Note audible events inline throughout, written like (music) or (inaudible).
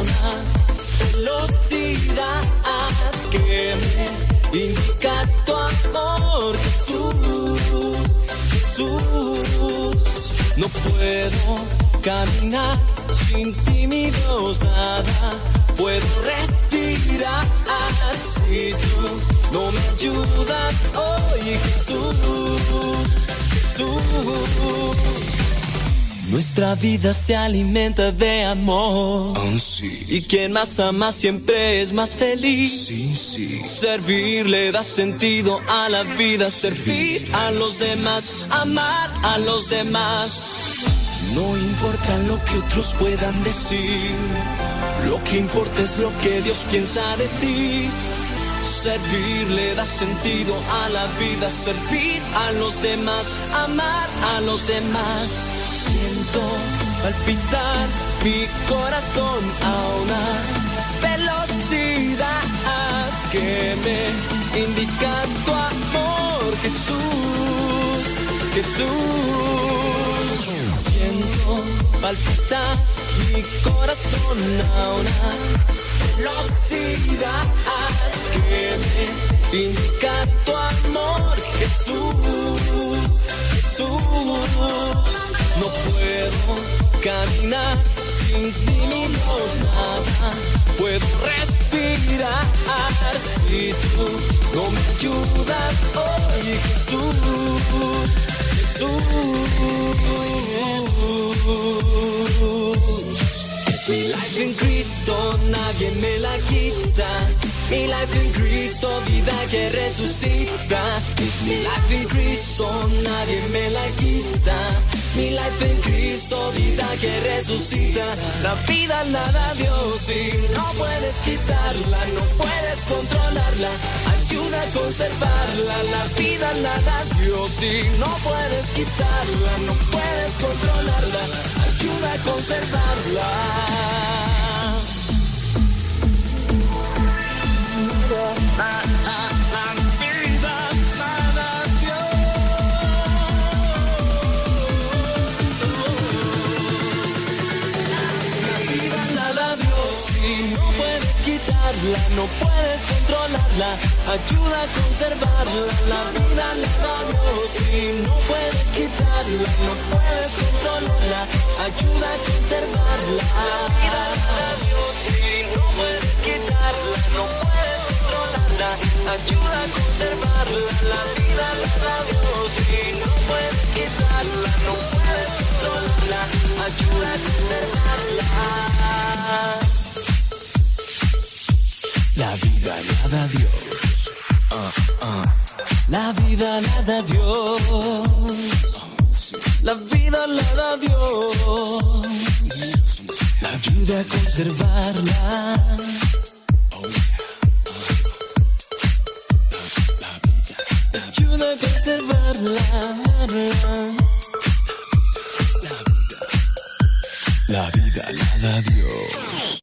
Una velocidad que me indica tu amor, Jesús, Jesús. No puedo caminar sin timidez nada puedo respirar si tú no me ayudas hoy Jesús Jesús nuestra vida se alimenta de amor. Oh, y quien más ama siempre es más feliz. Servir le da sentido a la vida. Servir a los demás. Amar a los demás. No importa lo que otros puedan decir. Lo que importa es lo que Dios piensa de ti. Servir le da sentido a la vida. Servir a los demás. Amar a los demás siento palpitar mi corazón a una velocidad que me indica tu amor, Jesús, Jesús. Siento palpitar mi corazón a una velocidad que me indica tu amor, Jesús, Jesús. No puedo caminar sin ti nada. Puedo respirar si tú no me ayudas. Oye Jesús, Jesús. Es mi life en Cristo, nadie me la quita. Mi life en Cristo, vida que resucita. Es mi life en Cristo, nadie me la quita. Mi life en Cristo, vida que resucita. La vida la da Dios y no puedes quitarla, no puedes controlarla. Ayuda a conservarla. La vida la da Dios y no puedes quitarla, no puedes controlarla. Ayuda a conservarla. No puedes controlarla, ayuda a conservarla, la vida le da Dios y no puedes quitarla, no puedes controlarla, ayuda a conservarla, la vida le da Dios y no puedes quitarla, no puedes controlarla, ayuda a conservarla, la vida le da Dios y no puedes quitarla, no puedes controlarla, ayuda a conservarla. La vida nada Dios. Uh, uh. La vida nada Dios. La vida nada a Dios. Ayuda a conservarla. Ayuda a conservarla. La vida nada a Dios.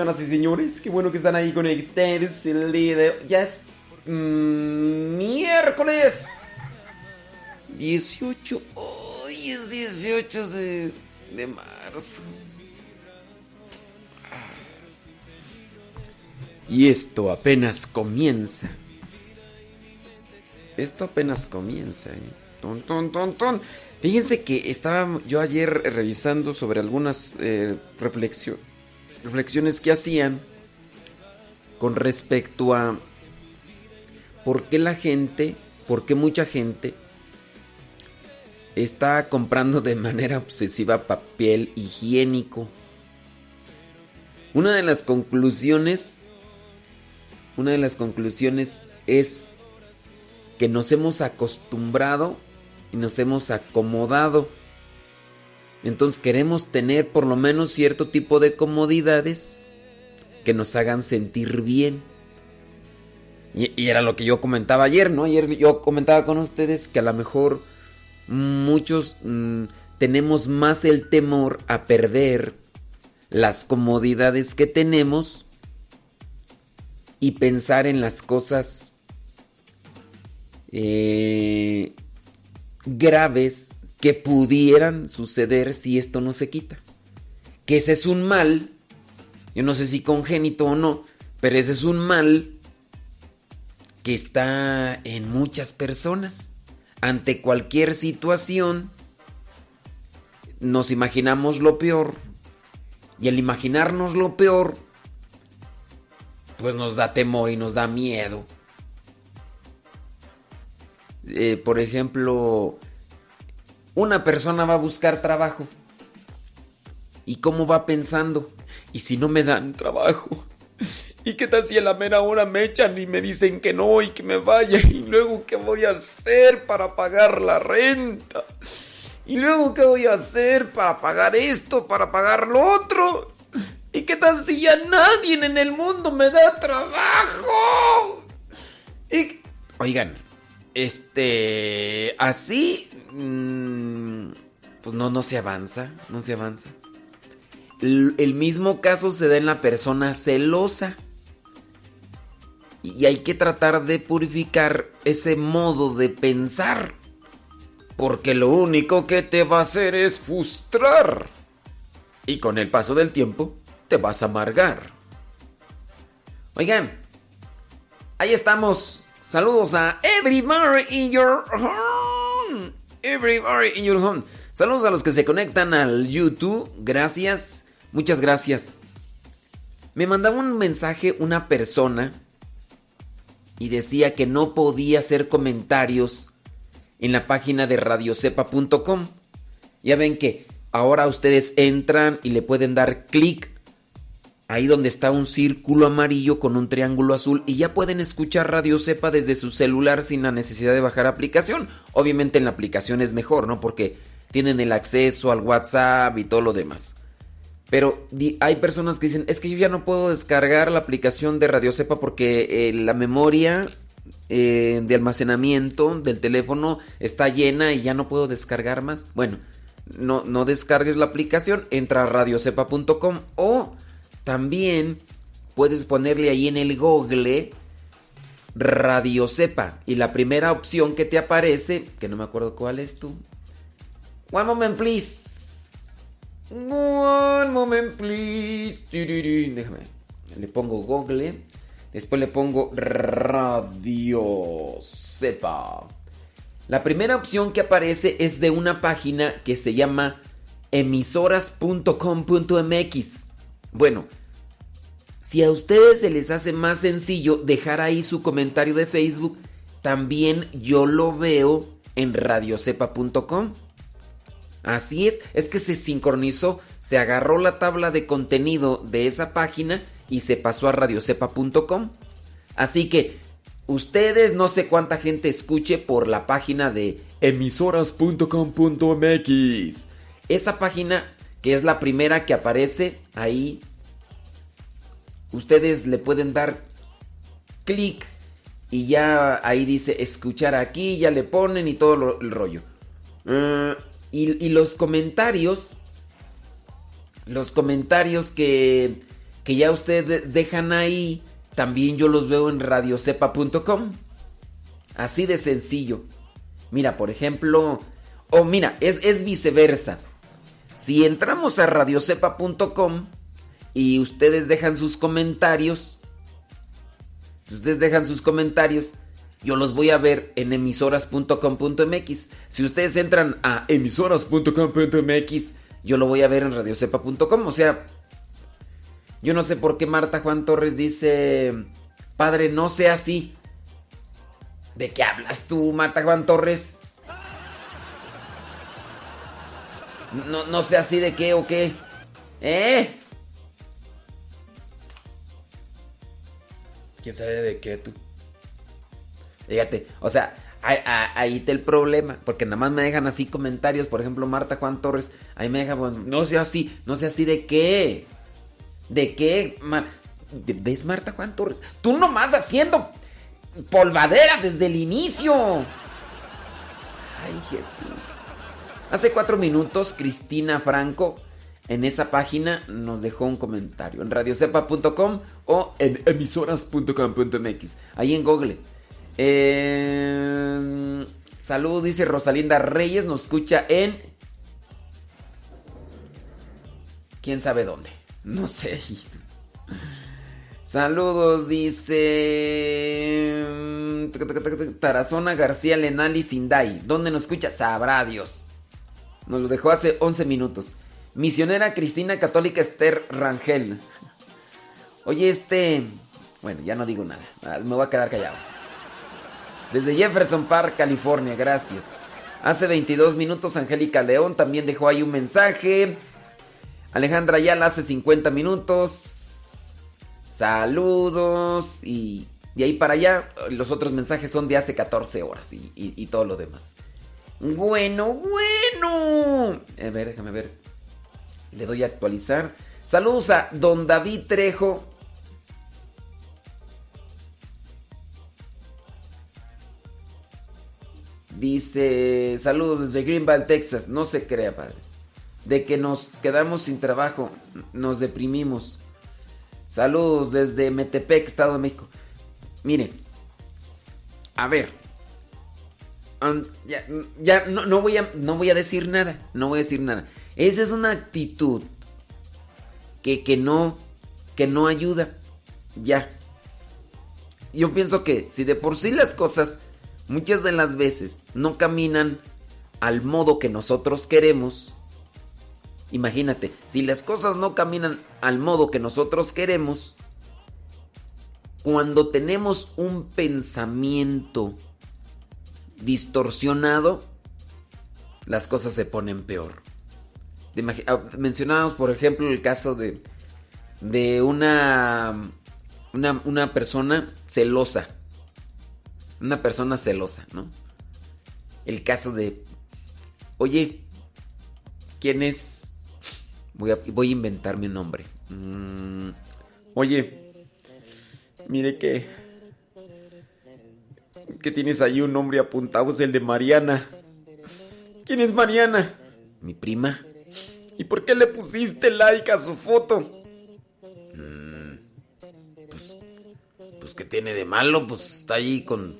Señoras y señores, qué bueno que están ahí conectados el día de Ya es mm, miércoles 18. Hoy es 18 de, de marzo. Y esto apenas comienza. Esto apenas comienza, ¿eh? Ton, ton, ton, ton. Fíjense que estaba yo ayer revisando sobre algunas eh, reflexiones reflexiones que hacían con respecto a por qué la gente, por qué mucha gente está comprando de manera obsesiva papel higiénico. Una de las conclusiones, una de las conclusiones es que nos hemos acostumbrado y nos hemos acomodado entonces queremos tener por lo menos cierto tipo de comodidades que nos hagan sentir bien. Y, era lo que yo comentaba ayer, ¿no? Ayer yo comentaba con ustedes que a lo mejor muchos mm, tenemos más el temor a perder las comodidades que tenemos y pensar en las cosas eh, graves que pudieran suceder si esto no se quita. Que ese es un mal, yo no sé si congénito o no, pero ese es un mal que está en muchas personas. Ante cualquier situación, nos imaginamos lo peor. Y al imaginarnos lo peor, pues nos da temor y nos da miedo. Eh, por ejemplo, una persona va a buscar trabajo. ¿Y cómo va pensando? ¿Y si no me dan trabajo? (laughs) ¿Y qué tal si a la mera hora me echan y me dicen que no y que me vaya? (laughs) ¿Y luego qué voy a hacer para pagar la renta? ¿Y luego qué voy a hacer para pagar esto, para pagar lo otro? (laughs) ¿Y qué tal si ya nadie en el mundo me da trabajo? Y... Oigan, este... Así Mm, pues no, no se avanza, no se avanza. El, mismo caso se da en la persona celosa. Y hay que tratar de purificar ese modo de pensar. Porque lo único que te va a hacer es frustrar. Y con el paso del tiempo te vas a amargar. Oigan, ahí estamos. Saludos a everybody in your home everybody in your home. Saludos a los que se conectan al YouTube. Gracias. Muchas gracias. Me mandaba un mensaje una persona y decía que no podía hacer comentarios en la página de radiocepa.com. Ya ven que ahora ustedes entran y le pueden dar clic ahí donde está un círculo amarillo con un triángulo azul y ya pueden escuchar Radio Cepa desde su celular sin la necesidad de bajar aplicación. Obviamente en la aplicación es mejor, ¿no? Porque tienen el acceso al WhatsApp y todo lo demás. Pero hay personas que dicen, es que yo ya no puedo descargar la aplicación de Radio Cepa porque eh, la memoria eh, de almacenamiento del teléfono está llena y ya no puedo descargar más. Bueno, no, no descargues la aplicación, entra a radiocepa.com o también puedes ponerle ahí en el Google Radio Cepa. Y la primera opción que te aparece, que no me acuerdo cuál es tú. One moment, please. One moment, please. Déjame. Le pongo Google. Después le pongo Radio Cepa. La primera opción que aparece es de una página que se llama emisoras.com.mx. Bueno, Si a ustedes se les hace más sencillo dejar ahí su comentario de Facebook, también yo lo veo en radiocepa.com. Así es, es que se sincronizó, se agarró la tabla de contenido de esa página y se pasó a radiocepa.com. Así que ustedes no sé cuánta gente escuche por la página de emisoras.com.mx. Esa página que es la primera que aparece ahí, ustedes le pueden dar clic y ya ahí dice escuchar aquí, ya le ponen y todo el rollo. Uh, y, los comentarios, los comentarios que, que ya ustedes dejan ahí, también yo los veo en radiocepa.com. Así de sencillo. Mira, por ejemplo, o mira, es, es viceversa. Si entramos a radiocepa.com y ustedes dejan sus comentarios, si ustedes dejan sus comentarios, yo los voy a ver en emisoras.com.mx. Si ustedes entran a emisoras.com.mx, yo lo voy a ver en radiocepa.com. O sea, yo no sé por qué Marta Juan Torres dice, padre, no sea así. ¿De qué hablas tú, Marta Juan Torres? No, no sé así de qué o qué. ¿Eh? ¿Quién sabe de qué tú? Fíjate, o sea, ahí, está el problema, porque nada más me dejan así comentarios, por ejemplo, Marta Juan Torres, ahí me dejan, no sé así, no sé así de qué, de qué, ¿ves Marta Juan Torres? Tú nomás haciendo polvadera desde el inicio. Ay Jesús. Hace cuatro minutos, Cristina Franco en esa página nos dejó un comentario en radiocepa.com o en emisoras.com.mx, ahí en Google. Eh, salud, dice Rosalinda Reyes, nos escucha en... ¿Quién sabe dónde? No sé. Saludos, dice... Tarazona García Lenali Sindai. ¿Dónde nos escucha? Sabrá Dios. Nos lo dejó hace 11 minutos. Misionera Cristina Católica Esther Rangel. Oye, este... Bueno, ya no digo nada. Me voy a quedar callado. Desde Jefferson Park, California, gracias. Hace 22 minutos Angélica León también dejó ahí un mensaje. Alejandra Ayala hace 50 minutos. Saludos. Y de ahí para allá, los otros mensajes son de hace 14 horas y, todo lo demás. Bueno, bueno. A ver, déjame ver. Le doy a actualizar. Saludos a don David Trejo. Dice, saludos desde Greenville, Texas. No se crea, padre. De que nos quedamos sin trabajo, nos deprimimos. Saludos desde Metepec, Estado de México. Miren, a ver. Ya, no, voy a, no voy a decir nada. No voy a decir nada. Esa es una actitud que, que no, que no ayuda. Ya. Yo pienso que si de por sí las cosas muchas de las veces no caminan al modo que nosotros queremos. Imagínate, si las cosas no caminan al modo que nosotros queremos, cuando tenemos un pensamiento distorsionado, las cosas se ponen peor. Ah, mencionábamos, por ejemplo, el caso de, de una, una, una persona celosa una persona celosa, ¿no? El caso de, oye, ¿quién es? Voy a, voy a inventarme un nombre. Mm, oye, mire que, que tienes ahí un nombre apuntado, es el de Mariana. ¿Quién es Mariana? Mi prima. ¿Y por qué le pusiste like a su foto? Mm, pues, pues, ¿qué tiene de malo? Pues está ahí con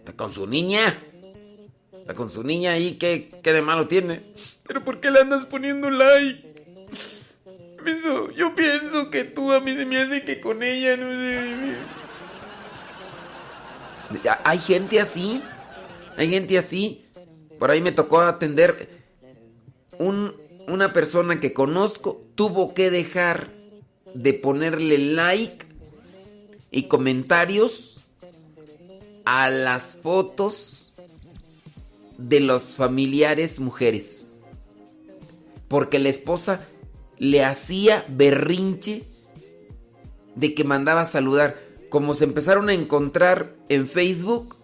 Está con su niña. Está con su niña ahí. ¿Qué, qué de malo tiene? Pero ¿por qué le andas poniendo like? yo pienso que tú a mí se me hace que con ella no sé. Hay gente así. Hay gente así. Por ahí me tocó atender. Un, una persona que conozco tuvo que dejar de ponerle like y comentarios a las fotos de los familiares mujeres. Porque la esposa le hacía berrinche de que mandaba saludar. Como se empezaron a encontrar en Facebook,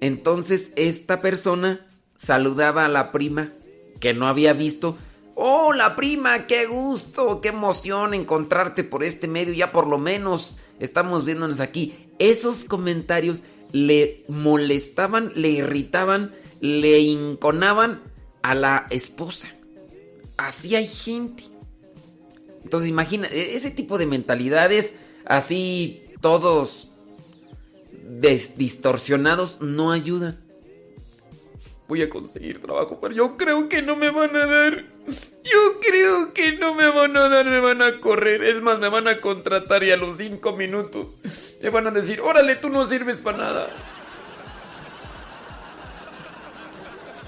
entonces esta persona saludaba a la prima que no había visto. Hola prima, qué gusto, qué emoción encontrarte por este medio. Ya por lo menos estamos viéndonos aquí. Esos comentarios le molestaban, le irritaban, le inconaban a la esposa. Así hay gente. Entonces imagina, e-, ese tipo de mentalidades así todos distorsionados no ayudan. Voy a conseguir trabajo, pero yo creo que no me van a dar. Yo creo que no me van a dar, me van a correr. Es más, me van a contratar y a los cinco minutos me van a decir, órale, tú no sirves para nada.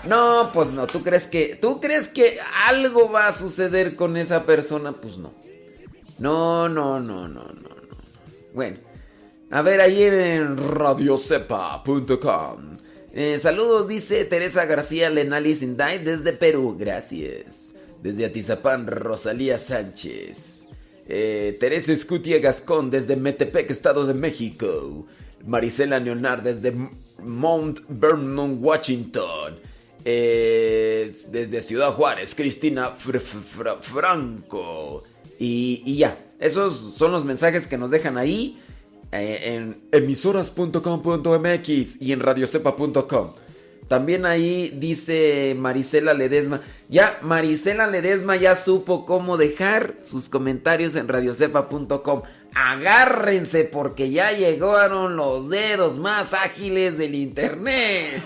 No, pues no, ¿tú crees que tú crees que algo va a suceder con esa persona? Pues no. No, no, no, no, no, no. Bueno, a ver ahí en radiocepa.com. Eh, saludos, dice Teresa García Lenali Sinday desde Perú. Gracias. Desde Atizapán, Rosalía Sánchez. Eh, Teresa Escutia Gascón desde Metepec, Estado de México. Marisela Leonard desde Mount Vernon, Washington. Eh, desde Ciudad Juárez, Cristina Franco. Y, ya, esos son los mensajes que nos dejan ahí eh, en emisoras.com.mx y en radiocepa.com. También ahí dice Marisela Ledesma. Ya, Marisela Ledesma ya supo cómo dejar sus comentarios en radiocepa.com. Agárrense porque ya llegaron los dedos más ágiles del internet.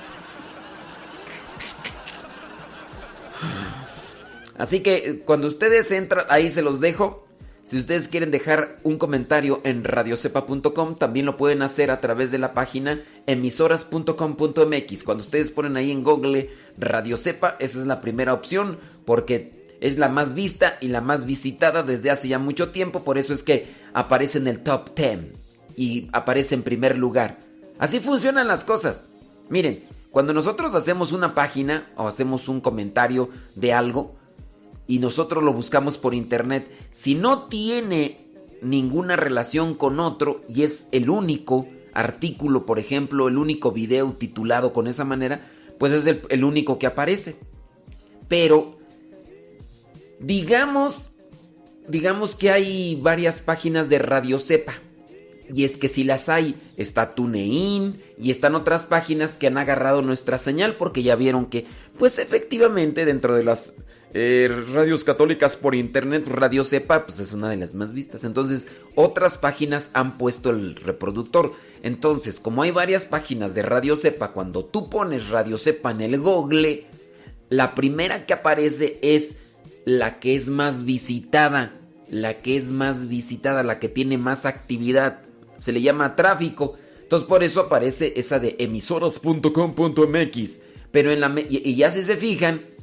Así que cuando ustedes entran, ahí se los dejo. Si ustedes quieren dejar un comentario en radiocepa.com, también lo pueden hacer a través de la página emisoras.com.mx. Cuando ustedes ponen ahí en Google Radiocepa, esa es la primera opción porque es la más vista y la más visitada desde hace ya mucho tiempo. Por eso es que aparece en el top 10 y aparece en primer lugar. Así funcionan las cosas. Miren, cuando nosotros hacemos una página o hacemos un comentario de algo, y nosotros lo buscamos por internet, si no tiene ninguna relación con otro y es el único artículo, por ejemplo, el único video titulado con esa manera, pues es el, único que aparece. Pero, digamos, digamos que hay varias páginas de Radio Cepa. Y es que si las hay, está TuneIn y están otras páginas que han agarrado nuestra señal porque ya vieron que, pues efectivamente, dentro de las eh, radios católicas por internet, Radio Cepa, pues es una de las más vistas. Entonces, otras páginas han puesto el reproductor. Entonces, como hay varias páginas de Radio Cepa, cuando tú pones Radio Cepa en el Google, la primera que aparece es la que es más visitada. La que es más visitada, la que tiene más actividad. Se le llama tráfico. Entonces, por eso aparece esa de emisoras.com.mx. Pero en la. y ya si se fijan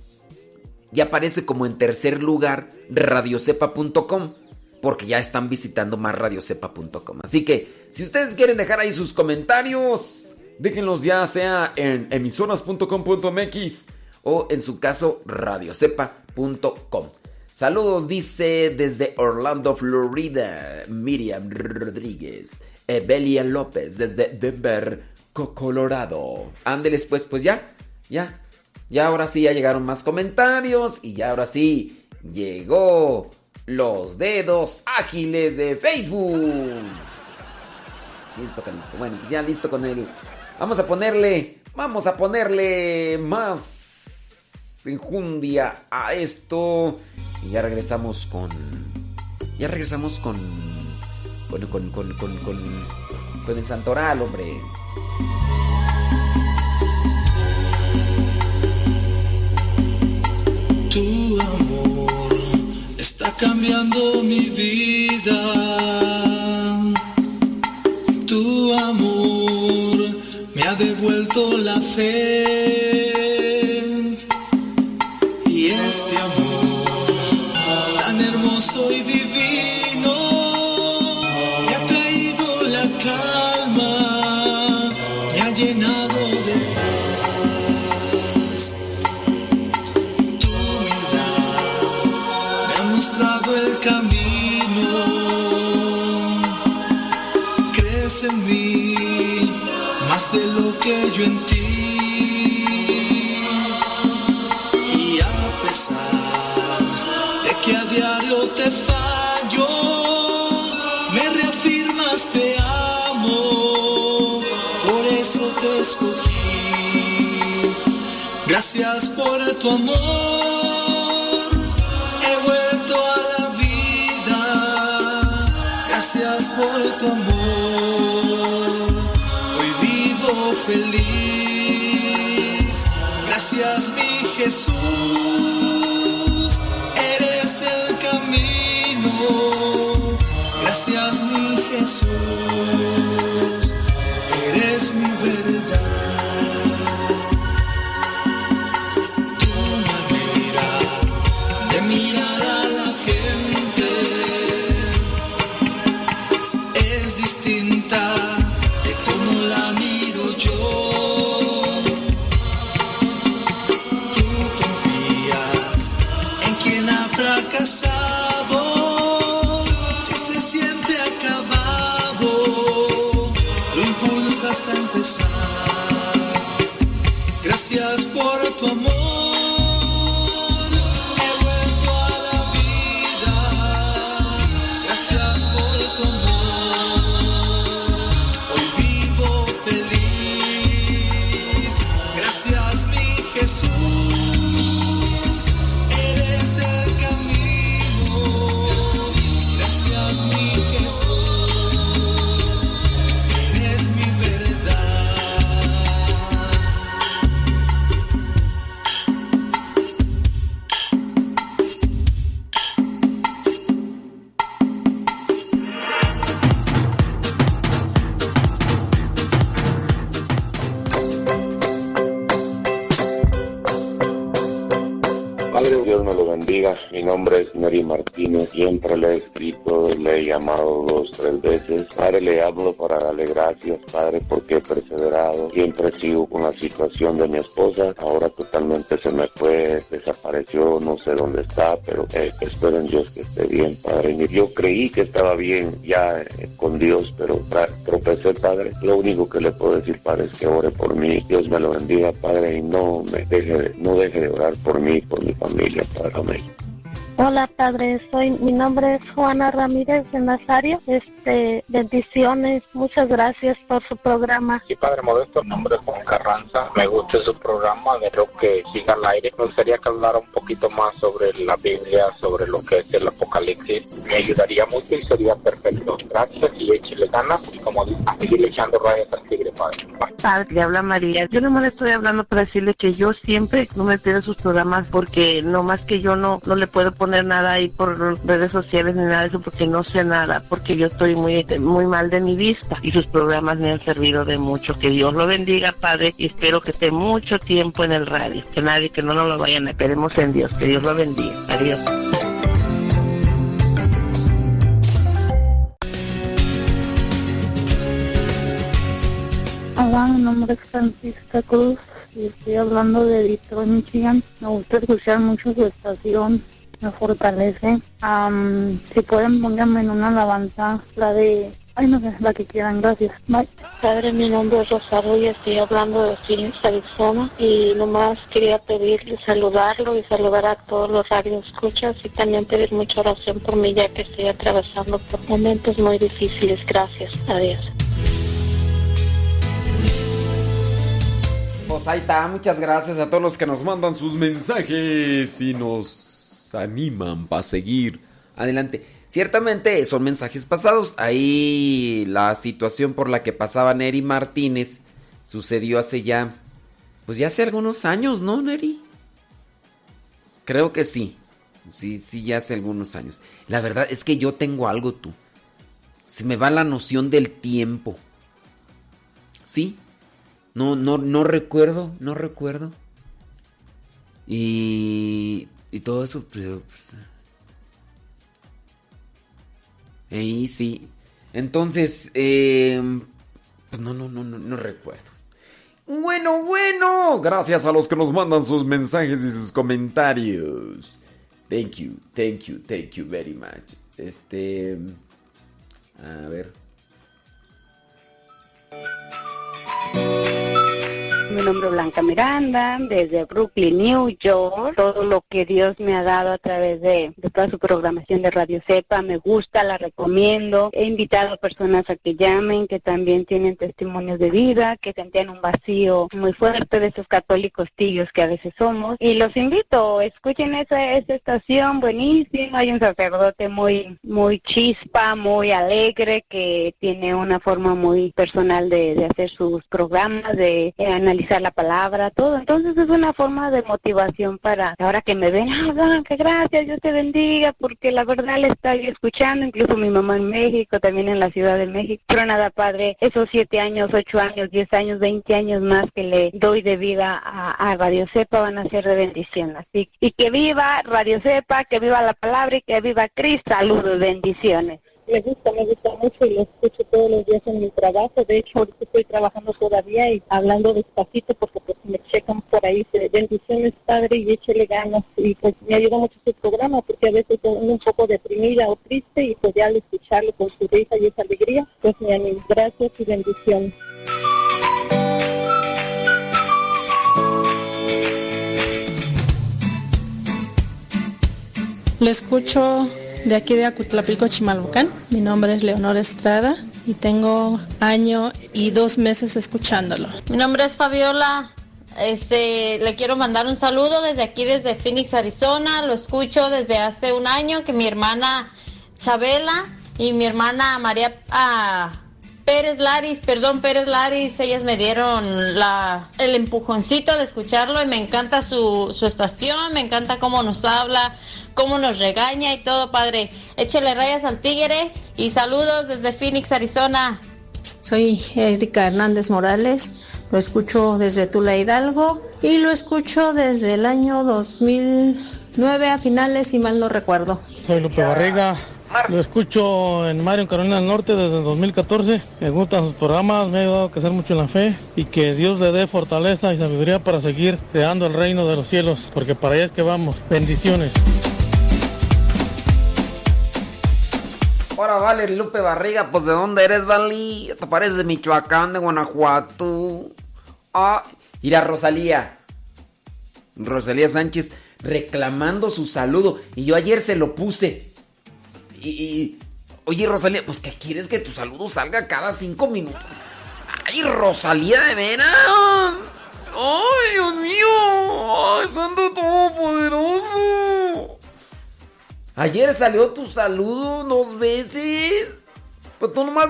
ya aparece como en tercer lugar radiocepa.com porque ya están visitando más radiocepa.com. Así que si ustedes quieren dejar ahí sus comentarios, déjenlos ya sea en emisoras.com.mx o en su caso radiocepa.com. Saludos, dice desde Orlando, Florida, Miriam Rodríguez. Evelia López desde Denver, Colorado. Ándeles pues, pues ya, ya, ya ahora sí ya llegaron más comentarios y ya ahora sí llegó los dedos ágiles de Facebook. Listo, listo. Bueno, ya listo con él. Vamos a ponerle, vamos a ponerle más enjundia a esto. Y ya regresamos con, ya regresamos con, con, con, con, con, con, con el santoral, hombre. Tu amor está cambiando mi vida. Tu amor me ha devuelto la fe. Y este amor tan hermoso y divino Y a pesar de que a diario te fallo, me reafirmas te amo, por eso te escogí. Gracias por tu amor, feliz. Gracias mi Jesús, eres el camino. Gracias mi Jesús, eres mi verdad. Gracias por tu amor. Mi nombre es Neri Martínez. Siempre le he escrito, le he llamado dos, tres veces. Padre, le hablo para darle gracias, Padre, porque he perseverado. Siempre sigo con la situación de mi esposa. Ahora totalmente se me fue, desapareció, no sé dónde está, pero eh, espero en Dios que esté bien, Padre. Yo creí que estaba bien ya eh, con Dios, pero tropecé, Padre. Lo único que le puedo decir, Padre, es que ore por mí. Dios me lo bendiga, Padre, y no me deje, no deje de orar por mí por mi familia, Padre. Amén. Hola padre, soy mi nombre es Juana Ramírez de Nazario. Este, bendiciones, muchas gracias por su programa. Sí, Padre Modesto, mi nombre es Juan Carranza. Me gusta su programa, espero que siga al aire. Me gustaría que hablara un poquito más sobre la Biblia, sobre lo que es el Apocalipsis. Me ayudaría mucho y sería perfecto. Gracias y échele ganas. Y como dice, a seguir echando rayas al tigre, Padre. Bye. Padre, le habla María. Yo nomás le estoy hablando para decirle que yo siempre no me pierdo sus programas porque no más que yo no, no le puedo poner nada ahí por redes sociales ni nada de eso porque no sé nada, porque yo estoy muy, muy mal de mi vista y sus programas me han servido de mucho. Que Dios lo bendiga, Padre, y espero que esté mucho tiempo en el radio. Que nadie, que no nos lo vayan esperemos en Dios. Que Dios lo bendiga. Adiós. Hola, mi nombre es Francisca Cruz y estoy hablando de Detroit, Michigan. Me gusta escuchar mucho su estación, me fortalece. Am, si pueden, pónganme en una alabanza, la de... Ay, no sé, la que quieran, gracias. Bye. Padre, mi nombre es Rosario y estoy hablando de Phoenix, Arizona. Y nomás quería pedirle, saludarlo y saludar a todos los radios escuchas y también pedir mucha oración por mí ya que estoy atravesando por momentos muy difíciles. Gracias. Adiós. Pues ahí está, muchas gracias a todos los que nos mandan sus mensajes y nos animan para seguir adelante. Ciertamente son mensajes pasados. Ahí la situación por la que pasaba Neri Martínez sucedió hace ya, pues ya hace algunos años, ¿no, Neri? Creo que sí. Sí, sí, ya hace algunos años. La verdad es que yo tengo algo tú. Se me va la noción del tiempo. ¿Sí? No, no, no recuerdo, no recuerdo. Y, y todo eso, pues, pues, Ahí sí. Entonces, eh, pues no, no, no, no, no recuerdo. Bueno, bueno. Gracias a los que nos mandan sus mensajes y sus comentarios. Thank you, thank you, thank you very much. Este. A ver. Mi nombre es Blanca Miranda, desde Brooklyn, New York. Todo lo que Dios me ha dado a través de, de, toda su programación de Radio Cepa me gusta, la recomiendo. He invitado a personas a que llamen, que también tienen testimonios de vida, que sentían un vacío muy fuerte de esos católicos tibios que a veces somos. Y los invito, escuchen esa, esa estación buenísima. Hay un sacerdote muy, muy chispa, muy alegre, que tiene una forma muy personal de, de hacer sus programas, de eh, analizar la palabra, todo. Entonces es una forma de motivación para ahora que me ven, ah, que gracias, Dios te bendiga, porque la verdad le estoy escuchando, incluso mi mamá en México, también en la Ciudad de México. Pero nada, Padre, esos siete años, ocho años, diez años, veinte años más que le doy de vida a, a Radio Cepa van a ser de bendición. Así, y que viva Radio Cepa, que viva la palabra y que viva Cristo. Saludos, bendiciones me gusta, me gusta mucho y lo escucho todos los días en mi trabajo. De hecho, ahorita estoy trabajando todavía y hablando despacito porque pues me checan por ahí. Bendiciones, Padre, y échele ganas. Y pues me ayuda mucho su programa porque a veces estoy un poco deprimida o triste y pues ya al escucharlo con su risa y esa alegría, pues me animo. Gracias y bendiciones. Le escucho de aquí de Acutlapilco, Chimalhuacán. Mi nombre es Leonor Estrada y tengo año y dos meses escuchándolo. Mi nombre es Fabiola. Este, le quiero mandar un saludo desde aquí, desde Phoenix, Arizona. Lo escucho desde hace un año que mi hermana Chabela y mi hermana María ah, Pérez Laris, perdón, Pérez Laris, ellas me dieron el empujoncito de escucharlo y me encanta su, su estación, me encanta cómo nos habla, cómo nos regaña y todo, padre. Échele rayas al tigre y saludos desde Phoenix, Arizona. Soy Erika Hernández Morales, lo escucho desde Tula Hidalgo y lo escucho desde el año 2009 a finales, si mal no recuerdo. Soy Lupe Barriga, lo escucho en Mario, Carolina del Norte desde el 2014. Me gustan sus programas, me ha ayudado a crecer mucho en la fe y que Dios le dé fortaleza y sabiduría para seguir creando el reino de los cielos, porque para allá es que vamos. Bendiciones. Ahora vale, Lupe Barriga, pues ¿de dónde eres, Vali? Te pareces de Michoacán, de Guanajuato. Ah, mira, Rosalía. Rosalía Sánchez reclamando su saludo. Y yo ayer se lo puse. Y, y, oye, Rosalía, pues ¿qué quieres que tu saludo salga cada cinco minutos? ¡Ay, Rosalía, de veras! ¡Ay, Dios mío! ¡Ay, santo todopoderoso! Ayer salió tu saludo dos veces. Pues tú nomás.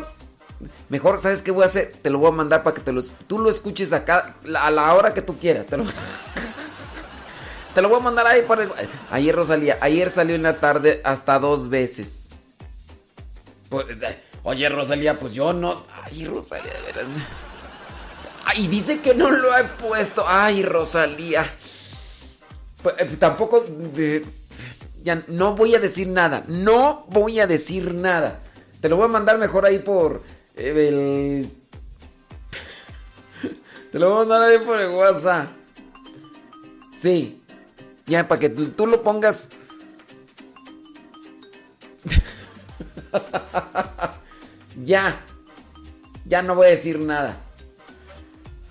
Mejor, ¿sabes qué voy a hacer? Te lo voy a mandar para que te lo, tú lo escuches acá a la hora que tú quieras. Te lo, (laughs) voy a mandar ahí. Ayer Rosalía, ayer salió en la tarde hasta dos veces. Pues, oye, Rosalía, pues yo no. Ay, Rosalía, de veras. Ay, dice que no lo he puesto. Ay, Rosalía. Pues, eh, tampoco. Eh, ya no voy a decir nada. No voy a decir nada. Te lo voy a mandar mejor ahí por eh, el. (laughs) Te lo voy a mandar ahí por el WhatsApp. Sí. Ya, para que tú, lo pongas. (laughs) ya. Ya no voy a decir nada.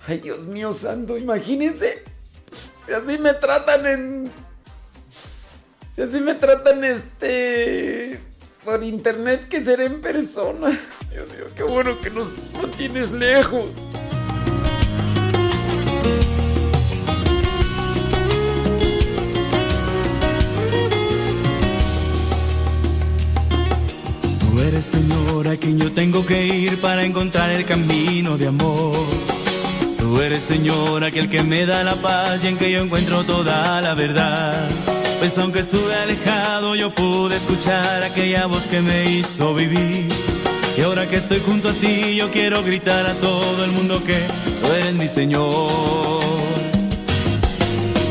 Ay, Dios mío santo, imagínense. Si así me tratan en si así me tratan este por internet que seré en persona. Dios mío, qué bueno que nos mantienes lejos. Tú eres Señor a quien yo tengo que ir para encontrar el camino de amor. Tú eres Señor aquel que me da la paz y en que yo encuentro toda la verdad. Pues aunque estuve alejado yo pude escuchar aquella voz que me hizo vivir. Y ahora que estoy junto a ti yo quiero gritar a todo el mundo que tú eres mi Señor.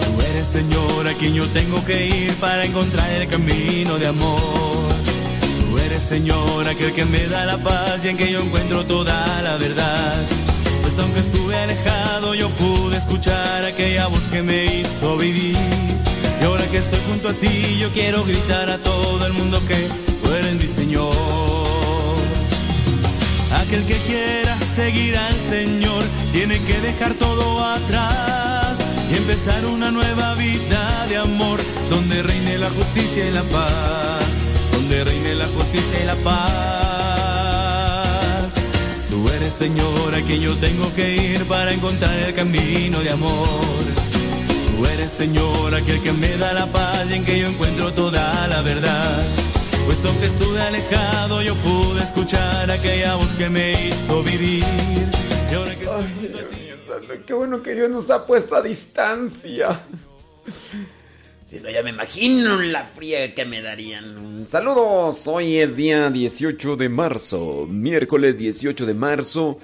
Tú eres Señor a quien yo tengo que ir para encontrar el camino de amor. Tú eres Señor, aquel que me da la paz y en que yo encuentro toda la verdad. Pues aunque estuve alejado, yo pude escuchar aquella voz que me hizo vivir. Y ahora que estoy junto a ti, yo quiero gritar a todo el mundo que tú eres mi Señor. Aquel que quiera seguir al Señor tiene que dejar todo atrás y empezar una nueva vida de amor donde reine la justicia y la paz, donde reine la justicia y la paz. Tú eres Señor a quien yo tengo que ir para encontrar el camino de amor. Tú eres Señor aquel que me da la paz y en que yo encuentro toda la verdad. Pues aunque estuve alejado, yo pude escuchar aquella voz que me hizo vivir. Y ahora que estoy junto a ti, Qué bueno que Dios nos ha puesto a distancia. Si no, ya me imagino la fría que me darían. Saludos, hoy es día 18 de marzo, miércoles 18 de marzo.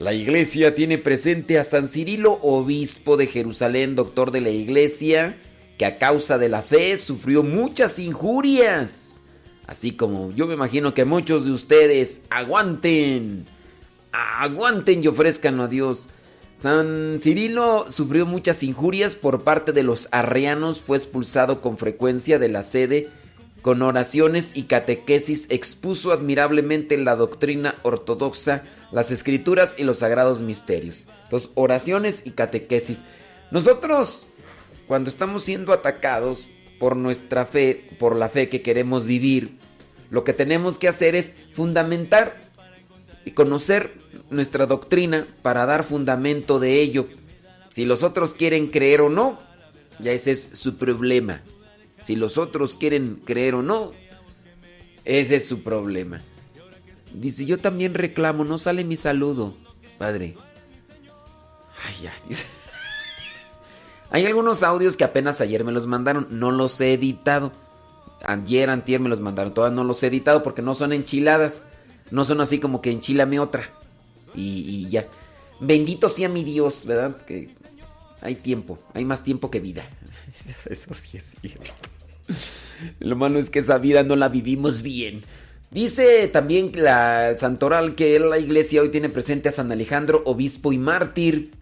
La iglesia tiene presente a San Cirilo, obispo de Jerusalén, doctor de la iglesia, que a causa de la fe sufrió muchas injurias. Así como yo me imagino que muchos de ustedes aguanten, aguanten y ofrezcan a Dios. San Cirilo sufrió muchas injurias por parte de los arrianos, fue expulsado con frecuencia de la sede, con oraciones y catequesis expuso admirablemente la doctrina ortodoxa, las escrituras y los sagrados misterios. Entonces, oraciones y catequesis. Nosotros, cuando estamos siendo atacados por nuestra fe, por la fe que queremos vivir, lo que tenemos que hacer es fundamentar y conocer nuestra doctrina para dar fundamento de ello. Si los otros quieren creer o no, ya ese es su problema. Si los otros quieren creer o no, ese es su problema. Dice, yo también reclamo, no sale mi saludo, padre. Ay, ya. (laughs) Hay algunos audios que apenas ayer me los mandaron, no los he editado. Ayer, antier me los mandaron, todavía no los he editado porque no son enchiladas. No son así como que enchilame otra. Y, y ya. Bendito sea mi Dios, ¿verdad? Que hay tiempo, hay más tiempo que vida. (laughs) Eso sí es cierto. Lo malo es que esa vida no la vivimos bien. Dice también la Santoral que la iglesia hoy tiene presente a San Alejandro, obispo y mártir,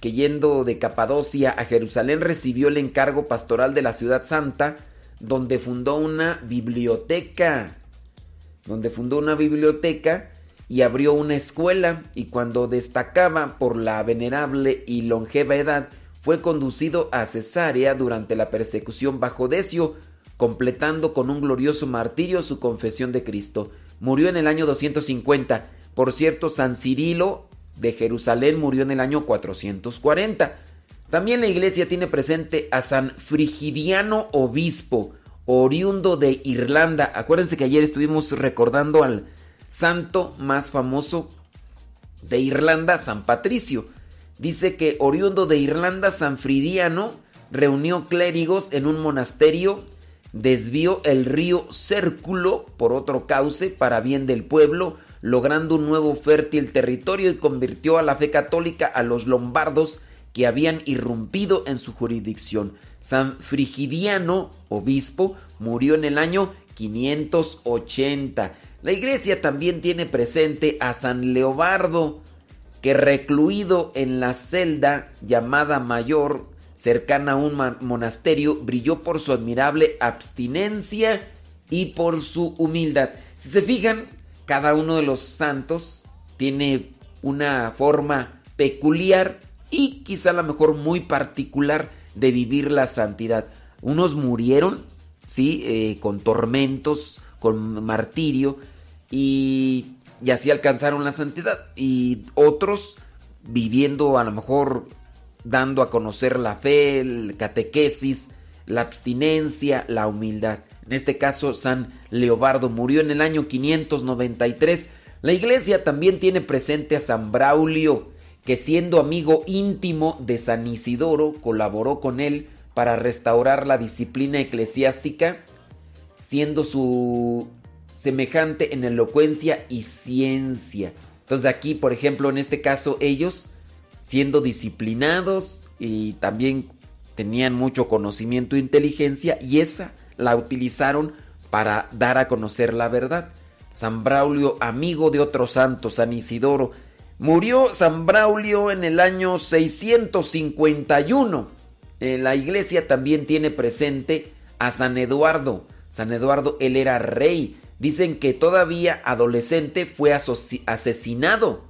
que yendo de Capadocia a Jerusalén recibió el encargo pastoral de la ciudad santa, donde fundó una biblioteca. Donde fundó una biblioteca y abrió una escuela y cuando destacaba por la venerable y longeva edad, fue conducido a Cesarea durante la persecución bajo Decio, completando con un glorioso martirio su confesión de Cristo. Murió en el año 250. Por cierto, San Cirilo de Jerusalén murió en el año 440. También la iglesia tiene presente a San Frigidiano Obispo, oriundo de Irlanda. Acuérdense que ayer estuvimos recordando al santo más famoso de Irlanda, San Patricio. Dice que oriundo de Irlanda, San Fridiano reunió clérigos en un monasterio, desvió el río Cérculo por otro cauce para bien del pueblo, logrando un nuevo fértil territorio y convirtió a la fe católica a los lombardos que habían irrumpido en su jurisdicción. San Frigidiano, obispo, murió en el año 580. La iglesia también tiene presente a San Leobardo, que recluido en la celda llamada Mayor, cercana a un monasterio, brilló por su admirable abstinencia y por su humildad. Si se fijan, cada uno de los santos tiene una forma peculiar y quizá a lo mejor muy particular de vivir la santidad. Unos murieron, sí, eh, con tormentos, con martirio y, y así alcanzaron la santidad. Y otros viviendo a lo mejor dando a conocer la fe, el catequesis, la abstinencia, la humildad. En este caso, San Leobardo murió en el año 593. La iglesia también tiene presente a San Braulio, que siendo amigo íntimo de San Isidoro, colaboró con él para restaurar la disciplina eclesiástica, siendo su semejante en elocuencia y ciencia. Entonces aquí, por ejemplo, en este caso, ellos, siendo disciplinados y también tenían mucho conocimiento e inteligencia, y esa la utilizaron para dar a conocer la verdad. San Braulio, amigo de otro santo, San Isidoro. Murió San Braulio en el año 651. Eh, la iglesia también tiene presente a San Eduardo. San Eduardo, él era rey. Dicen que todavía adolescente fue asesinado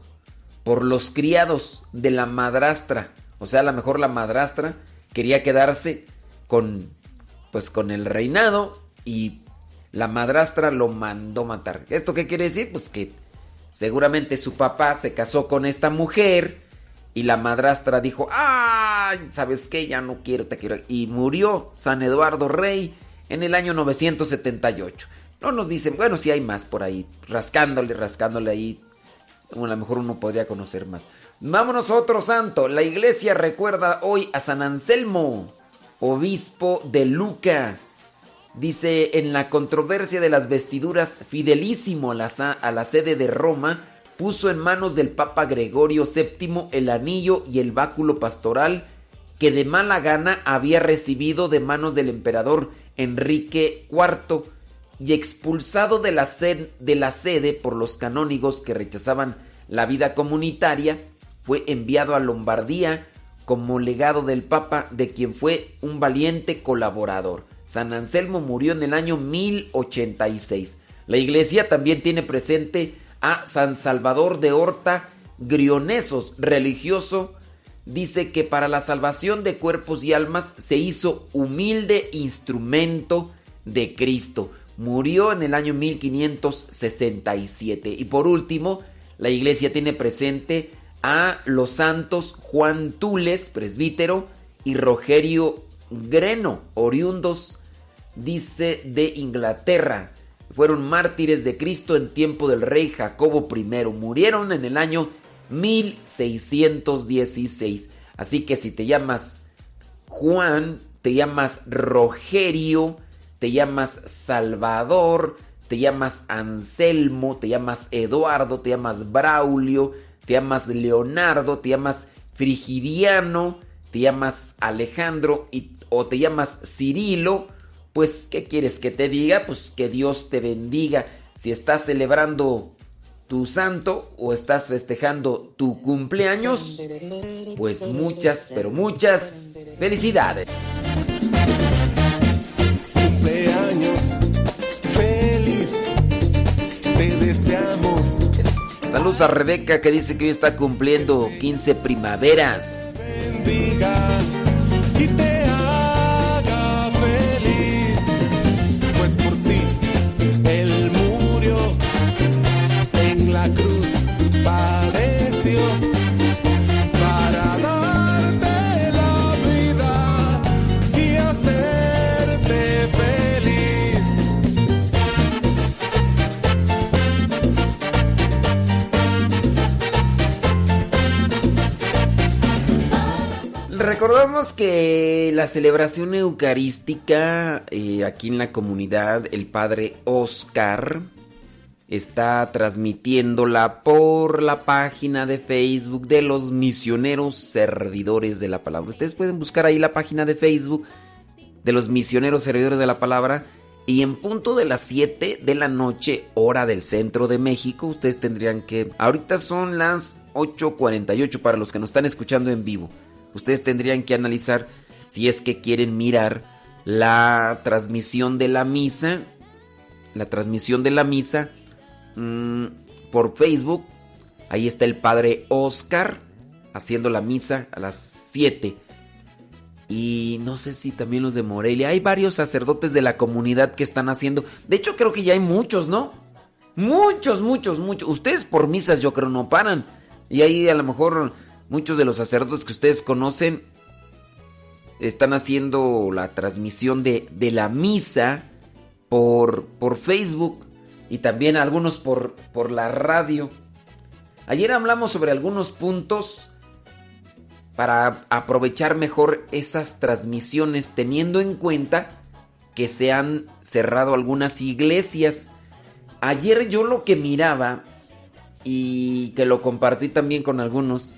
por los criados de la madrastra. O sea, a lo mejor la madrastra quería quedarse con pues con el reinado y la madrastra lo mandó matar. ¿Esto qué quiere decir? Pues que seguramente su papá se casó con esta mujer y la madrastra dijo, ¡ay! ¿Sabes qué? Ya no quiero, te quiero. Y murió San Eduardo Rey en el año 978. No nos dicen, bueno, si hay más por ahí, rascándole, rascándole ahí. A lo mejor uno podría conocer más. Vámonos a otro santo. La iglesia recuerda hoy a San Anselmo, obispo de Luca. Dice, en la controversia de las vestiduras, fidelísimo a la, a la sede de Roma, puso en manos del Papa Gregorio VII el anillo y el báculo pastoral que de mala gana había recibido de manos del emperador Enrique IV y expulsado de la, de la sede por los canónigos que rechazaban la vida comunitaria, fue enviado a Lombardía como legado del Papa, de quien fue un valiente colaborador. San Anselmo murió en el año 1086. La iglesia también tiene presente a San Salvador de Horta Grionesos, religioso dice que para la salvación de cuerpos y almas se hizo humilde instrumento de Cristo. Murió en el año 1567. Y por último, la iglesia tiene presente a los santos Juan Tules, presbítero, y Rogerio Greno, oriundos, dice, de Inglaterra. Fueron mártires de Cristo en tiempo del rey Jacobo I. Murieron en el año 1616. Así que si te llamas Juan, te llamas Rogerio, te llamas Salvador, te llamas Anselmo, te llamas Eduardo, te llamas Braulio, te llamas Leonardo, te llamas Frigidiano, te llamas Alejandro y, o te llamas Cirilo, pues ¿qué quieres que te diga? Pues que Dios te bendiga. Si estás celebrando tu santo o estás festejando tu cumpleaños, pues muchas, pero muchas felicidades. Cumpleaños feliz, te deseamos. Saludos a Rebeca que dice que hoy está cumpliendo 15 primaveras. Bendiga y te recordamos que la celebración eucarística eh, aquí en la comunidad, el padre Oscar está transmitiéndola por la página de Facebook de los misioneros servidores de la palabra. Ustedes pueden buscar ahí la página de Facebook de los misioneros servidores de la palabra y en punto de las 7 de la noche, hora del centro de México, ustedes tendrían que... Ahorita son las 8.48 para los que nos están escuchando en vivo ustedes tendrían que analizar si es que quieren mirar la transmisión de la misa, la transmisión de la misa mm, por Facebook. Ahí está el padre Oscar haciendo la misa a las 7. Y no sé si también los de Morelia. Hay varios sacerdotes de la comunidad que están haciendo. De hecho, creo que ya hay muchos, ¿no? Muchos, muchos, muchos. Ustedes por misas yo creo no paran. Y ahí a lo mejor Muchos de los sacerdotes que ustedes conocen están haciendo la transmisión de, la misa por, por, Facebook y también algunos por, por la radio. Ayer hablamos sobre algunos puntos para aprovechar mejor esas transmisiones teniendo en cuenta que se han cerrado algunas iglesias. Ayer yo lo que miraba y que lo compartí también con algunos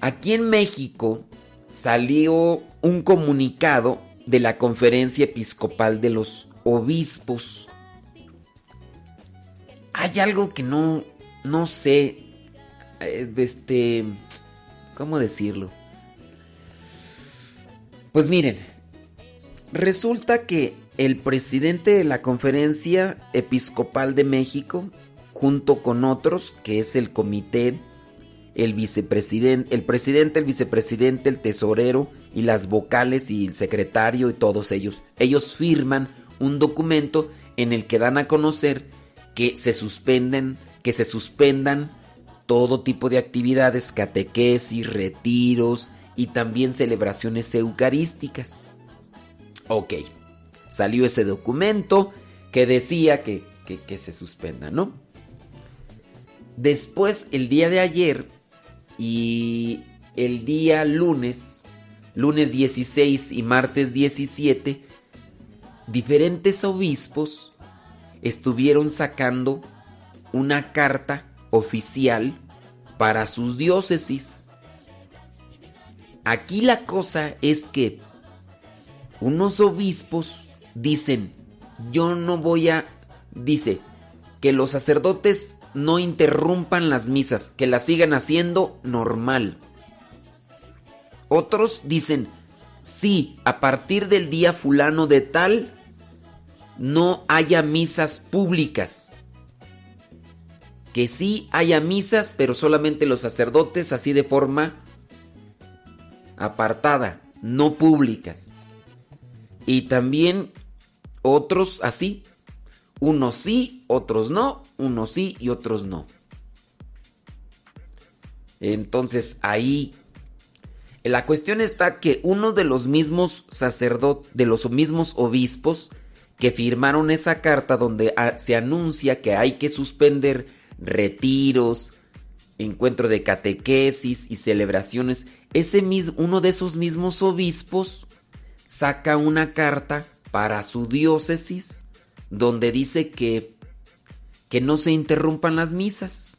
Aquí en México salió un comunicado de la Conferencia Episcopal de los Obispos. hay algo que no, no sé, eh, este, ¿cómo decirlo? Pues miren, resulta que el presidente de la Conferencia Episcopal de México, junto con otros, que es el comité, el vicepresidente, el presidente, el vicepresidente, el tesorero y las vocales y el secretario y todos ellos, ellos firman un documento en el que dan a conocer que se suspenden, que se suspendan todo tipo de actividades, catequesis, retiros y también celebraciones eucarísticas. Ok, salió ese documento que decía que, que, se suspenda, ¿no? Después, el día de ayer y el día lunes, lunes 16 y martes 17, diferentes obispos estuvieron sacando una carta oficial para sus diócesis. Aquí la cosa es que unos obispos dicen, yo no voy a, dice, que los sacerdotes no interrumpan las misas, que las sigan haciendo normal. Otros dicen, sí, a partir del día fulano de tal, no haya misas públicas. Que sí haya misas, pero solamente los sacerdotes así de forma apartada, no públicas. Y también otros así, unos sí, otros no, unos sí y otros no. Entonces ahí la cuestión está que uno de los mismos sacerdotes, de los mismos obispos, que firmaron esa carta donde ah, se anuncia que hay que suspender retiros, encuentro de catequesis y celebraciones, ese mismo, uno de esos mismos obispos saca una carta para su diócesis donde dice que que no se interrumpan las misas.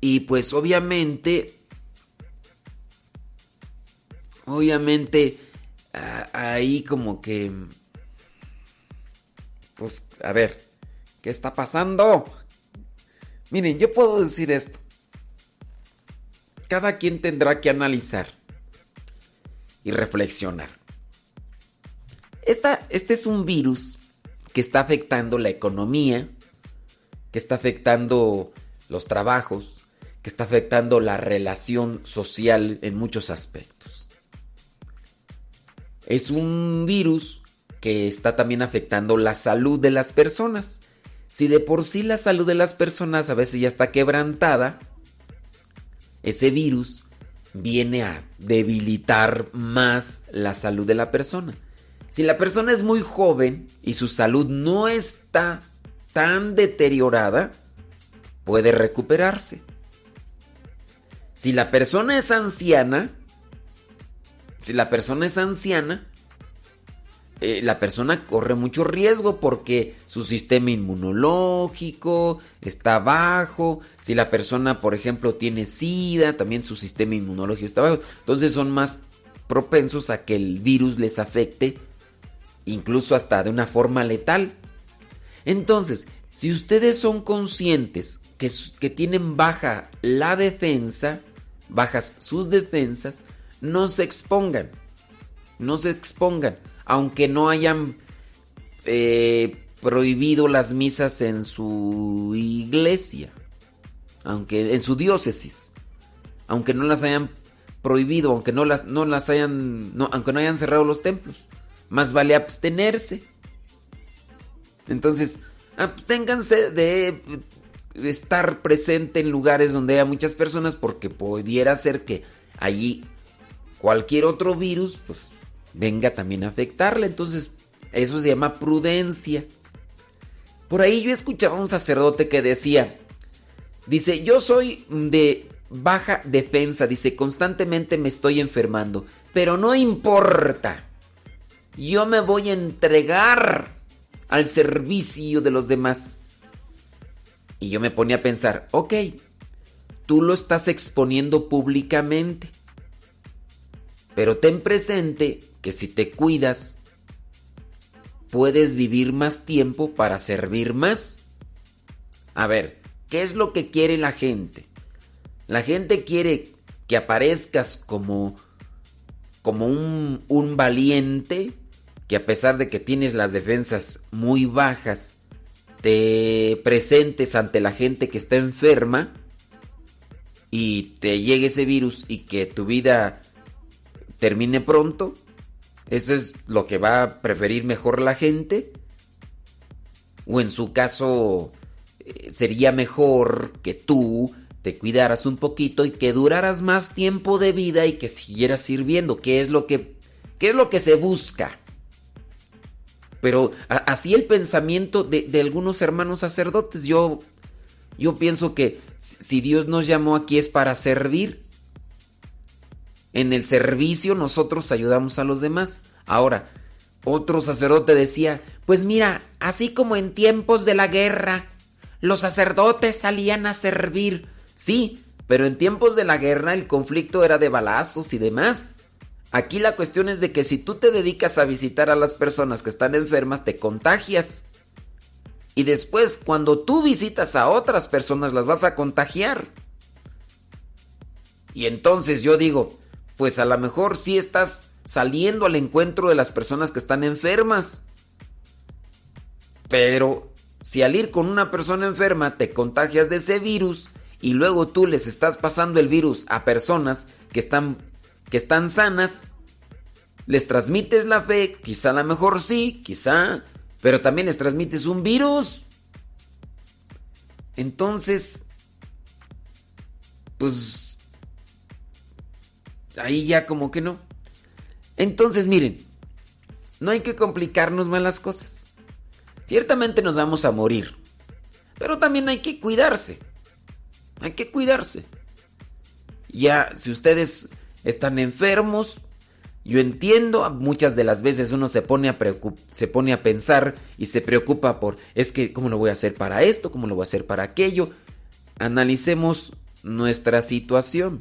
Y pues obviamente obviamente ahí como que... Pues, a ver, ¿qué está pasando? Miren, yo puedo decir esto. Cada quien tendrá que analizar y reflexionar. Este es un virus que está afectando la economía, que está afectando los trabajos, que está afectando la relación social en muchos aspectos es un virus que está también afectando la salud de las personas. Si de por sí la salud de las personas a veces ya está quebrantada, ese virus viene a debilitar más la salud de la persona. Si la persona es muy joven y su salud no está tan deteriorada, puede recuperarse. Si la persona es anciana, si la persona es anciana, eh, la persona corre mucho riesgo porque su sistema inmunológico está bajo. Si la persona, por ejemplo, tiene SIDA, también su sistema inmunológico está bajo. Entonces son más propensos a que el virus les afecte, incluso hasta de una forma letal. Entonces, si ustedes son conscientes que, tienen baja la defensa, bajas sus defensas, no se expongan. No se expongan. Aunque no hayan eh, prohibido las misas en su iglesia. Aunque en su diócesis. Aunque no las hayan prohibido, aunque no las, no las hayan. No, aunque no hayan cerrado los templos. Más vale abstenerse. Entonces, absténganse de estar presente en lugares donde haya muchas personas porque pudiera ser que allí cualquier otro virus, pues venga también a afectarle. Entonces, eso se llama prudencia. Por ahí yo escuchaba a un sacerdote que decía, dice, yo soy de baja defensa, dice, constantemente me estoy enfermando, pero no importa. Yo me voy a entregar al servicio de los demás. Y yo me ponía a pensar, ok, tú lo estás exponiendo públicamente. Pero ten presente que si te cuidas, puedes vivir más tiempo para servir más. A ver, ¿qué es lo que quiere la gente? La gente quiere que aparezcas como como un, un valiente que a pesar de que tienes las defensas muy bajas, te presentes ante la gente que está enferma y te llegue ese virus y que tu vida termine pronto. ¿Eso es lo que va a preferir mejor la gente? ¿O en su caso eh, sería mejor que tú te cuidaras un poquito y que duraras más tiempo de vida y que siguieras sirviendo, ¿Qué es lo que, qué es lo que se busca. Pero así el pensamiento de, algunos hermanos sacerdotes, yo, yo pienso que si Dios nos llamó aquí es para servir. En el servicio nosotros ayudamos a los demás. Ahora, otro sacerdote decía, pues mira, así como en tiempos de la guerra, los sacerdotes salían a servir Sí, pero en tiempos de la guerra el conflicto era de balazos y demás. Aquí la cuestión es de que si tú te dedicas a visitar a las personas que están enfermas, te contagias. Y después, cuando tú visitas a otras personas, las vas a contagiar. Y entonces yo digo, pues a lo mejor sí estás saliendo al encuentro de las personas que están enfermas. Pero si al ir con una persona enferma te contagias de ese virus, y luego tú les estás pasando el virus a personas que están, que están sanas, les transmites la fe, quizá a lo mejor sí, quizá, pero también les transmites un virus. Entonces, pues, ahí ya como que no. Entonces, miren, no hay que complicarnos más las cosas. Ciertamente nos vamos a morir, pero también hay que cuidarse. Hay que cuidarse. Ya, si ustedes están enfermos, yo entiendo, muchas de las veces uno se pone a se pone a pensar y se preocupa por, es que cómo lo voy a hacer para esto, cómo lo voy a hacer para aquello. Analicemos nuestra situación.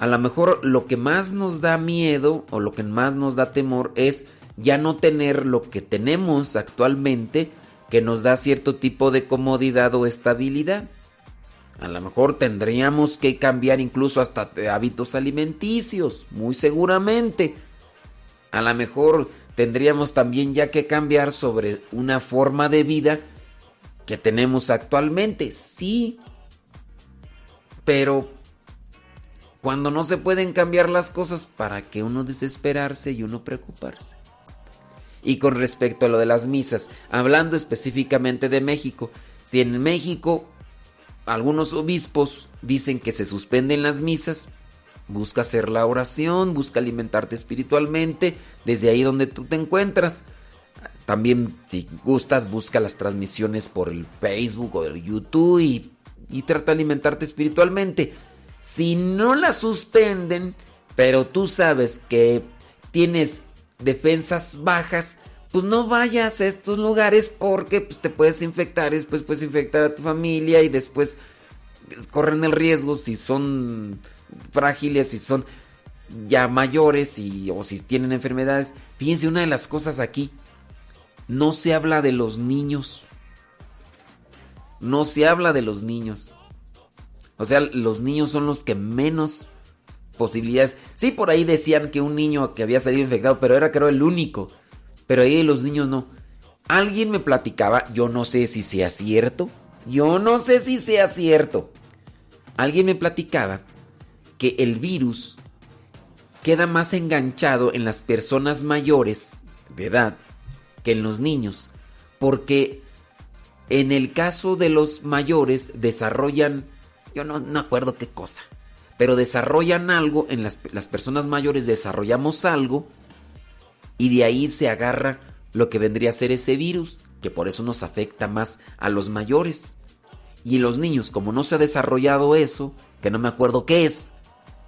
A lo mejor lo que más nos da miedo o lo que más nos da temor es ya no tener lo que tenemos actualmente que nos da cierto tipo de comodidad o estabilidad. A lo mejor tendríamos que cambiar incluso hasta hábitos alimenticios, muy seguramente. A lo mejor tendríamos también ya que cambiar sobre una forma de vida que tenemos actualmente, sí. Pero cuando no se pueden cambiar las cosas, ¿para que uno desesperarse y uno preocuparse? Y con respecto a lo de las misas, hablando específicamente de México, si en México algunos obispos dicen que se suspenden las misas, busca hacer la oración, busca alimentarte espiritualmente desde ahí donde tú te encuentras. También si gustas busca las transmisiones por el Facebook o el YouTube y, trata de alimentarte espiritualmente. Si no la suspenden, pero tú sabes que tienes defensas bajas, pues no vayas a estos lugares porque pues, te puedes infectar, después puedes infectar a tu familia y después corren el riesgo si son frágiles, si son ya mayores y, o si tienen enfermedades. Fíjense, una de las cosas aquí, no se habla de los niños. No se habla de los niños. O sea, los niños son los que menos posibilidades. Sí, por ahí decían que un niño que había salido infectado, pero era creo el único. Pero ahí los niños no. Alguien me platicaba, yo no sé si sea cierto, yo no sé si sea cierto. Alguien me platicaba que el virus queda más enganchado en las personas mayores de edad que en los niños, porque en el caso de los mayores desarrollan, yo no, no acuerdo qué cosa, pero desarrollan algo, en las, las personas mayores desarrollamos algo y de ahí se agarra lo que vendría a ser ese virus, que por eso nos afecta más a los mayores. Y los niños, como no se ha desarrollado eso, que no me acuerdo qué es,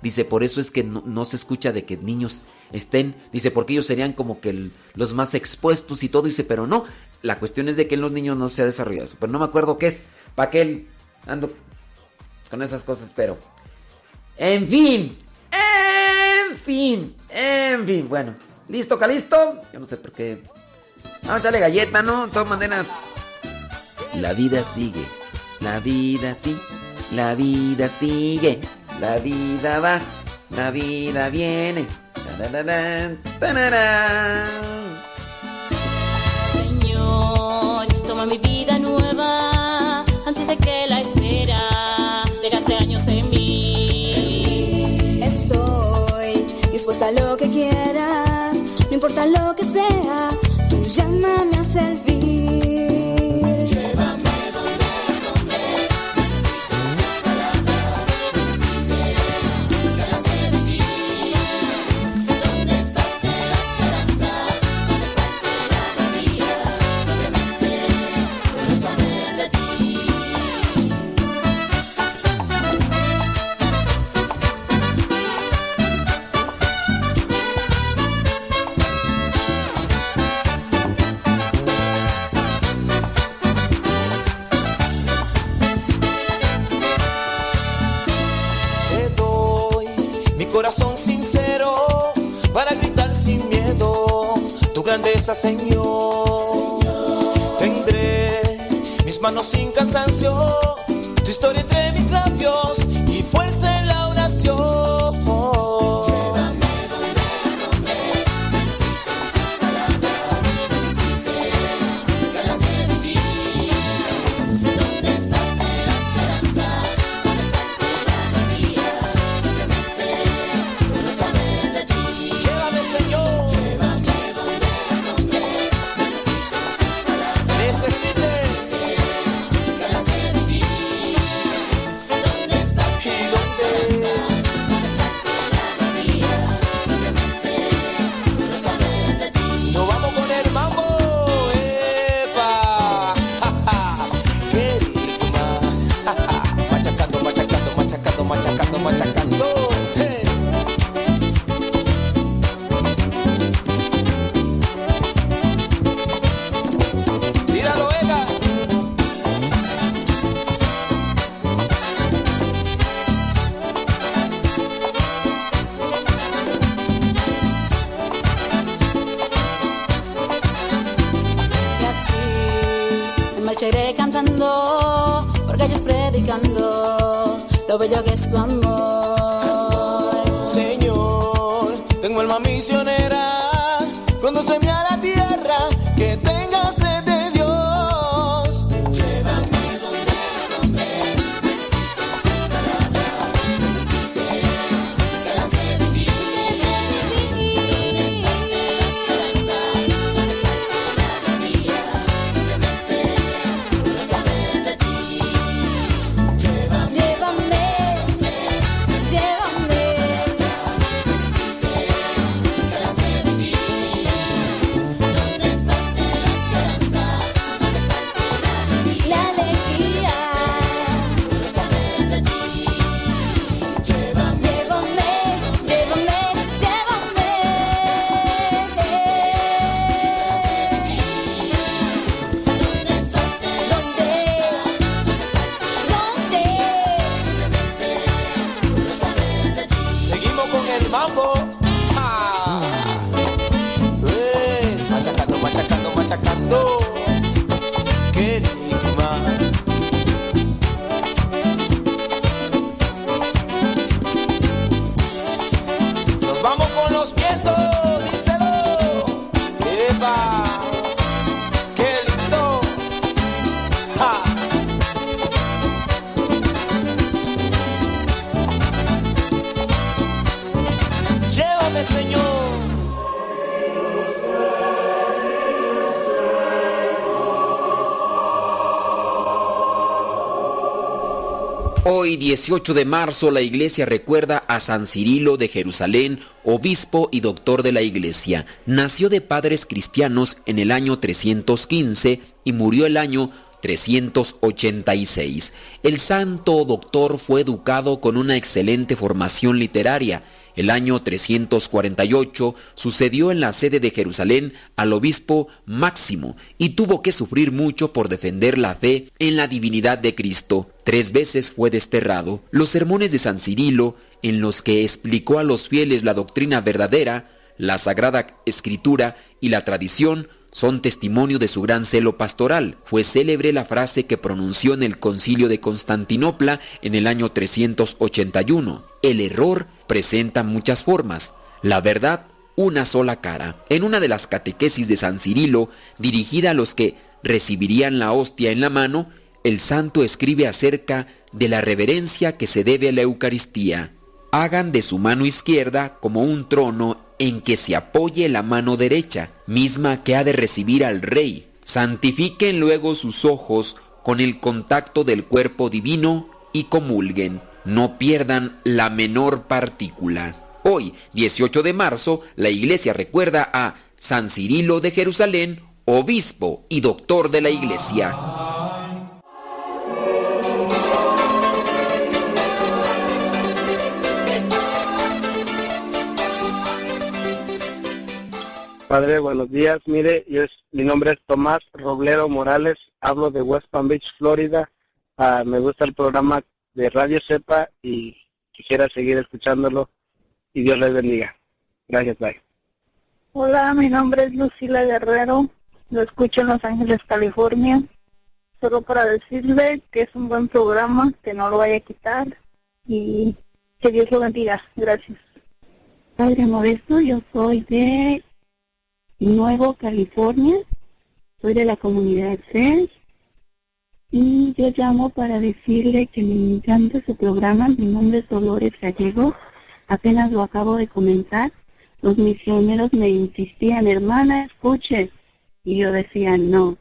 dice, por eso es que no, se escucha de que niños estén, dice, porque ellos serían como que los más expuestos y todo, dice, pero no, la cuestión es de que en los niños no se ha desarrollado eso, pero no me acuerdo qué es, para qué ando con esas cosas, pero... En fin, en fin, en fin, bueno. ¿Listo, Calisto? Yo no sé por qué. Ah, Vamos a echarle gallet, mano. De todas maneras. La vida sigue. La vida sí. La vida sigue. La vida va. La vida viene. Señor. Tendré mis manos sin cansancio 18 de marzo la iglesia recuerda a San Cirilo de Jerusalén, obispo y doctor de la iglesia. Nació de padres cristianos en el año 315 y murió el año 386. El santo doctor fue educado con una excelente formación literaria. El año 348 sucedió en la sede de Jerusalén al obispo Máximo y tuvo que sufrir mucho por defender la fe en la divinidad de Cristo. Tres veces fue desterrado. Los sermones de San Cirilo, en los que explicó a los fieles la doctrina verdadera, la Sagrada Escritura y la tradición, son testimonio de su gran celo pastoral. Fue célebre la frase que pronunció en el concilio de Constantinopla en el año 381. El error presenta muchas formas, la verdad una sola cara. En una de las catequesis de San Cirilo, dirigida a los que recibirían la hostia en la mano, el santo escribe acerca de la reverencia que se debe a la Eucaristía. Hagan de su mano izquierda como un trono en que se apoye la mano derecha, misma que ha de recibir al Rey. Santifiquen luego sus ojos con el contacto del cuerpo divino y comulguen. No pierdan la menor partícula. Hoy, 18 de marzo, la iglesia recuerda a San Cirilo de Jerusalén, obispo y doctor de la iglesia. Padre, buenos días. Mire, yo es, mi nombre es Tomás Roblero Morales, hablo de West Palm Beach, Florida. Ah, me gusta el programa de Radio Cepa y quisiera seguir escuchándolo y Dios les bendiga. Gracias, bye. Hola, mi nombre es Lucila Guerrero, lo escucho en Los Ángeles, California. Solo para decirle que es un buen programa, que no lo vaya a quitar y que Dios lo bendiga. Gracias. Padre Modesto, yo soy de Nuevo California, soy de la comunidad CES y yo llamo para decirle que me encanta su programa, mi nombre es Dolores Gallego, apenas lo acabo de comentar, los misioneros me insistían, hermana, escuche, y yo decía, no,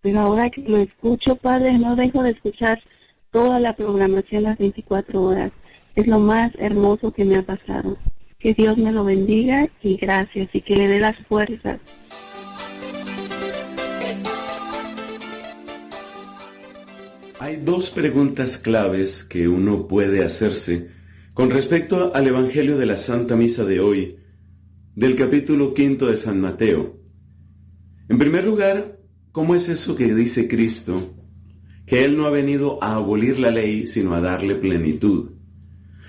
pero ahora que lo escucho, padre, no dejo de escuchar toda la programación las 24 horas, es lo más hermoso que me ha pasado. Que Dios me lo bendiga y gracias y que le dé las fuerzas. Hay dos preguntas claves que uno puede hacerse con respecto al Evangelio de la Santa Misa de hoy, del capítulo quinto de San Mateo. En primer lugar, ¿cómo es eso que dice Cristo? Que Él no ha venido a abolir la ley, sino a darle plenitud.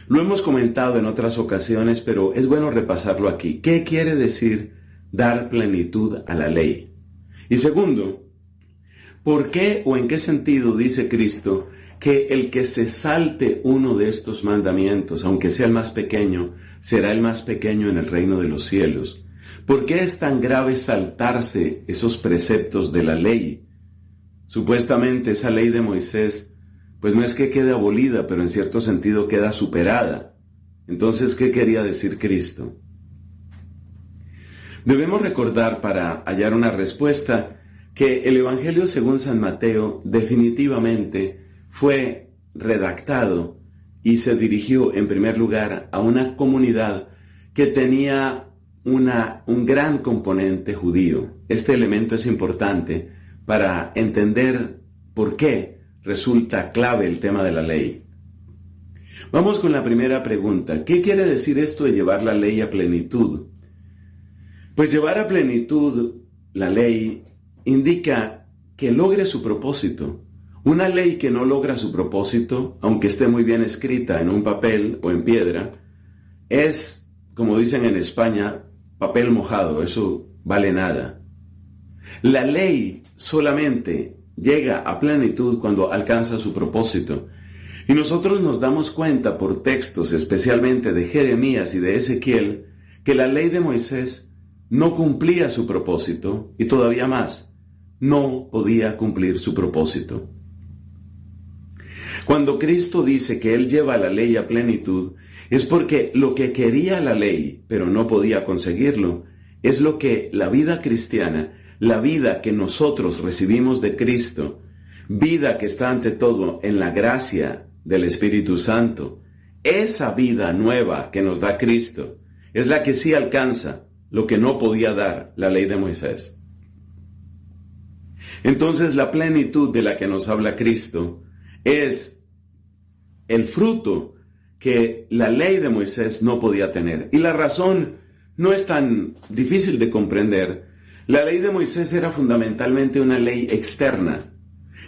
Lo hemos comentado en otras ocasiones, pero es bueno repasarlo aquí. ¿Qué quiere decir dar plenitud a la ley? Y segundo, ¿por qué o en qué sentido dice Cristo que el que se salte uno de estos mandamientos, aunque sea el más pequeño, será el más pequeño en el reino de los cielos? ¿Por qué es tan grave saltarse esos preceptos de la ley? Supuestamente esa ley de Moisés pues no es que quede abolida, pero en cierto sentido queda superada. Entonces, ¿qué quería decir Cristo? Debemos recordar para hallar una respuesta que el Evangelio según San Mateo definitivamente fue redactado y se dirigió en primer lugar a una comunidad que tenía una, un gran componente judío. Este elemento es importante para entender por qué resulta clave el tema de la ley. Vamos con la primera pregunta. ¿Qué quiere decir esto de llevar la ley a plenitud? Pues llevar a plenitud la ley indica que logre su propósito. Una ley que no logra su propósito, aunque esté muy bien escrita en un papel o en piedra, es, como dicen en España, papel mojado, eso vale nada. La ley solamente llega a plenitud cuando alcanza su propósito. Y nosotros nos damos cuenta por textos, especialmente de Jeremías y de Ezequiel, que la ley de Moisés no cumplía su propósito y todavía más, no podía cumplir su propósito. Cuando Cristo dice que Él lleva la ley a plenitud, es porque lo que quería la ley, pero no podía conseguirlo, es lo que la vida cristiana la vida que nosotros recibimos de Cristo, vida que está ante todo en la gracia del Espíritu Santo, esa vida nueva que nos da Cristo, es la que sí alcanza lo que no podía dar la ley de Moisés. Entonces la plenitud de la que nos habla Cristo es el fruto que la ley de Moisés no podía tener. Y la razón no es tan difícil de comprender la ley de Moisés era fundamentalmente una ley externa.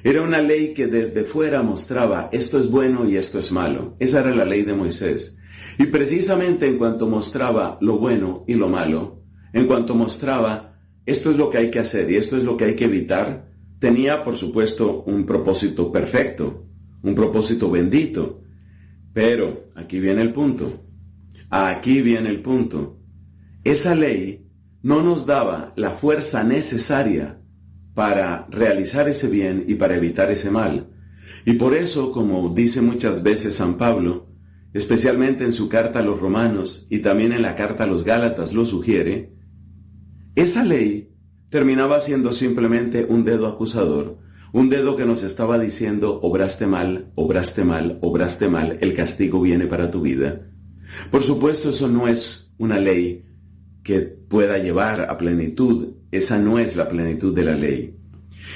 Era una ley que desde fuera mostraba esto es bueno y esto es malo. Esa era la ley de Moisés. Y precisamente en cuanto mostraba lo bueno y lo malo, en cuanto mostraba esto es lo que hay que hacer y esto es lo que hay que evitar, tenía por supuesto un propósito perfecto, un propósito bendito. Pero aquí viene el punto. Aquí viene el punto. Esa ley no nos daba la fuerza necesaria para realizar ese bien y para evitar ese mal. Y por eso, como dice muchas veces San Pablo, especialmente en su carta a los romanos y también en la carta a los Gálatas lo sugiere, esa ley terminaba siendo simplemente un dedo acusador, un dedo que nos estaba diciendo, obraste mal, obraste mal, obraste mal, el castigo viene para tu vida. Por supuesto, eso no es una ley que pueda llevar a plenitud, esa no es la plenitud de la ley.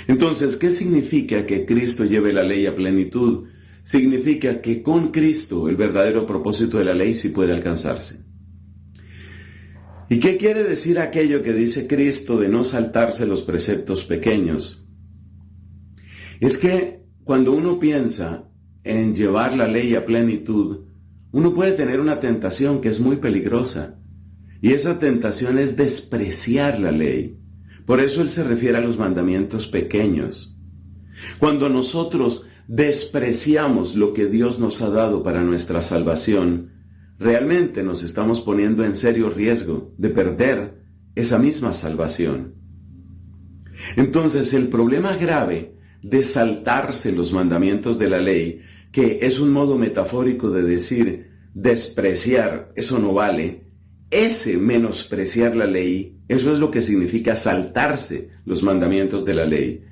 Entonces, ¿qué significa que Cristo lleve la ley a plenitud? significa que con Cristo el verdadero propósito de la ley sí puede alcanzarse. ¿Y qué quiere decir aquello que dice Cristo de no saltarse los preceptos pequeños? Es que cuando uno piensa en llevar la ley a plenitud, uno puede tener una tentación que es muy peligrosa. Y esa tentación es despreciar la ley. Por eso Él se refiere a los mandamientos pequeños. Cuando nosotros despreciamos lo que Dios nos ha dado para nuestra salvación, realmente nos estamos poniendo en serio riesgo de perder esa misma salvación. Entonces el problema grave de saltarse los mandamientos de la ley, que es un modo metafórico de decir despreciar, eso no vale, ese menospreciar la ley, eso es lo que significa saltarse los mandamientos de la ley.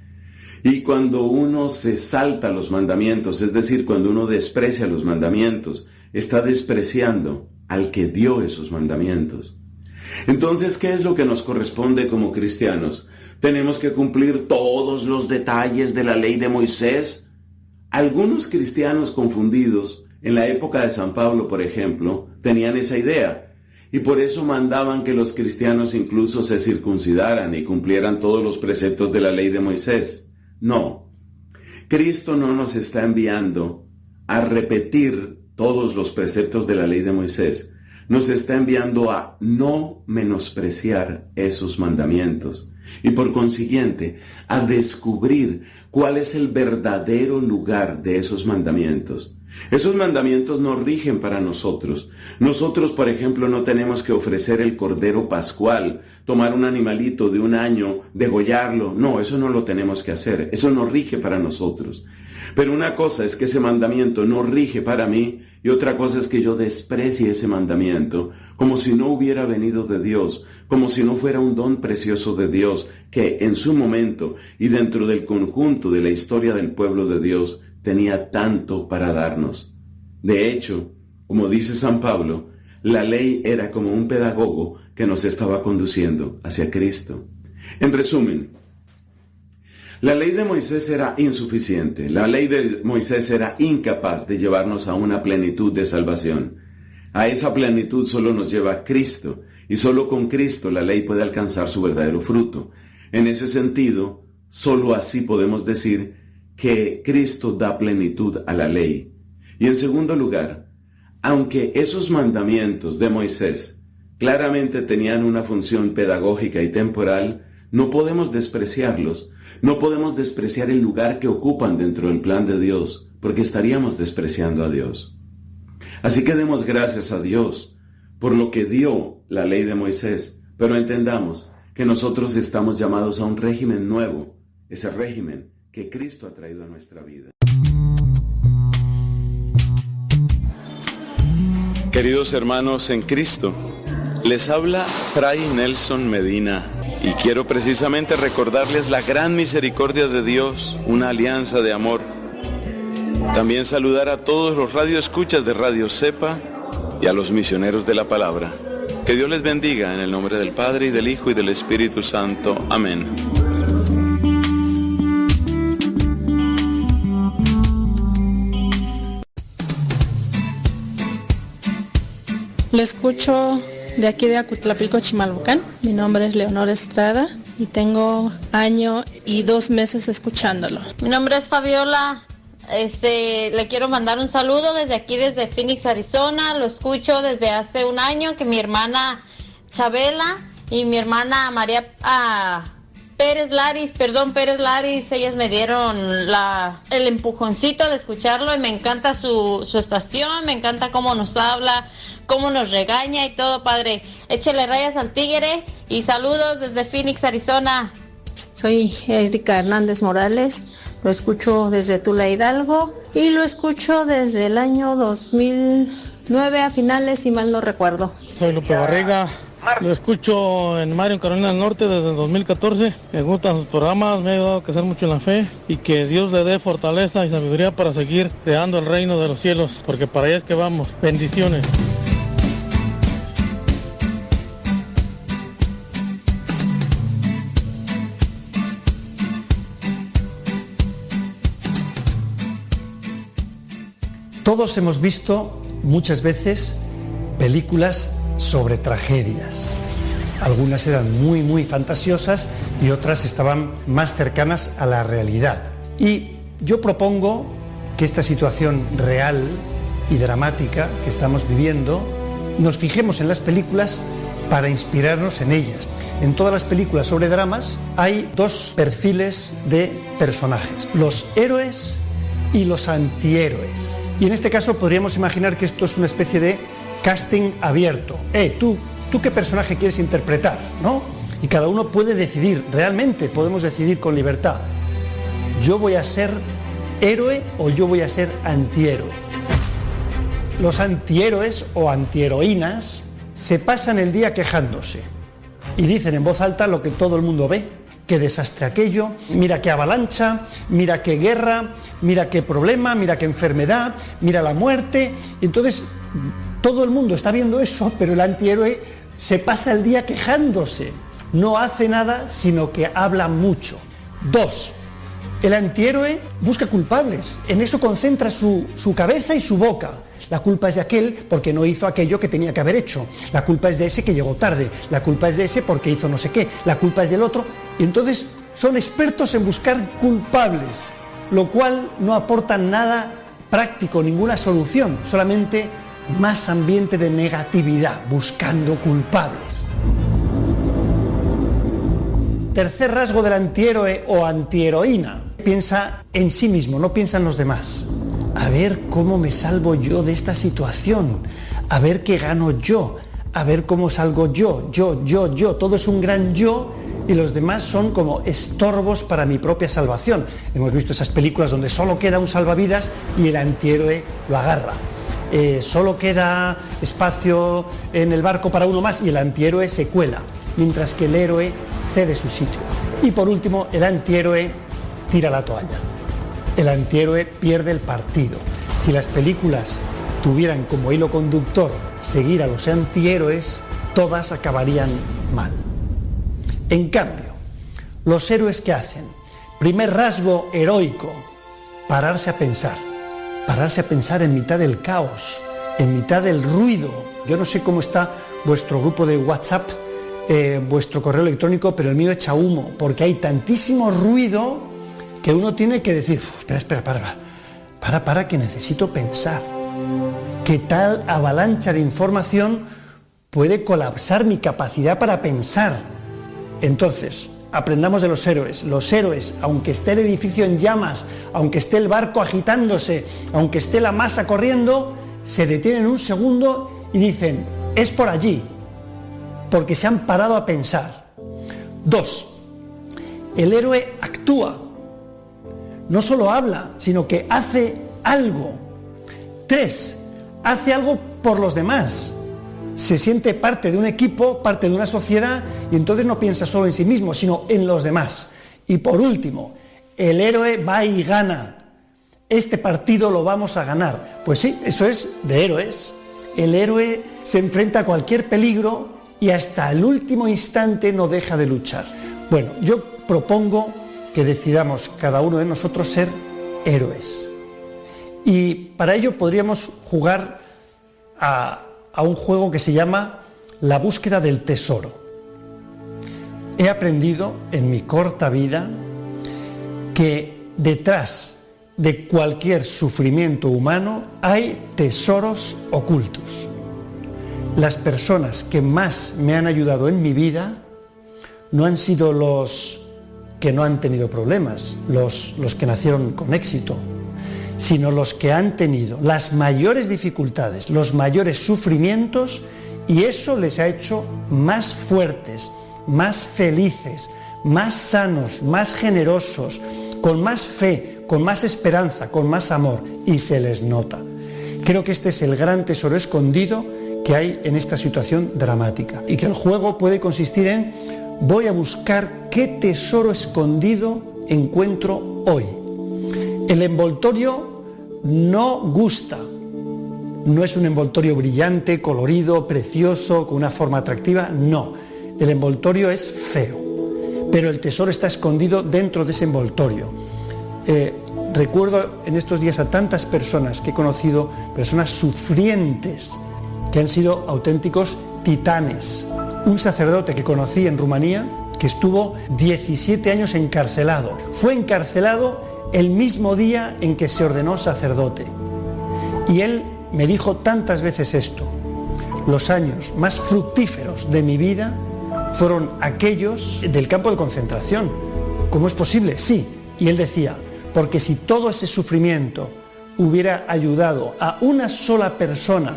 Y cuando uno se salta los mandamientos, es decir, cuando uno desprecia los mandamientos, está despreciando al que dio esos mandamientos. Entonces, ¿qué es lo que nos corresponde como cristianos? ¿Tenemos que cumplir todos los detalles de la ley de Moisés? Algunos cristianos confundidos, en la época de San Pablo, por ejemplo, tenían esa idea. Y por eso mandaban que los cristianos incluso se circuncidaran y cumplieran todos los preceptos de la ley de Moisés. No, Cristo no nos está enviando a repetir todos los preceptos de la ley de Moisés. Nos está enviando a no menospreciar esos mandamientos y por consiguiente a descubrir cuál es el verdadero lugar de esos mandamientos. Esos mandamientos no rigen para nosotros. Nosotros, por ejemplo, no tenemos que ofrecer el cordero pascual tomar un animalito de un año, degollarlo. No, eso no lo tenemos que hacer. Eso no rige para nosotros. Pero una cosa es que ese mandamiento no rige para mí y otra cosa es que yo desprecie ese mandamiento como si no hubiera venido de Dios, como si no fuera un don precioso de Dios que en su momento y dentro del conjunto de la historia del pueblo de Dios tenía tanto para darnos. De hecho, como dice San Pablo, la ley era como un pedagogo que nos estaba conduciendo hacia Cristo. En resumen, la ley de Moisés era insuficiente, la ley de Moisés era incapaz de llevarnos a una plenitud de salvación. A esa plenitud solo nos lleva Cristo, y solo con Cristo la ley puede alcanzar su verdadero fruto. En ese sentido, solo así podemos decir que Cristo da plenitud a la ley. Y en segundo lugar, aunque esos mandamientos de Moisés claramente tenían una función pedagógica y temporal, no podemos despreciarlos, no podemos despreciar el lugar que ocupan dentro del plan de Dios, porque estaríamos despreciando a Dios. Así que demos gracias a Dios por lo que dio la ley de Moisés, pero entendamos que nosotros estamos llamados a un régimen nuevo, ese régimen que Cristo ha traído a nuestra vida. Queridos hermanos en Cristo, les habla Fray Nelson Medina y quiero precisamente recordarles la gran misericordia de Dios, una alianza de amor. También saludar a todos los radioescuchas de Radio Cepa y a los misioneros de la palabra. Que Dios les bendiga en el nombre del Padre y del Hijo y del Espíritu Santo. Amén. Le escucho de aquí de Acutlapilco, Chimalhuacán. Mi nombre es Leonor Estrada y tengo año y dos meses escuchándolo. Mi nombre es Fabiola. Este, le quiero mandar un saludo desde aquí, desde Phoenix, Arizona. Lo escucho desde hace un año que mi hermana Chabela y mi hermana María ah, Pérez Laris, perdón Pérez Laris, ellas me dieron la, el empujoncito de escucharlo y me encanta su, su estación, me encanta cómo nos habla, cómo nos regaña y todo, padre. Échele rayas al tigre y saludos desde Phoenix, Arizona. Soy Erika Hernández Morales, lo escucho desde Tula Hidalgo y lo escucho desde el año 2009 a finales, si mal no recuerdo. Soy Lupe Barriga, lo escucho en Mario, Carolina del Norte desde el 2014. Me gustan sus programas, me ha ayudado a crecer mucho en la fe y que Dios le dé fortaleza y sabiduría para seguir creando el reino de los cielos, porque para allá es que vamos. Bendiciones. Todos hemos visto muchas veces películas sobre tragedias. Algunas eran muy, muy fantasiosas y otras estaban más cercanas a la realidad. Y yo propongo que esta situación real y dramática que estamos viviendo, nos fijemos en las películas para inspirarnos en ellas. En todas las películas sobre dramas hay dos perfiles de personajes, los héroes y los antihéroes. Y en este caso podríamos imaginar que esto es una especie de casting abierto. Eh, tú, tú qué personaje quieres interpretar, ¿no? Y cada uno puede decidir, realmente podemos decidir con libertad. Yo voy a ser héroe o yo voy a ser antihéroe. Los antihéroes o antiheroínas se pasan el día quejándose y dicen en voz alta lo que todo el mundo ve. Qué desastre aquello, mira qué avalancha, mira qué guerra, mira qué problema, mira qué enfermedad, mira la muerte. Entonces todo el mundo está viendo eso, pero el antihéroe se pasa el día quejándose. No hace nada, sino que habla mucho. Dos, el antihéroe busca culpables. En eso concentra su, su cabeza y su boca. La culpa es de aquel porque no hizo aquello que tenía que haber hecho. La culpa es de ese que llegó tarde. La culpa es de ese porque hizo no sé qué. La culpa es del otro. Y entonces son expertos en buscar culpables, lo cual no aporta nada práctico, ninguna solución, solamente más ambiente de negatividad, buscando culpables. Tercer rasgo del antihéroe o antiheroína. Piensa en sí mismo, no piensa en los demás. A ver cómo me salvo yo de esta situación. A ver qué gano yo. A ver cómo salgo yo. Yo, yo, yo. Todo es un gran yo y los demás son como estorbos para mi propia salvación. Hemos visto esas películas donde solo queda un salvavidas y el antihéroe lo agarra. Eh, solo queda espacio en el barco para uno más y el antihéroe se cuela, mientras que el héroe cede su sitio. Y por último, el antihéroe tira la toalla. El antihéroe pierde el partido. Si las películas tuvieran como hilo conductor seguir a los antihéroes, todas acabarían mal. En cambio, los héroes que hacen, primer rasgo heroico, pararse a pensar pararse a pensar en mitad del caos, en mitad del ruido. Yo no sé cómo está vuestro grupo de WhatsApp, eh, vuestro correo electrónico, pero el mío echa humo, porque hay tantísimo ruido que uno tiene que decir, espera, espera, para, para, para, que necesito pensar. ¿Qué tal avalancha de información puede colapsar mi capacidad para pensar? Entonces, aprendamos de los héroes. Los héroes, aunque esté el edificio en llamas, aunque esté el barco agitándose, aunque esté la masa corriendo, se detienen un segundo y dicen, es por allí, porque se han parado a pensar. Dos, el héroe actúa, no solo habla, sino que hace algo. Tres, hace algo por los demás se siente parte de un equipo, parte de una sociedad y entonces no piensa solo en sí mismo, sino en los demás. Y por último, el héroe va y gana. Este partido lo vamos a ganar. Pues sí, eso es de héroes. El héroe se enfrenta a cualquier peligro y hasta el último instante no deja de luchar. Bueno, yo propongo que decidamos cada uno de nosotros ser héroes. Y para ello podríamos jugar a a un juego que se llama La búsqueda del tesoro. He aprendido en mi corta vida que detrás de cualquier sufrimiento humano hay tesoros ocultos. Las personas que más me han ayudado en mi vida no han sido los que no han tenido problemas, los, los que nacieron con éxito, sino los que han tenido las mayores dificultades, los mayores sufrimientos, y eso les ha hecho más fuertes, más felices, más sanos, más generosos, con más fe, con más esperanza, con más amor, y se les nota. Creo que este es el gran tesoro escondido que hay en esta situación dramática y que el juego puede consistir en voy a buscar qué tesoro escondido encuentro hoy. El envoltorio no gusta, no es un envoltorio brillante, colorido, precioso, con una forma atractiva, no. El envoltorio es feo, pero el tesoro está escondido dentro de ese envoltorio. Eh, recuerdo en estos días a tantas personas que he conocido, personas sufrientes, que han sido auténticos titanes. Un sacerdote que conocí en Rumanía, que estuvo 17 años encarcelado. Fue encarcelado el mismo día en que se ordenó sacerdote. Y él me dijo tantas veces esto. Los años más fructíferos de mi vida fueron aquellos del campo de concentración. ¿Cómo es posible? Sí. Y él decía, porque si todo ese sufrimiento hubiera ayudado a una sola persona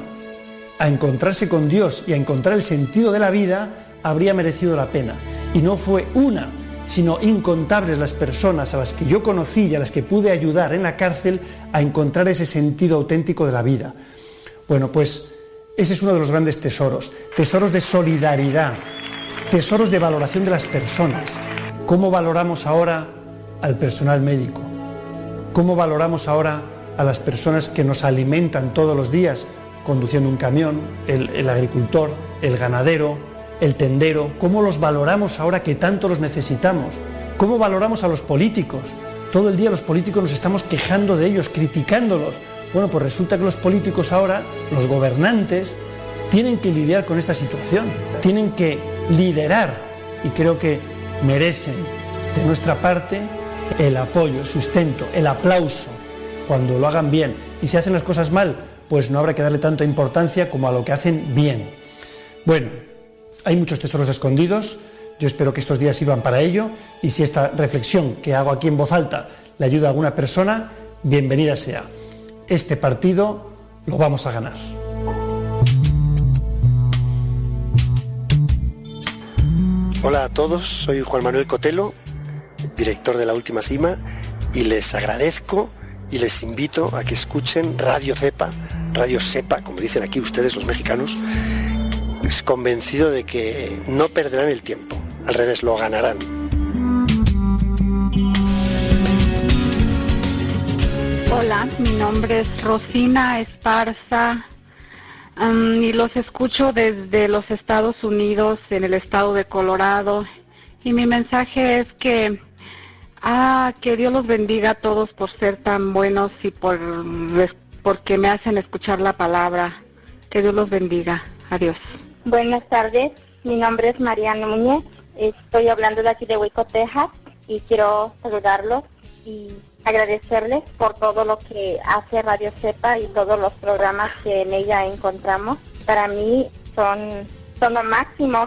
a encontrarse con Dios y a encontrar el sentido de la vida, habría merecido la pena. Y no fue una, sino incontables las personas a las que yo conocí y a las que pude ayudar en la cárcel a encontrar ese sentido auténtico de la vida. Bueno, pues ese es uno de los grandes tesoros, tesoros de solidaridad, tesoros de valoración de las personas. ¿Cómo valoramos ahora al personal médico? ¿Cómo valoramos ahora a las personas que nos alimentan todos los días conduciendo un camión, el, agricultor, el ganadero, el tendero? ¿Cómo los valoramos ahora que tanto los necesitamos? ¿Cómo valoramos a los políticos? Todo el día los políticos nos estamos quejando de ellos, criticándolos. Bueno, pues resulta que los políticos ahora, los gobernantes, tienen que lidiar con esta situación, tienen que liderar y creo que merecen de nuestra parte el apoyo, el sustento, el aplauso cuando lo hagan bien. Y si hacen las cosas mal, pues no habrá que darle tanta importancia como a lo que hacen bien. Bueno, hay muchos tesoros escondidos, yo espero que estos días sirvan para ello y si esta reflexión que hago aquí en voz alta le ayuda a alguna persona, bienvenida sea. Este partido lo vamos a ganar. Hola a todos, soy Juan Manuel Cotelo director de La Última Cima, y les agradezco y les invito a que escuchen Radio Cepa, Radio Sepa, como dicen aquí ustedes los mexicanos, es convencido de que no perderán el tiempo, al revés, lo ganarán. Hola, mi nombre es Rosina Esparza y los escucho desde los Estados Unidos, en el estado de Colorado. Y mi mensaje es que Ah, que Dios los bendiga a todos por ser tan buenos y por porque me hacen escuchar la palabra. Que Dios los bendiga. Adiós. Buenas tardes. Mi nombre es Mariana Muñez. Estoy hablando de aquí de Huico, Texas y quiero saludarlos y agradecerles por todo lo que hace Radio Cepa y todos los programas que en ella encontramos. Para mí son, son lo máximo.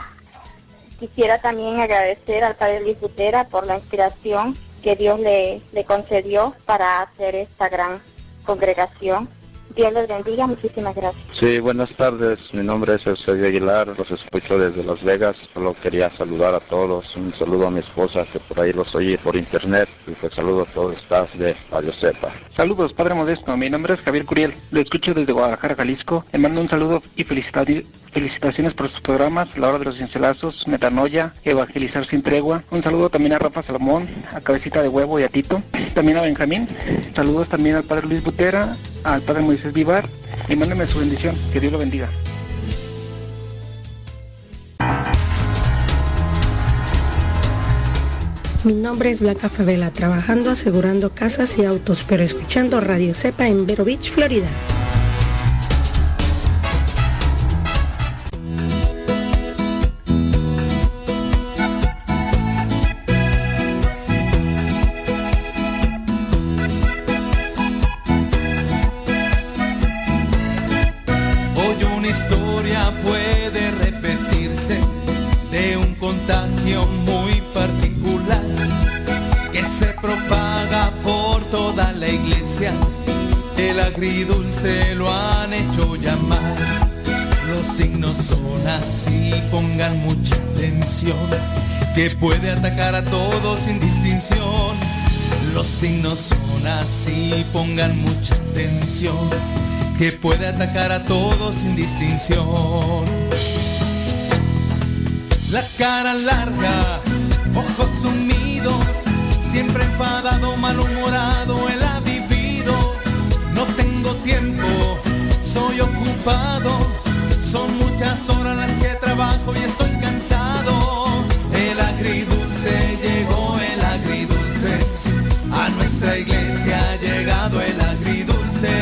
Quisiera también agradecer al Padre Luis Butera por la inspiración que Dios le, le concedió para hacer esta gran congregación. Dios les bendiga, muchísimas gracias. Sí, buenas tardes, mi nombre es Eusebio Aguilar, los escucho desde Las Vegas, solo quería saludar a todos, un saludo a mi esposa que por ahí los oye por internet. Y pues saludo a todo el staff de Radio Cepa. Saludos, Padre Modesto, mi nombre es Javier Curiel, lo escucho desde Guadalajara, Jalisco, le mando un saludo y felicitaciones por sus programas, La Hora de los Cincelazos, Metanoia, Evangelizar sin Tregua, un saludo también a Rafa Salomón, a Cabecita de Huevo y a Tito, también a Benjamín, saludos también al Padre Luis Butera, al Padre Moisés Vivar y mándeme su bendición. Que Dios lo bendiga. Mi nombre es Blanca Favela, trabajando asegurando casas y autos, pero escuchando Radio Cepa en Vero Beach, Florida. Así, pongan mucha atención, que puede atacar a todos sin distinción. Los signos son así, pongan mucha atención, que puede atacar a todos sin distinción. La cara larga, ojos sumidos, siempre enfadado, malhumorado, él ha vivido. No tengo tiempo, soy ocupado, son muchas horas las que trabajo y estoy cansado. El agridulce llegó, el agridulce, a nuestra iglesia ha llegado el agridulce,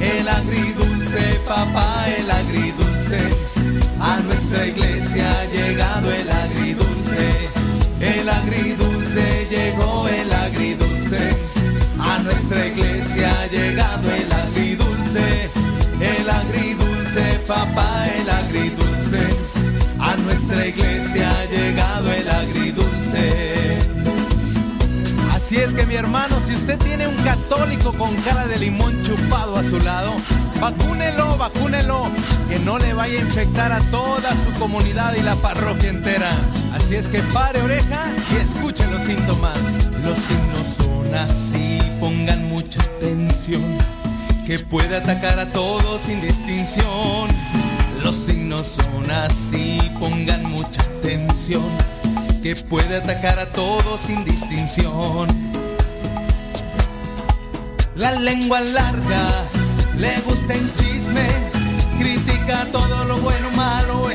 el agridulce, papá, el agridulce, a nuestra iglesia ha llegado el agridulce, el agridulce llegó el agridulce, a nuestra iglesia ha llegado el agridulce, el agridulce, a nuestra iglesia ha llegado el agridulce. Así es que mi hermano, si usted tiene un católico con cara de limón chupado a su lado, vacúnelo, vacúnelo, que no le vaya a infectar a toda su comunidad y la parroquia entera. Así es que pare oreja y escuche los síntomas. Los signos son así, pongan mucha atención, que puede atacar a todos sin distinción. Los signos son así, pongan mucha atención, que puede atacar a todos sin distinción. La lengua larga, le gusta en chisme, critica todo lo bueno, malo,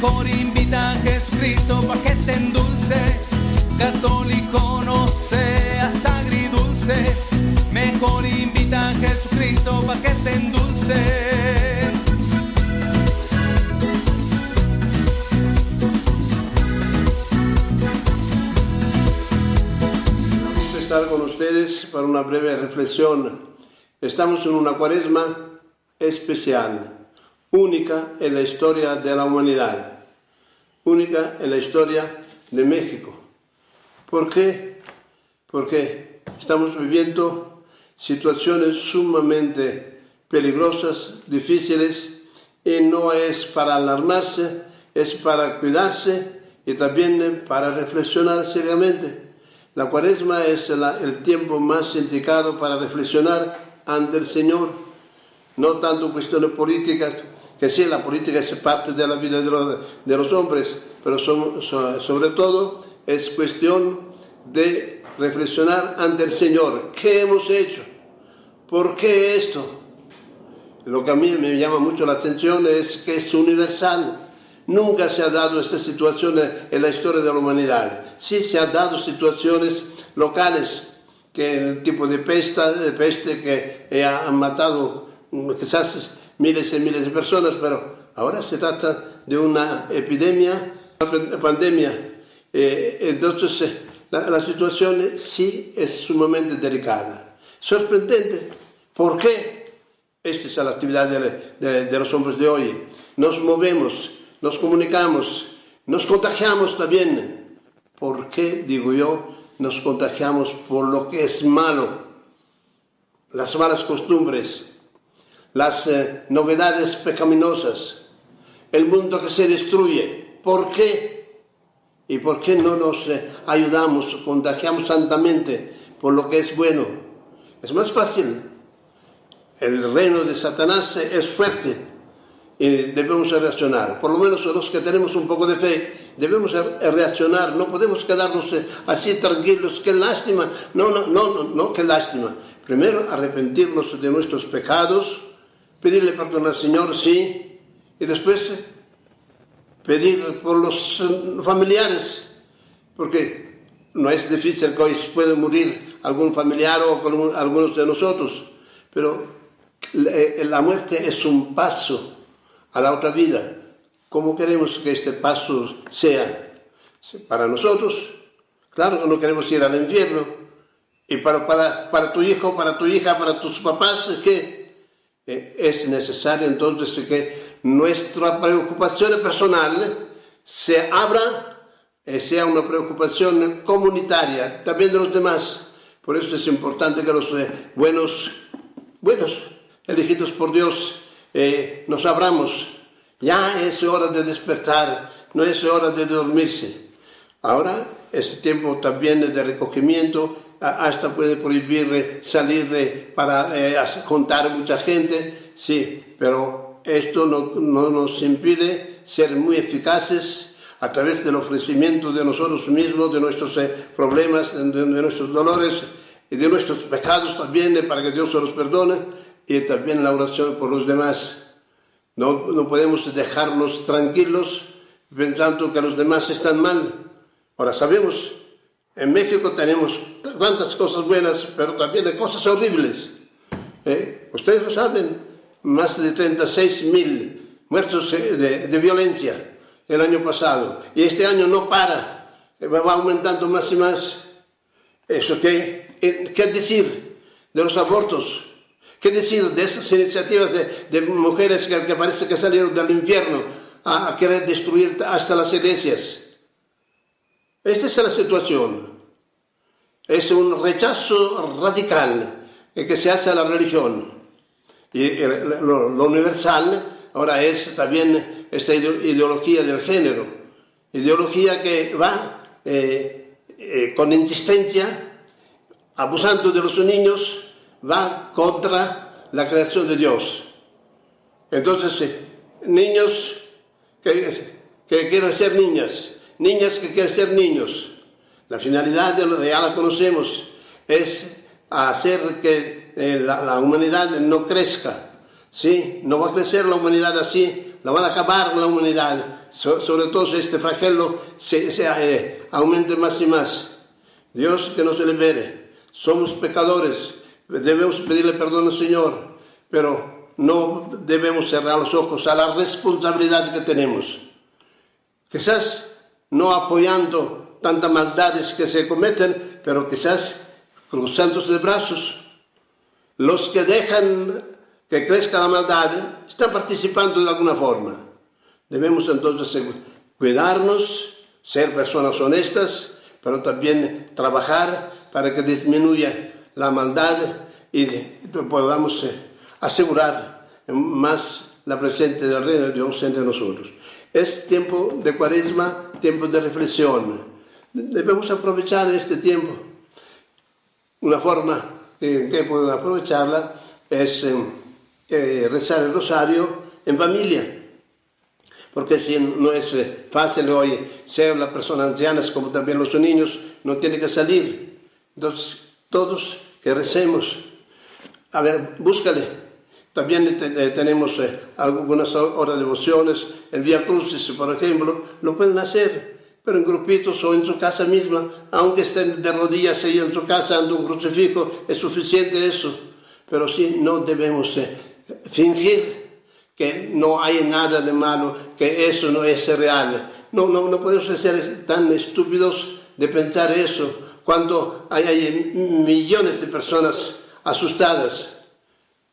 mejor invita a Jesucristo pa' que te endulce. Católico no seas agridulce, mejor invita a Jesucristo pa' que te endulce. estar con ustedes para una breve reflexión. Estamos en una cuaresma especial, única en la historia de la humanidad, única en la historia de México. ¿Por qué? Porque estamos viviendo situaciones sumamente peligrosas, difíciles, y no es para alarmarse, es para cuidarse y también para reflexionar seriamente. La cuaresma es la- el tiempo más indicado para reflexionar ante el Señor, no tanto cuestiones políticas, que sí, la política es parte de la vida de los, hombres, pero sobre todo es cuestión de reflexionar ante el Señor. ¿Qué hemos hecho? ¿Por qué esto? Lo que a mí me llama mucho la atención es que es universal. Nunca se ha dado esta situación en la historia de la humanidad. Sí se han dado situaciones locales, que el tipo de peste, de peste que eh, han matado quizás miles y miles de personas, pero ahora se trata de una epidemia, una pandemia. Eh, entonces, eh, la, la situación sí es sumamente delicada. Sorprendente. ¿Por qué? Esta es la actividad de, de- de los hombres de hoy. Nos movemos, nos comunicamos, nos contagiamos también. ¿Por qué, digo yo, nos contagiamos por lo que es malo? Las malas costumbres, las eh, novedades pecaminosas, el mundo que se destruye. ¿Por qué? ¿Y por qué no nos eh, ayudamos, contagiamos santamente por lo que es bueno? Es más fácil el reino de Satanás es fuerte y debemos reaccionar. Por lo menos los que tenemos un poco de fe, debemos reaccionar. No podemos quedarnos así tranquilos. Qué lástima. No, no, no, no, qué lástima. Primero, arrepentirnos de nuestros pecados, pedirle perdón al Señor, sí, y después pedir por los familiares, porque no es difícil que hoy puede morir algún familiar o algunos de nosotros, pero eh, la muerte es un paso a la otra vida. ¿Cómo queremos que este paso sea? Para nosotros, claro que no queremos ir al infierno. Y para, para, para tu hijo, para tu hija, para tus papás, que eh, es necesario entonces que nuestra preocupación personal se abra eh, sea una preocupación comunitaria, también de los demás. Por eso es importante que los eh, buenos, buenos, elegidos por Dios, eh, nos abramos. Ya es hora de despertar, no es hora de dormirse. Ahora es tiempo también de recogimiento, hasta puede prohibir salir para eh, contar mucha gente, sí, pero esto no, nos impide ser muy eficaces a través del ofrecimiento de nosotros mismos, de nuestros eh, problemas, de, nuestros dolores y de nuestros pecados también, para que Dios se los perdone y también la oración por los demás. No, no podemos dejarnos tranquilos pensando que los demás están mal. Ahora sabemos, en México tenemos tantas cosas buenas, pero también hay cosas horribles. ¿Eh? Ustedes lo saben, más de 36 mil muertos eh, de, violencia el año pasado. Y este año no para, va aumentando más y más. ¿Eso qué? Eh, ¿Qué decir de los abortos? ¿Qué decir de esas iniciativas de, mujeres que, parece que salieron del infierno a, querer destruir hasta las iglesias? Esta es la situación. Es un rechazo radical que se hace a la religión. Y lo, universal ahora es también esta ideología del género. Ideología que va eh, eh, con insistencia, abusando de los niños, va contra la creación de Dios. Entonces, eh, niños que, quieren ser niñas, niñas que quieren ser niños, la finalidad ya la conocemos, es hacer que eh, la, humanidad no crezca. ¿sí? No va a crecer la humanidad así, la van a acabar la humanidad. sobre todo si este flagelo se, eh, aumente más y más. Dios que nos libere. Somos pecadores, Debemos pedirle perdón al Señor, pero no debemos cerrar los ojos a la responsabilidad que tenemos. Quizás no apoyando tantas maldades que se cometen, pero quizás cruzándose de brazos. Los que dejan que crezca la maldad están participando de alguna forma. Debemos entonces cuidarnos, ser personas honestas, pero también trabajar para que disminuya la maldad y podamos eh, asegurar más la presencia del reino de Dios entre nosotros. Es tiempo de cuaresma, tiempo de reflexión. Debemos aprovechar este tiempo. Una forma que podemos aprovecharla es eh, eh, rezar el rosario en familia. Porque si no es fácil hoy ser las personas ancianas como también los niños, no tiene que salir. Entonces, todos que recemos. A ver, búscale. También eh, tenemos eh, algunas horas de devociones, el Vía Crucis, por ejemplo, lo pueden hacer, pero en grupitos o en su casa misma, aunque estén de rodillas ahí en su casa dando un crucifijo, es suficiente eso. Pero sí, no debemos fingir que no hay nada de malo, que eso no es real. No, no, no podemos ser tan estúpidos de pensar eso cuando hay, millones de personas asustadas.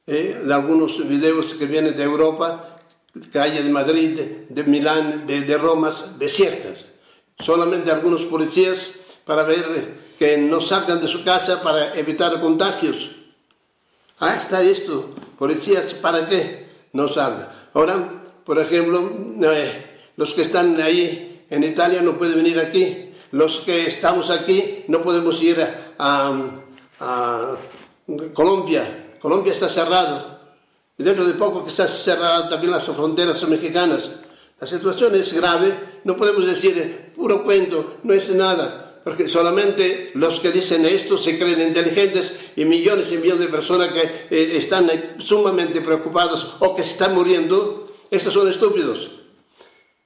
¿eh? De algunos videos que vienen de Europa, calle de Madrid, de, Milán, de, Roma, desiertas. Solamente algunos policías para ver que no salgan de su casa para evitar contagios. Ah, está esto. Policías, ¿para qué? No salgan. Ahora, por ejemplo, eh, los que están ahí en Italia no pueden venir aquí los que estamos aquí no podemos ir a, Colombia. Colombia está cerrado. Y dentro de poco quizás cerrarán también las fronteras mexicanas. La situación es grave, no podemos decir puro cuento, no es nada, porque solamente los que dicen esto se creen inteligentes y millones y millones de personas que eh, están sumamente preocupados o que están muriendo, estos son estúpidos.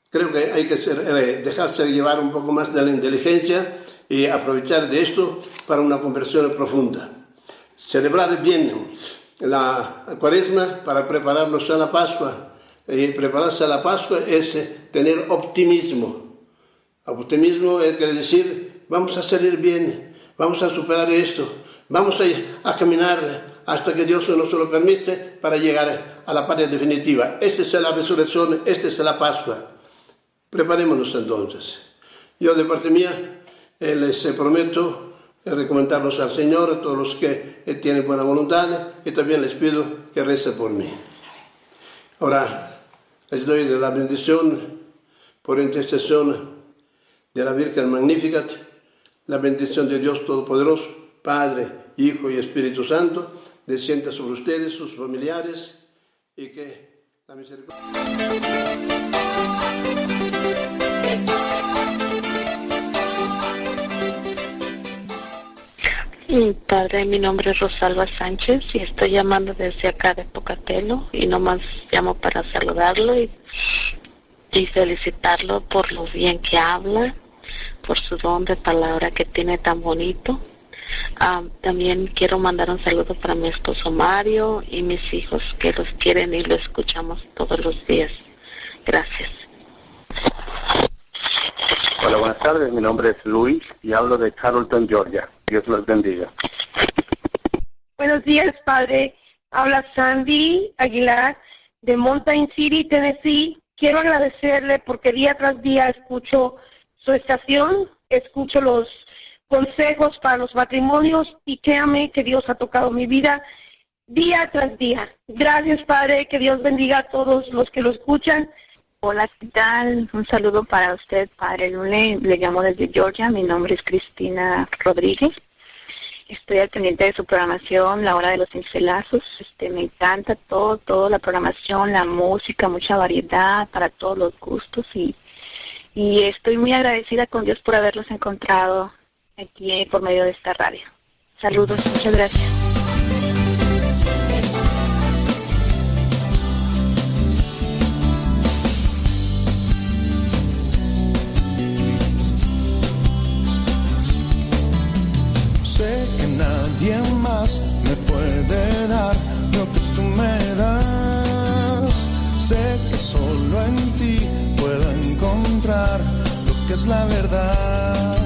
Creo que hay que eh, dejarse llevar un poco más de la inteligencia y aprovechar de esto para una conversión profunda. Celebrar bien la cuaresma para prepararnos a la Pascua. Y prepararse a la Pascua es tener optimismo. Optimismo quiere decir, vamos a salir bien, vamos a superar esto, vamos a, a caminar hasta que Dios nos lo permite para llegar a la patria definitiva. Esta es la resurrección, esta es la Pascua. Preparémonos entonces. Yo de parte mía eh, les prometo recomendarlos al Señor, a todos los que eh, tienen buena voluntad, y también les pido que recen por mí. Ahora les doy la bendición por intercesión de la Virgen Magnificat, la bendición de Dios Todopoderoso, Padre, Hijo y Espíritu Santo, descienda sobre ustedes, sus familiares, y que la misericordia... Padre, mi nombre es Rosalba Sánchez y estoy llamando desde acá de Pocatelo y nomás llamo para saludarlo y, y felicitarlo por lo bien que habla, por su don de palabra que tiene tan bonito. Ah, también quiero mandar un saludo para mi esposo Mario y mis hijos que los quieren y lo escuchamos todos los días. Gracias. Hola, buenas tardes. Mi nombre es Luis y hablo de Carrollton, Georgia. Dios los bendiga. Buenos días, padre. Habla Sandy Aguilar de Mountain City, Tennessee. Quiero agradecerle porque día tras día escucho su estación, escucho los consejos para los matrimonios y créame que Dios ha tocado mi vida día tras día. Gracias, Padre, que Dios bendiga a todos los que lo escuchan. Hola, ¿qué tal? Un saludo para usted, Padre Lule. Le llamo desde Georgia. Mi nombre es Cristina Rodríguez. Estoy al pendiente de su programación, La Hora de los Cincelazos. Este, me encanta todo, toda la programación, la música, mucha variedad para todos los gustos y, y estoy muy agradecida con Dios por haberlos encontrado aquí por medio de esta radio. Saludos, muchas gracias. Sé que nadie más me puede dar lo que es la verdad.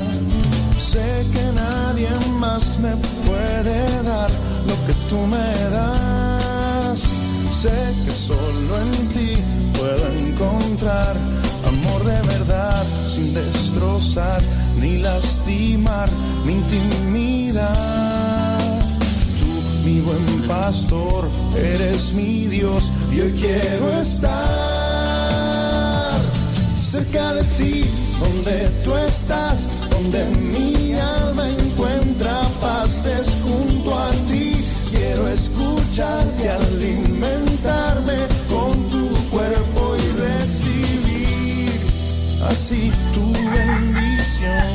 Sé que nadie más me puede dar lo que tú me das. Sé que solo en ti puedo encontrar amor de verdad sin destrozar ni lastimar mi intimidad. Tú, mi buen pastor, eres mi Dios y hoy quiero estar cerca de ti, donde tú estás, donde mi alma encuentra paces junto a ti. Quiero escucharte, alimentarme con tu cuerpo y recibir así tu bendición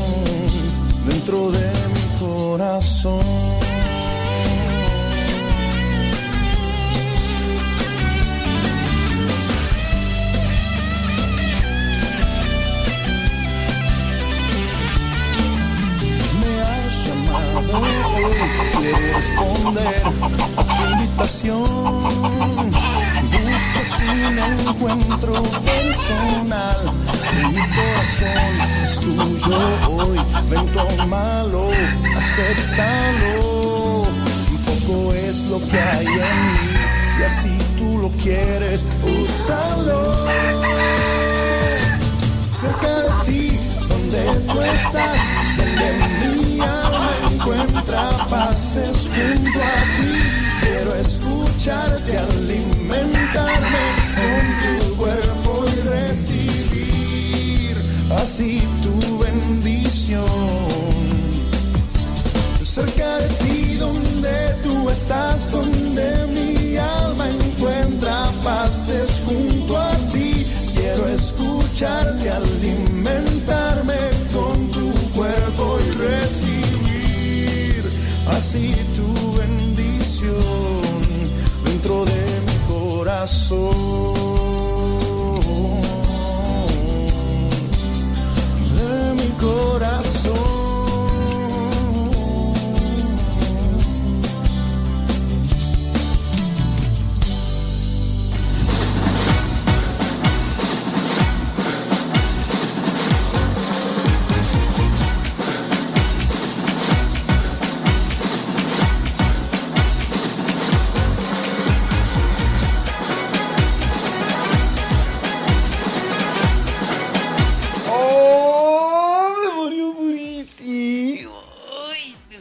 dentro de mi corazón. Quiero responder a tu invitación. Buscas un encuentro personal, mi corazón es tuyo hoy. Ven, tómalo, acéptalo. Poco es lo que hay en mí, si así tú lo quieres, úsalo. Cerca de ti, donde tú estás, donde mi encuentra paz es junto a ti. Quiero escucharte, alimentarme con tu cuerpo y recibir así tu bendición. Cerca de ti donde tú estás, donde mi alma encuentra pazes junto a ti. Quiero escucharte, alimentarme así tu bendición dentro de mi corazón. De mi corazón.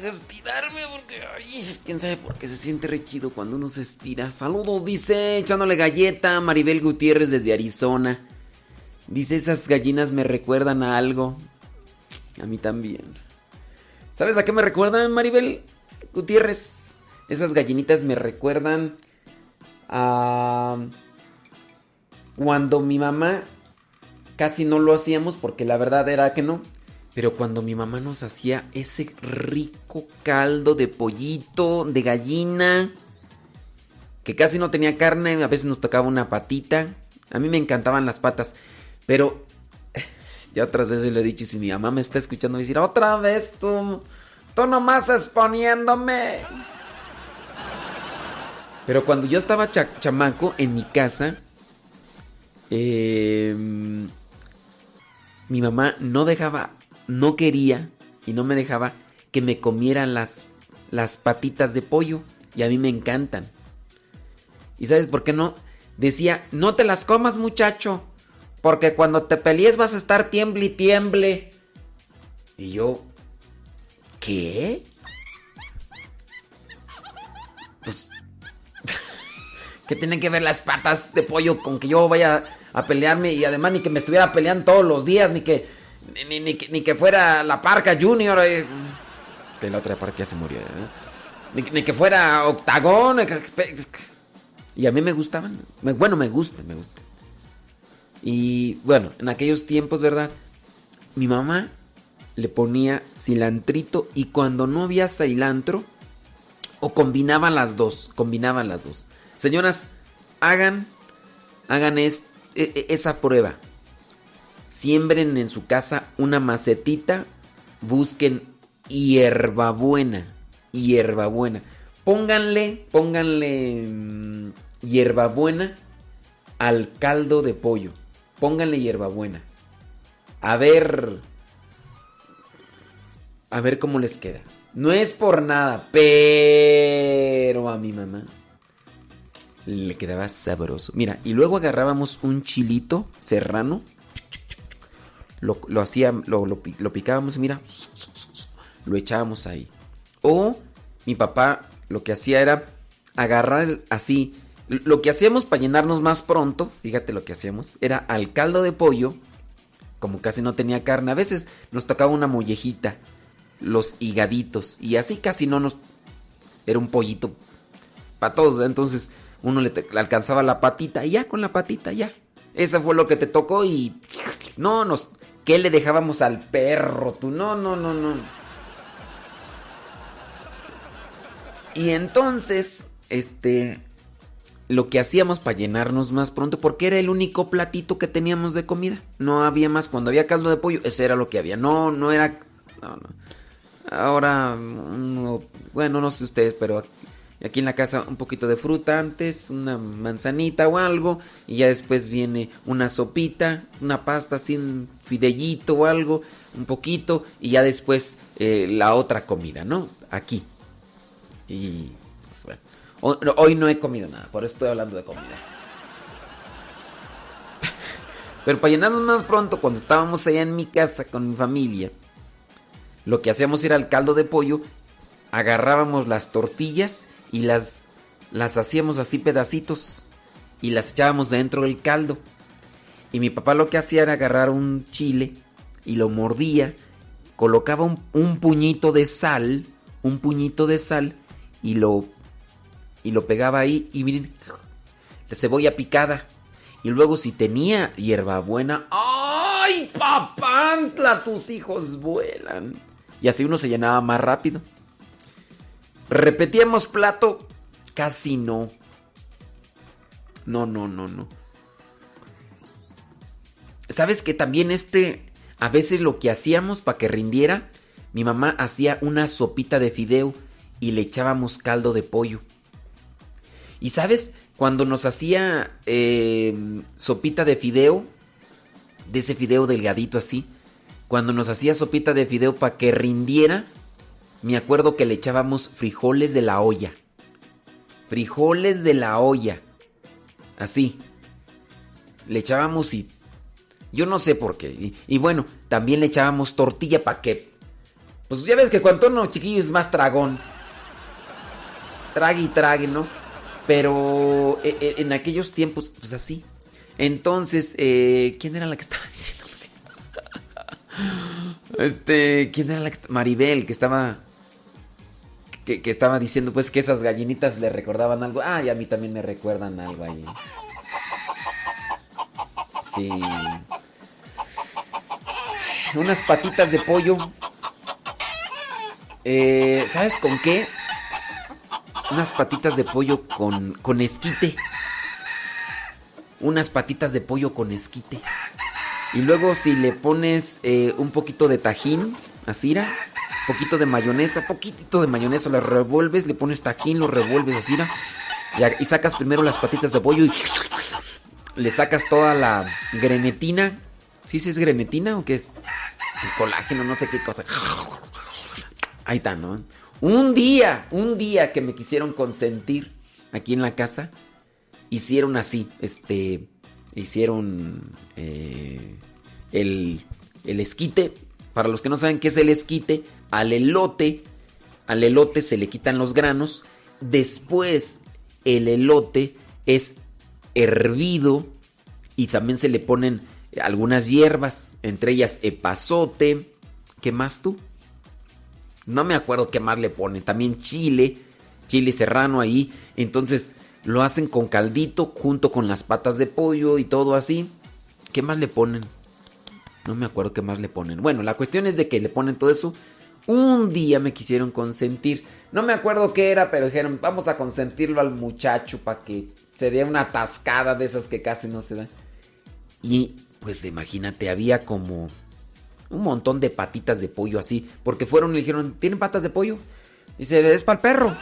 Estirarme porque. Ay, quién sabe por qué se siente re chido cuando uno se estira. Saludos, dice, echándole galleta. Maribel Gutiérrez desde Arizona. Dice, esas gallinas me recuerdan a algo. A mí también. ¿Sabes a qué me recuerdan, Maribel Gutiérrez? Esas gallinitas me recuerdan a. Cuando mi mamá casi no lo hacíamos porque la verdad era que no. Pero cuando mi mamá nos hacía ese rico caldo de pollito, de gallina, que casi no tenía carne, a veces nos tocaba una patita. A mí me encantaban las patas, pero (laughs) ya otras veces le he dicho y si mi mamá me está escuchando me decir, otra vez tú, tú nomás exponiéndome. Pero cuando yo estaba cha- chamaco en mi casa, eh, mi mamá no dejaba, no quería y no me dejaba que me comieran las, las patitas de pollo. Y a mí me encantan. ¿Y sabes por qué no? Decía, no te las comas muchacho, porque cuando te pelees vas a estar tiemble y tiemble. Y yo, ¿qué? Pues, (laughs) ¿qué tienen que ver las patas de pollo con que yo vaya a pelearme? Y además ni que me estuviera peleando todos los días, ni que, ni, ni que, fuera la Parca Junior. eh. Que la otra Parca ya se murió. ¿eh? Ni, que fuera Octagón. eh, Y a mí me gustaban. Bueno, me gusta, me gusta. Y bueno, en aquellos tiempos, ¿verdad? Mi mamá le ponía cilantrito y cuando no había cilantro, o combinaban las dos, combinaban las dos. Señoras, hagan, hagan es- e- e- esa prueba. Siembren en su casa una macetita, busquen hierbabuena, hierbabuena. Pónganle, pónganle mm, hierbabuena al caldo de pollo. Pónganle hierbabuena. A ver, a ver cómo les queda. No es por nada, pero a mi mamá le quedaba sabroso. Mira, y luego agarrábamos un chilito serrano. Lo, lo hacía, lo, lo pi- lo picábamos y mira, lo echábamos ahí. O mi papá lo que hacía era agarrar así. Lo que hacíamos para llenarnos más pronto, fíjate lo que hacíamos, era al caldo de pollo, como casi no tenía carne, a veces nos tocaba una mollejita, los higaditos, y así casi no nos... Era un pollito para todos, entonces uno le, alcanzaba la patita y ya con la patita, ya. Eso fue lo que te tocó y... No, nos... ¿Qué le dejábamos al perro tú? No, no, no, no. Y entonces, este, lo que hacíamos para llenarnos más pronto, porque era el único platito que teníamos de comida. No había más. Cuando había caldo de pollo, ese era lo que había. No, no era. No, no. Ahora, no, bueno, no sé ustedes, pero aquí en la casa un poquito de fruta antes, una manzanita o algo, y ya después viene una sopita, una pasta así, un o algo, un poquito, y ya después eh, la otra comida, ¿no? Aquí. Y pues bueno, hoy, no- hoy no he comido nada, por eso estoy hablando de comida. (laughs) Pero para llenarnos más pronto, cuando estábamos allá en mi casa con mi familia, lo que hacíamos era el caldo de pollo, agarrábamos las tortillas y las, las hacíamos así pedacitos y las echábamos dentro del caldo. Y mi papá lo que hacía era agarrar un chile y lo mordía, colocaba un, puñito de sal, un puñito de sal y lo y lo pegaba ahí y miren, la cebolla picada. Y luego si tenía hierbabuena, ¡ay! ¡Ay, papantla! Tus hijos vuelan. Y así uno se llenaba más rápido. ¿Repetíamos plato? Casi no. No, no, no, no. ¿Sabes que también este, a veces lo que hacíamos para que rindiera, mi mamá hacía una sopita de fideo y le echábamos caldo de pollo. Y sabes, cuando nos hacía eh, sopita de fideo, de ese fideo delgadito así, cuando nos hacía sopita de fideo para que rindiera, me acuerdo que le echábamos frijoles de la olla. Frijoles de la olla. Así. Le echábamos y... Yo no sé por qué. Y, bueno, también le echábamos tortilla para que... Pues ya ves que cuando uno chiquillo es más tragón. Trague y trague, ¿no? Pero eh, eh, en aquellos tiempos, pues así. Entonces, eh, ¿quién era la que estaba (laughs) diciendo? Este, ¿quién era la que Maribel, que estaba que, estaba diciendo pues que esas gallinitas le recordaban algo. Ah, y a mí también me recuerdan algo ahí. Sí. Unas patitas de pollo. Eh, ¿Sabes con qué? Unas patitas de pollo con, con esquite. Unas patitas de pollo con esquite. Y luego si le pones eh, un poquito de tajín, asira, poquito de mayonesa, poquitito de mayonesa, lo revuelves, le pones tajín, lo revuelves, y, y sacas primero las patitas de pollo y le sacas toda la grenetina. ¿Sí, sí es grenetina o qué es? El colágeno, no sé qué cosa. Ahí está, ¿no? Un día, un día que me quisieron consentir aquí en la casa, hicieron así, este, hicieron eh, el, el esquite. Para los que no saben qué es el esquite, al elote, al elote se le quitan los granos. Después el elote es hervido y también se le ponen algunas hierbas, entre ellas epazote. ¿Qué más tú? No me acuerdo qué más le ponen. También chile, chile serrano ahí. Entonces lo hacen con caldito junto con las patas de pollo y todo así. ¿Qué más le ponen? No me acuerdo qué más le ponen. Bueno, la cuestión es de que le ponen todo eso. Un día me quisieron consentir. No me acuerdo qué era, pero dijeron, vamos a consentirlo al muchacho para que se dé una tascada de esas que casi no se dan. Y pues imagínate, había como un montón de patitas de pollo así. Porque fueron y dijeron, ¿tienen patas de pollo? Dice, es para el perro.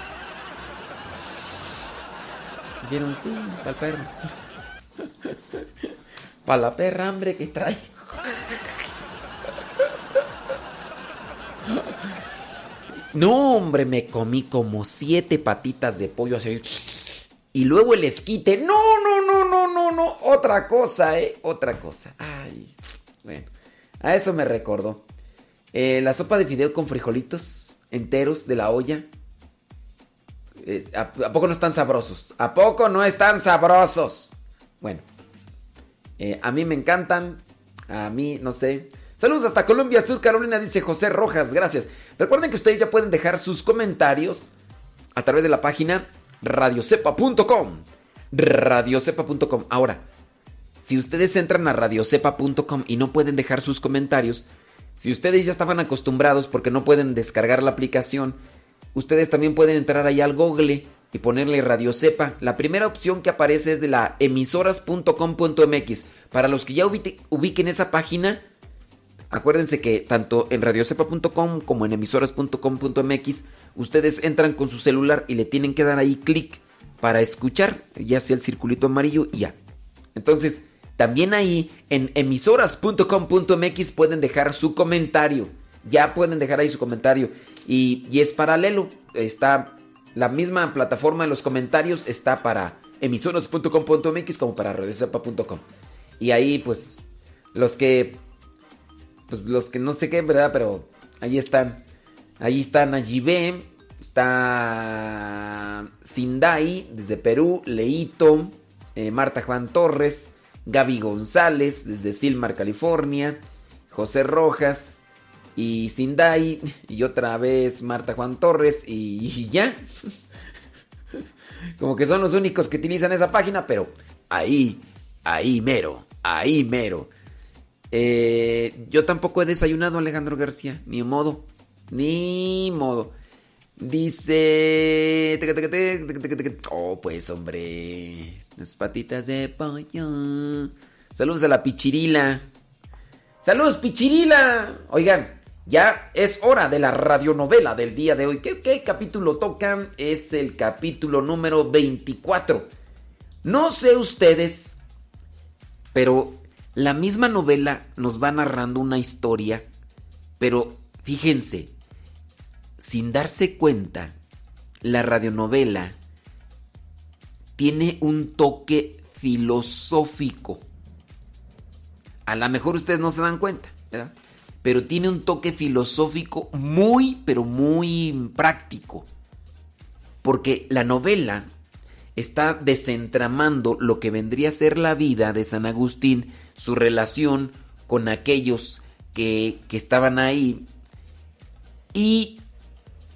Dijeron, sí, para el perro. (laughs) para la perra hambre que trae. No, hombre, me comí como siete patitas de pollo así. Y luego el esquite. No, no, no, no, no, no. Otra cosa, ¿eh? Otra cosa. Ay. Bueno. A eso me recordó. Eh, la sopa de fideo con frijolitos enteros de la olla. ¿a, poco no están sabrosos? ¿A poco no están sabrosos? Bueno. Eh, a mí me encantan. A mí, no sé. Saludos hasta Colombia Sur, Carolina, dice José Rojas, gracias. Recuerden que ustedes ya pueden dejar sus comentarios a través de la página radiocepa.com. Radiocepa.com. Ahora, si ustedes entran a radiocepa.com y no pueden dejar sus comentarios, si ustedes ya estaban acostumbrados porque no pueden descargar la aplicación, ustedes también pueden entrar ahí al Google y ponerle Radio Cepa. La primera opción que aparece es de la emisoras.com.mx. Para los que ya ubiquen esa página, acuérdense que tanto en radiocepa.com como en emisoras.com.mx ustedes entran con su celular y le tienen que dar ahí clic para escuchar, ya sea el circulito amarillo y ya. Entonces, también ahí en emisoras.com.mx pueden dejar su comentario. Ya pueden dejar ahí su comentario. Y, es paralelo. Está la misma plataforma de los comentarios. Está para emisoras.com.mx como para redesepa.com. Y ahí pues los que... Pues los que no sé qué, ¿verdad? Pero ahí están. Ahí está Nayibé, está Sindai desde Perú, Leito, eh, Marta Juan Torres, Gaby González desde Silmar, California, José Rojas y Sindai y otra vez Marta Juan Torres y, ya. (laughs) Como que son los únicos que utilizan esa página, pero ahí, ahí mero, ahí mero. Eh, yo tampoco he desayunado, Alejandro García. Ni modo. Ni modo. Dice. Oh, pues, hombre. Las patitas de pollo. Saludos a la pichirila. Saludos, pichirila. Oigan, ya es hora de la radionovela del día de hoy. ¿Qué, qué capítulo tocan? Es el capítulo número 24. No sé ustedes, pero la misma novela nos va narrando una historia, pero fíjense, sin darse cuenta, la radionovela tiene un toque filosófico. A lo mejor ustedes no se dan cuenta, ¿verdad? Pero tiene un toque filosófico muy, pero muy práctico. Porque la novela está desentramando lo que vendría a ser la vida de San Agustín, su relación con aquellos que, que estaban ahí y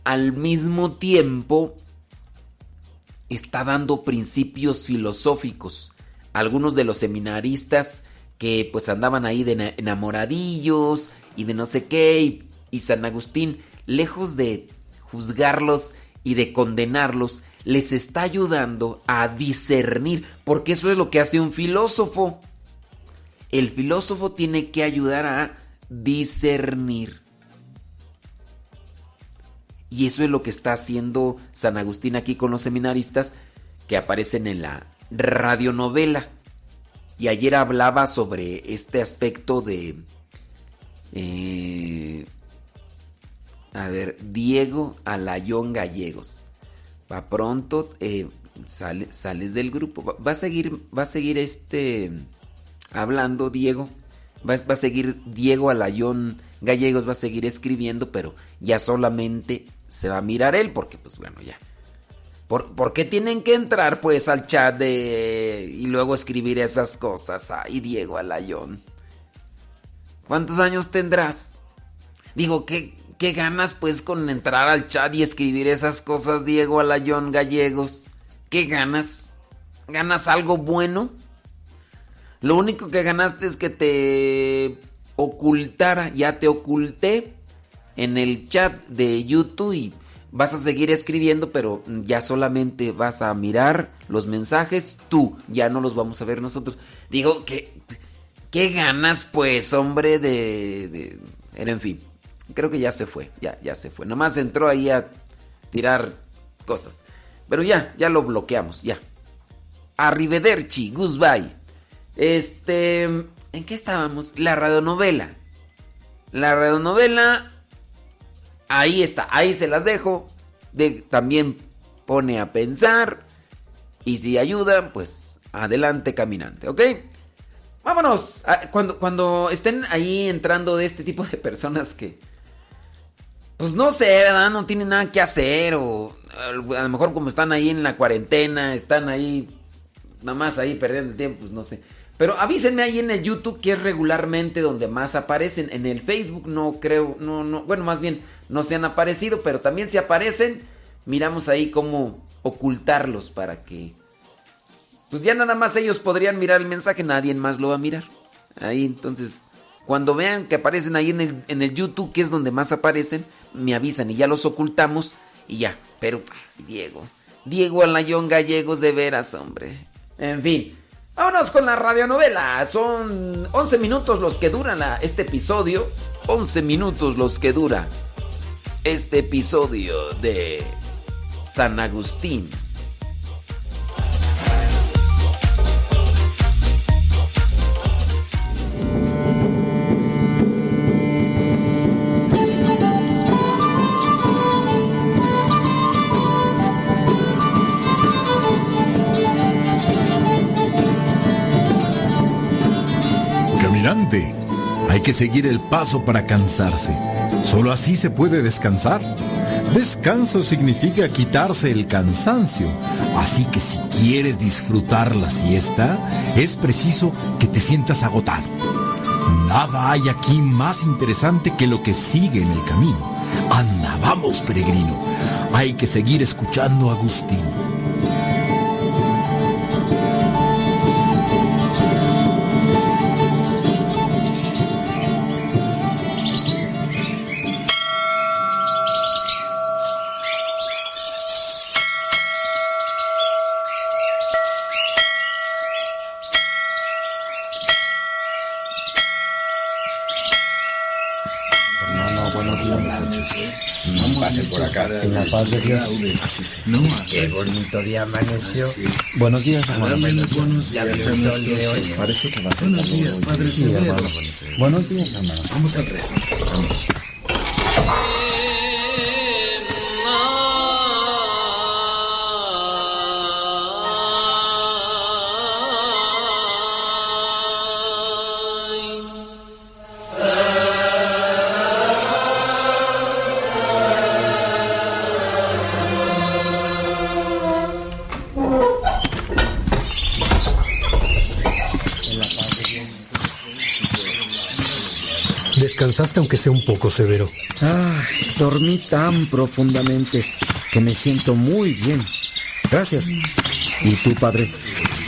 al mismo tiempo está dando principios filosóficos. Algunos de los seminaristas que pues andaban ahí de enamoradillos y de no sé qué, y, San Agustín, lejos de juzgarlos y de condenarlos, les está ayudando a discernir, porque eso es lo que hace un filósofo. El filósofo tiene que ayudar a discernir. Y eso es lo que está haciendo San Agustín aquí con los seminaristas que aparecen en la radionovela. Y ayer hablaba sobre este aspecto de... Eh, a ver, Diego Alayón Gallegos. Va pronto, eh, sales del grupo. Va, a seguir, va a seguir este hablando Diego. Va, a seguir Diego Alayón Gallegos, va a seguir escribiendo, pero ya solamente se va a mirar él, porque pues bueno, ya. ¿Por, qué tienen que entrar pues al chat de... y luego escribir esas cosas? Ay, Diego Alayón. ¿Cuántos años tendrás? Digo, ¿qué, ¿qué ganas pues con entrar al chat y escribir esas cosas, Diego Alayón Gallegos? ¿Qué ganas? ¿Ganas algo bueno? Lo único que ganaste es que te ocultara, ya te oculté en el chat de YouTube y vas a seguir escribiendo, pero ya solamente vas a mirar los mensajes tú, ya no los vamos a ver nosotros. Digo que qué ganas pues, hombre de, de en fin, creo que ya se fue, ya ya se fue. Nomás entró ahí a tirar cosas. Pero ya, ya lo bloqueamos, ya. Arrivederci, goodbye. Este, ¿en qué estábamos? La radionovela. La radionovela Ahí está, ahí se las dejo. De, también pone a pensar. Y si ayuda, pues adelante caminante, ¿ok? Vámonos. Ah, cuando, cuando estén ahí entrando de este tipo de personas que... Pues no sé, ¿verdad? No tienen nada que hacer. O a lo mejor como están ahí en la cuarentena, están ahí... Nada más ahí perdiendo tiempo, pues no sé. Pero avísenme ahí en el YouTube que es regularmente donde más aparecen. En el Facebook no creo, no, no, bueno, más bien no se han aparecido, pero también si aparecen, miramos ahí cómo ocultarlos para que... Pues ya nada más ellos podrían mirar el mensaje, nadie más lo va a mirar. Ahí entonces, cuando vean que aparecen ahí en el, en el YouTube, que es donde más aparecen, me avisan y ya los ocultamos y ya. Pero, Diego, Diego Alayón Gallegos de veras, hombre. En fin, vámonos con la radionovela. Son 11 minutos los que duran este episodio. 11 minutos los que dura este episodio de San Agustín. Hay que seguir el paso para cansarse Solo así se puede descansar. Descanso significa quitarse el cansancio. Así que si quieres disfrutar la siesta, es preciso que te sientas agotado. Nada hay aquí más interesante que lo que sigue en el camino. Anda, vamos, peregrino. Hay que seguir escuchando a Agustín. En la paz de Dios. Qué bonito día amaneció. Buenos días, hermano. Buenos Ya días, sol de hoy. Parece que va a ser Buenos días. Padre Sí, Severo. hermano. Buenos días, hermano. Vamos al rezo. Vamos. Aunque sea un poco severo. Ay, dormí tan profundamente que me siento muy bien. Gracias. ¿Y tú, padre?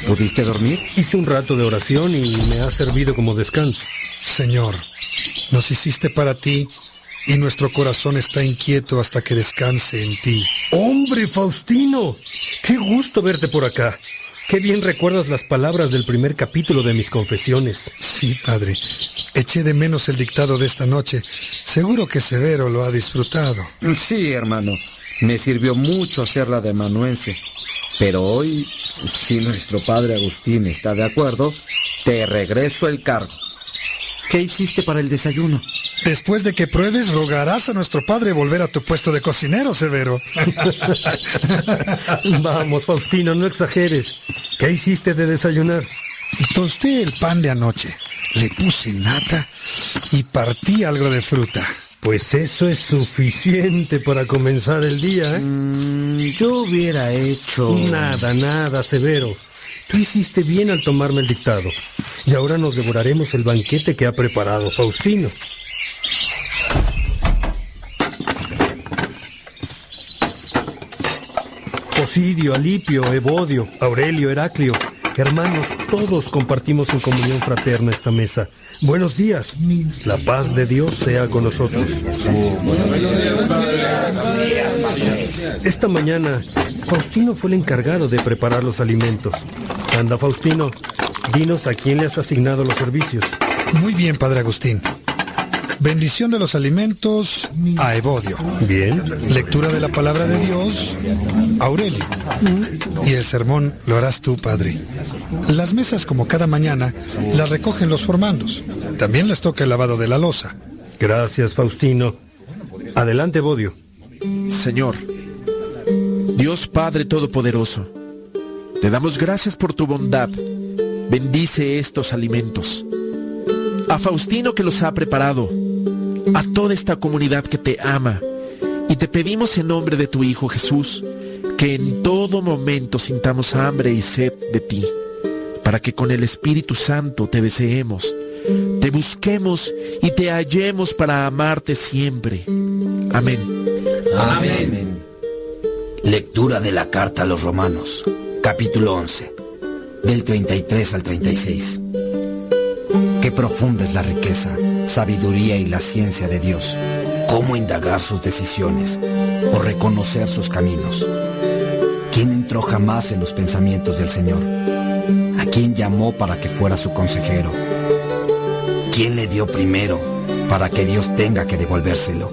¿Pudiste dormir? Hice un rato de oración y me ha servido como descanso. Señor, nos hiciste para ti y nuestro corazón está inquieto hasta que descanse en ti. ¡Hombre, Faustino! ¡Qué gusto verte por acá! Qué bien recuerdas las palabras del primer capítulo de mis confesiones. Sí, padre. Eché de menos el dictado de esta noche. Seguro que Severo lo ha disfrutado. Sí, hermano. Me sirvió mucho hacerla de amanuense. Pero hoy, si nuestro padre Agustín está de acuerdo, te regreso el cargo. ¿Qué hiciste para el desayuno? Después de que pruebes, rogarás a nuestro padre volver a tu puesto de cocinero, Severo. (laughs) Vamos, Faustino, no exageres. ¿Qué hiciste de desayunar? Tosté el pan de anoche, le puse nata y partí algo de fruta. Pues eso es suficiente para comenzar el día, ¿eh? Mm, yo hubiera hecho... Nada, nada, Severo. Tú hiciste bien al tomarme el dictado. Y ahora nos devoraremos el banquete que ha preparado Faustino. Posidio, Alipio, Evodio, Aurelio, Heraclio, hermanos, todos compartimos en comunión fraterna esta mesa. Buenos días. La paz de Dios sea con nosotros. Esta mañana, Faustino fue el encargado de preparar los alimentos. Anda, Faustino, dinos a quién le has asignado los servicios. Muy bien, padre Agustín. Bendición de los alimentos a Evodio. Bien. Lectura de la palabra de Dios, Aurelio. Y el sermón lo harás tú, padre. Las mesas, como cada mañana, las recogen los formandos. También les toca el lavado de la losa. Gracias, Faustino. Adelante, Bodio. Señor, Dios Padre Todopoderoso, te damos gracias por tu bondad. Bendice estos alimentos. A Faustino que los ha preparado, a toda esta comunidad que te ama, y te pedimos en nombre de tu Hijo Jesús, que en todo momento sintamos hambre y sed de ti, para que con el Espíritu Santo te deseemos, te busquemos y te hallemos para amarte siempre. Amén. Amén. Lectura de la carta a los romanos, capítulo 11, del 33 al 36. Profunda es la riqueza, sabiduría y la ciencia de Dios. Cómo indagar sus decisiones o reconocer sus caminos. ¿Quién entró jamás en los pensamientos del Señor? ¿A quién llamó para que fuera su consejero? ¿Quién le dio primero para que Dios tenga que devolvérselo?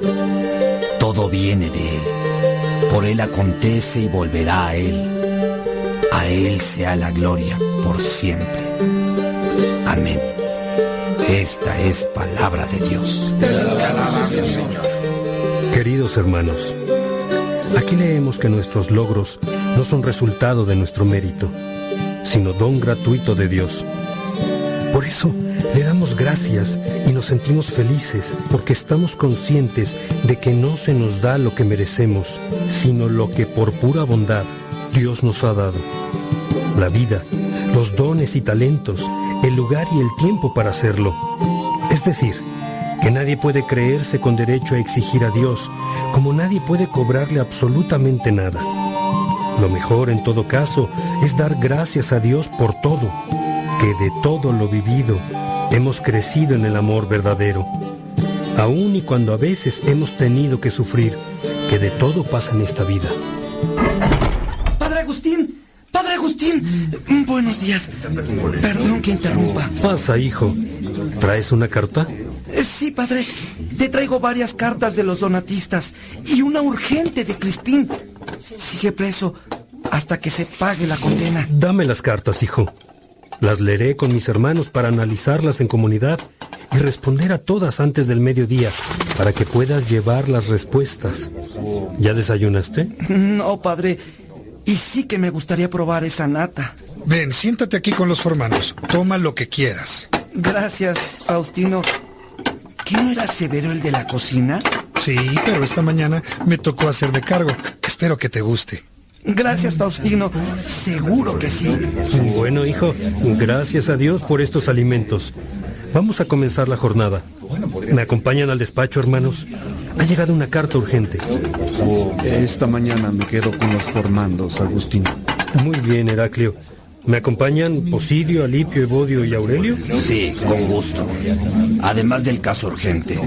Todo viene de Él. Por Él acontece y volverá a Él. A Él sea la gloria por siempre. Amén. Esta es palabra de Dios. Queridos hermanos, aquí leemos que nuestros logros no son resultado de nuestro mérito, sino don gratuito de Dios. Por eso le damos gracias y nos sentimos felices porque estamos conscientes de que no se nos da lo que merecemos, sino lo que por pura bondad Dios nos ha dado. La vida, los dones y talentos, el lugar y el tiempo para hacerlo. Es decir, que nadie puede creerse con derecho a exigir a Dios, como nadie puede cobrarle absolutamente nada. Lo mejor en todo caso es dar gracias a Dios por todo, que de todo lo vivido hemos crecido en el amor verdadero. Aun y cuando a veces hemos tenido que sufrir, que de todo pasa en esta vida. Padre Agustín, Perdón que interrumpa. Pasa, hijo. ¿Traes una carta? Eh, Sí, padre. Te traigo varias cartas de los donatistas y una urgente de Crispín. Sigue preso hasta que se pague la condena. Dame las cartas, hijo. Las leeré con mis hermanos para analizarlas en comunidad y responder a todas antes del mediodía para que puedas llevar las respuestas. ¿Ya desayunaste? (laughs) No, padre. Y sí que me gustaría probar esa nata. Ven, siéntate aquí con los formanos. Toma lo que quieras. Gracias, Faustino. ¿Qué no era Severo el de la cocina? Sí, pero esta mañana me tocó hacerme cargo. Espero que te guste. Gracias, Faustino. Seguro que sí. Bueno, hijo, gracias a Dios por estos alimentos. Vamos a comenzar la jornada. ¿Me acompañan al despacho, hermanos? Ha llegado una carta urgente. Esta mañana me quedo con los formandos, Agustín. Muy bien, Heraclio. ¿Me acompañan Posidio, Alipio, Evodio y Aurelio? Sí, con gusto. Además del caso urgente,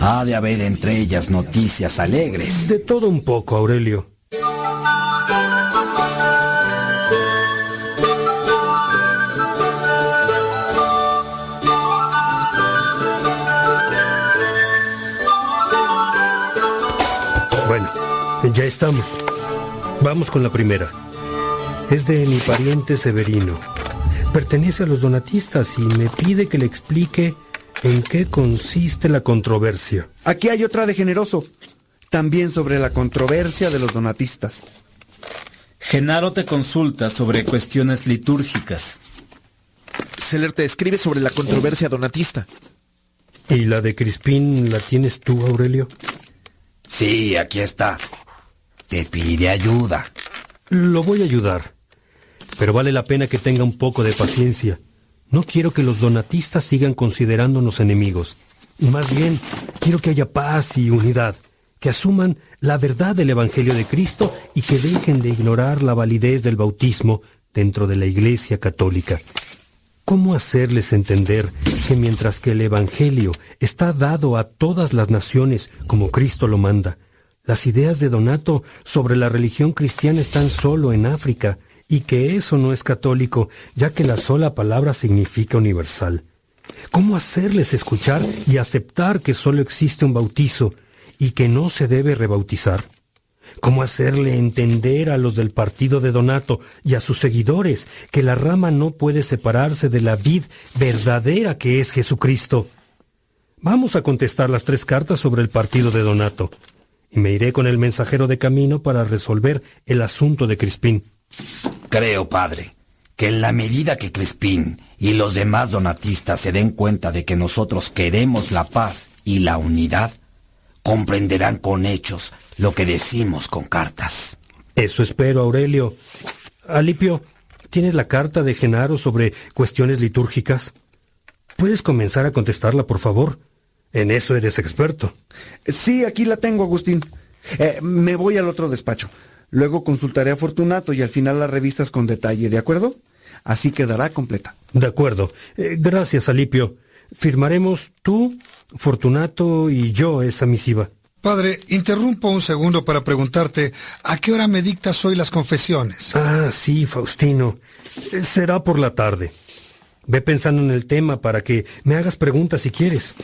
ha de haber entre ellas noticias alegres. De todo un poco, Aurelio. Bueno, ya estamos. Vamos con la primera. Es de mi pariente Severino. Pertenece a los donatistas y me pide que le explique en qué consiste la controversia. Aquí hay otra de generoso. También sobre la controversia de los donatistas. Genaro te consulta sobre cuestiones litúrgicas. Seller te escribe sobre la controversia donatista. ¿Y la de Crispín la tienes tú, Aurelio? Sí, aquí está. Te pide ayuda. Lo voy a ayudar. Pero vale la pena que tenga un poco de paciencia. No quiero que los donatistas sigan considerándonos enemigos. Más bien, quiero que haya paz y unidad, que asuman la verdad del Evangelio de Cristo y que dejen de ignorar la validez del bautismo dentro de la Iglesia Católica. ¿Cómo hacerles entender que mientras que el Evangelio está dado a todas las naciones como Cristo lo manda, las ideas de Donato sobre la religión cristiana están solo en África y que eso no es católico, ya que la sola palabra significa universal? ¿Cómo hacerles escuchar y aceptar que solo existe un bautizo y que no se debe rebautizar? ¿Cómo hacerle entender a los del partido de Donato y a sus seguidores que la rama no puede separarse de la vid verdadera que es Jesucristo? Vamos a contestar las tres cartas sobre el partido de Donato y me iré con el mensajero de camino para resolver el asunto de Crispín. Creo, padre, que en la medida que Crispín y los demás donatistas se den cuenta de que nosotros queremos la paz y la unidad, comprenderán con hechos lo que decimos con cartas. Eso espero, Aurelio. Alipio, ¿tienes la carta de Genaro sobre cuestiones litúrgicas? ¿Puedes comenzar a contestarla, por favor? En eso eres experto. Sí, aquí la tengo, Agustín. Eh, me voy al otro despacho. Luego consultaré a Fortunato y al final las revistas con detalle, ¿de acuerdo? Así quedará completa. De acuerdo. Eh, gracias, Alipio. Firmaremos tú, Fortunato y yo esa misiva. Padre, interrumpo un segundo para preguntarte, ¿a qué hora me dictas hoy las confesiones? Ah, sí, Faustino. Eh, Será por la tarde. Ve pensando en el tema para que me hagas preguntas si quieres.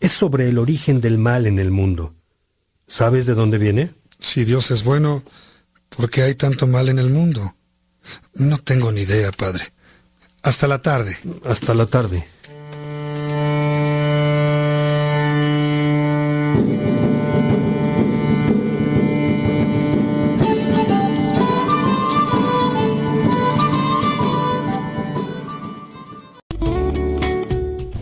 Es sobre el origen del mal en el mundo. ¿Sabes de dónde viene? Si Dios es bueno, ¿por qué hay tanto mal en el mundo? No tengo ni idea, padre. Hasta la tarde. Hasta la tarde.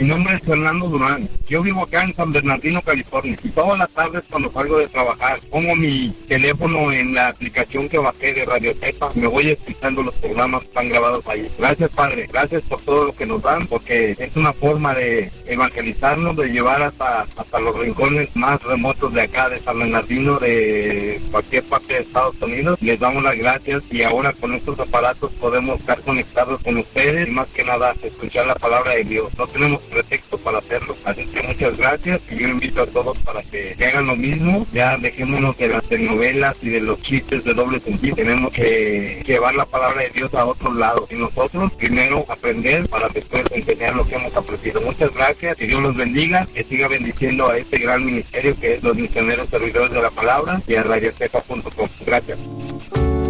Mi nombre es Fernando Durán. Yo vivo acá en San Bernardino, California. Y todas las tardes cuando salgo de trabajar, pongo mi teléfono en la aplicación que bajé de Radio Cepa. Me voy escuchando los programas que están grabados ahí. Gracias, Padre. Gracias por todo lo que nos dan, porque es una forma de evangelizarnos, de llevar hasta, hasta los rincones más remotos de acá, de San Bernardino, de cualquier parte de Estados Unidos. Les damos las gracias y ahora con estos aparatos podemos estar conectados con ustedes y más que nada escuchar la palabra de Dios. No tenemos pretexto para hacerlo. Así que muchas gracias y yo invito a todos para que, hagan lo mismo. Ya dejémonos de las telenovelas y de los chistes de doble sentido. Tenemos que llevar la palabra de Dios a otro lado. Y nosotros primero aprender para después enseñar lo que hemos aprendido. Muchas gracias y Dios los bendiga. Que siga bendiciendo a este gran ministerio que es los misioneros servidores de la palabra y a radiocepa.com. Gracias.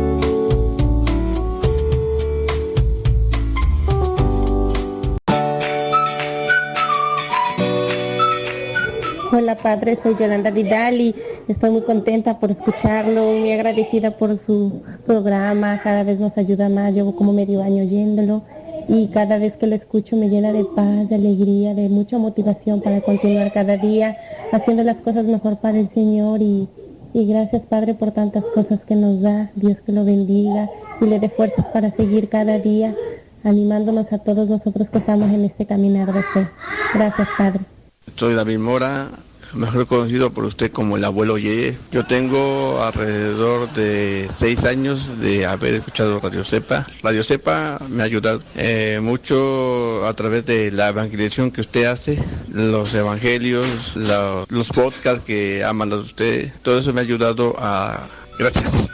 Hola Padre, soy Yolanda Vidal y estoy muy contenta por escucharlo, muy agradecida por su programa, cada vez nos ayuda más, llevo como medio año oyéndolo y cada vez que lo escucho me llena de paz, de alegría, de mucha motivación para continuar cada día haciendo las cosas mejor para el Señor y, y gracias Padre por tantas cosas que nos da, Dios que lo bendiga y le dé fuerzas para seguir cada día animándonos a todos nosotros que estamos en este caminar de fe. Gracias Padre. Soy David Mora, mejor conocido por usted como el abuelo Yeye. Yo tengo alrededor de seis años de haber escuchado Radio Cepa. Radio Cepa me ha ayudado eh, mucho a través de la evangelización que usted hace, los evangelios, los podcasts que ha mandado usted. Todo eso me ha ayudado a... Gracias.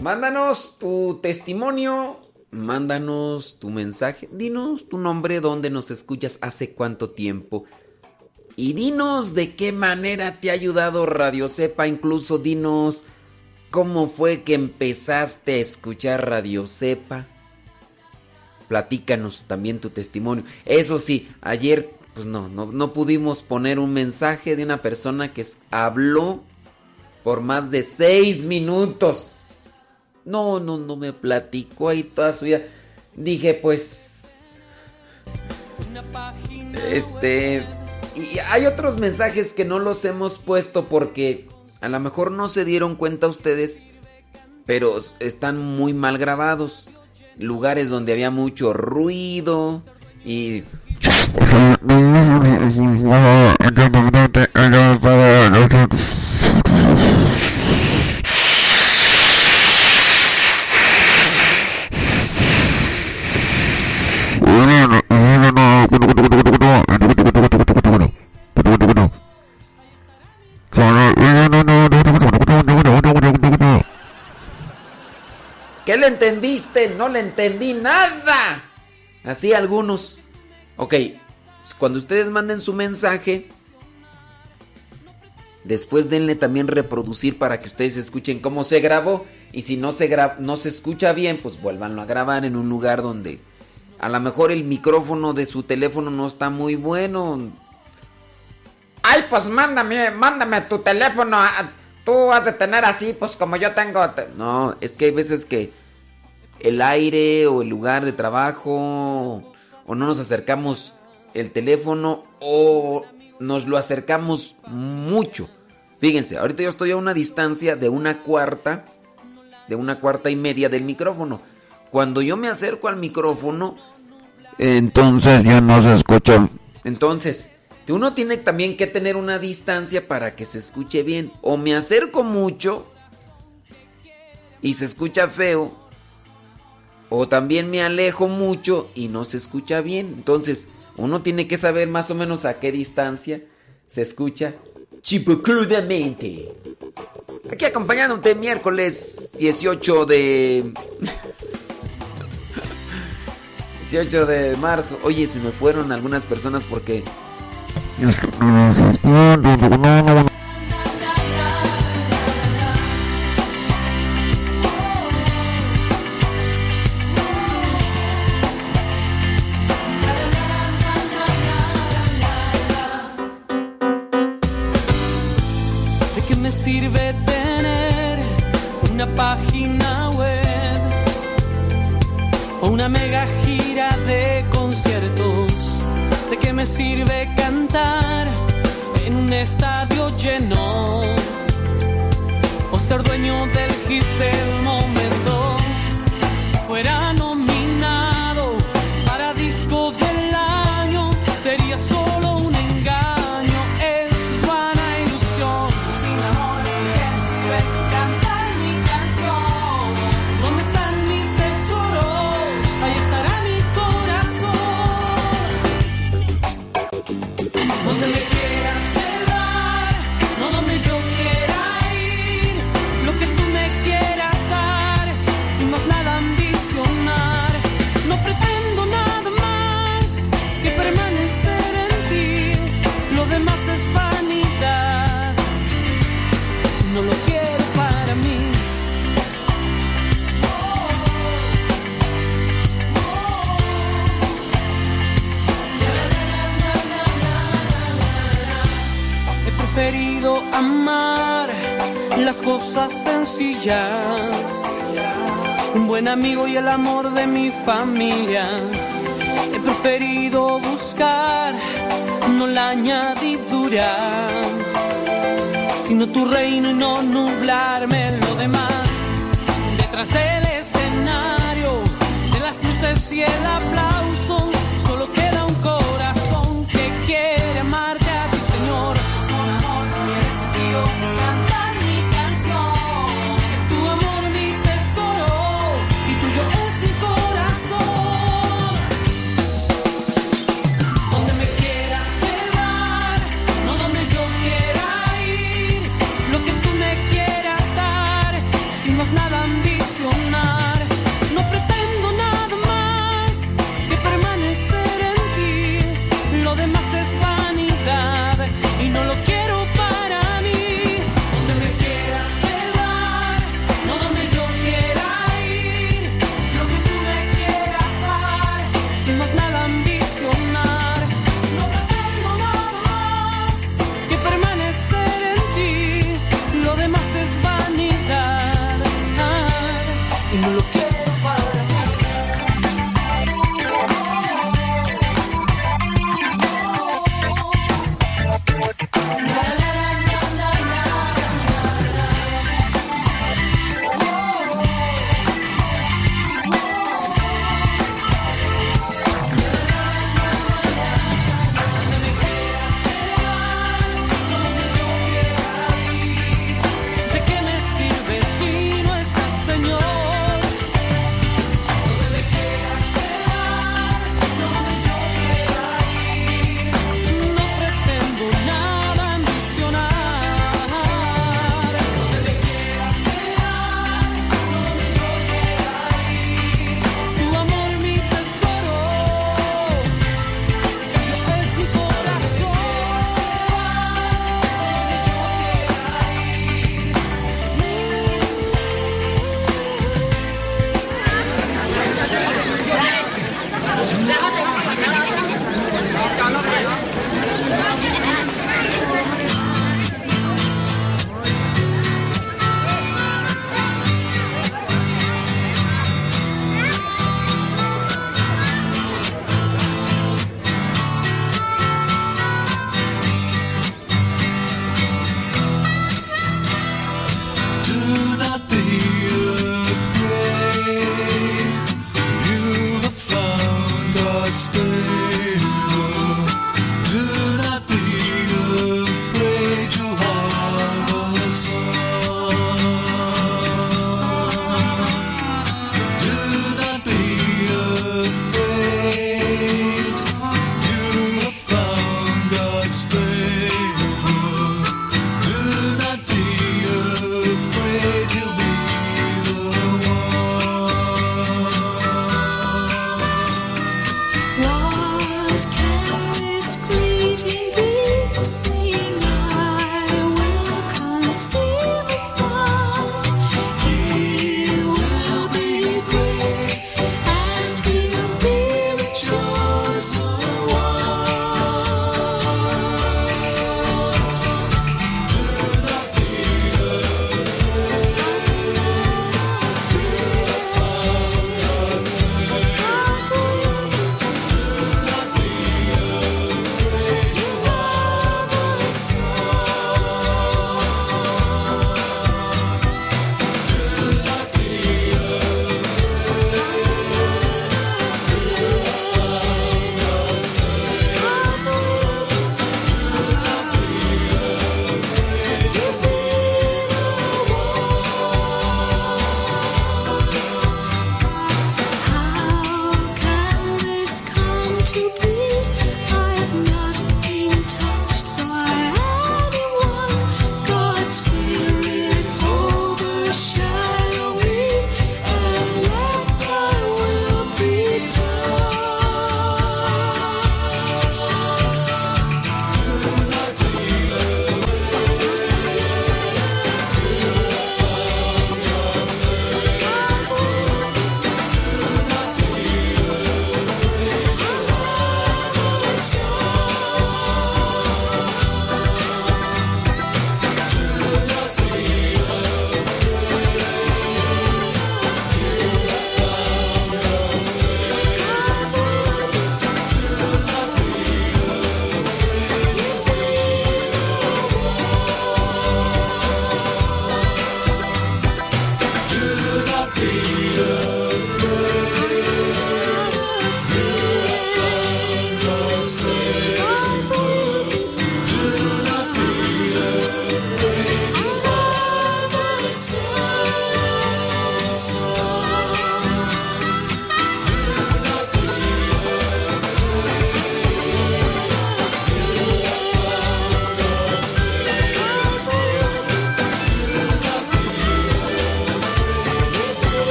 Mándanos tu testimonio, mándanos tu mensaje, dinos tu nombre, dónde nos escuchas, hace cuánto tiempo. Y dinos de qué manera te ha ayudado Radio Cepa, incluso dinos cómo fue que empezaste a escuchar Radio Cepa. Platícanos también tu testimonio. Eso sí, ayer pues no, no, no pudimos poner un mensaje de una persona que habló por más de seis minutos. No, no, no me platicó ahí toda su vida. Dije, pues. Este. Y hay otros mensajes que no los hemos puesto porque a lo mejor no se dieron cuenta ustedes, pero están muy mal grabados. Lugares donde había mucho ruido y. ¿Qué le entendiste? No le entendí nada. Así algunos. Ok, cuando ustedes manden su mensaje, después denle también reproducir para que ustedes escuchen cómo se grabó. Y si no se, gra- no se escucha bien, pues vuélvanlo a grabar en un lugar donde a lo mejor el micrófono de su teléfono no está muy bueno. Ay, pues mándame, mándame tu teléfono. Tú has de tener así, pues como yo tengo. te- No, es que hay veces que el aire o el lugar de trabajo o no nos acercamos el teléfono o nos lo acercamos mucho. Fíjense, ahorita yo estoy a una distancia de una cuarta, de una cuarta y media del micrófono. Cuando yo me acerco al micrófono, entonces ya no se escucha. Entonces, uno tiene también que tener una distancia para que se escuche bien. O me acerco mucho y se escucha feo. O también me alejo mucho y no se escucha bien. Entonces, uno tiene que saber más o menos a qué distancia se escucha chipocrudamente. Aquí acompañándote miércoles 18 de... 18 de marzo. Oye, se me fueron algunas personas porque...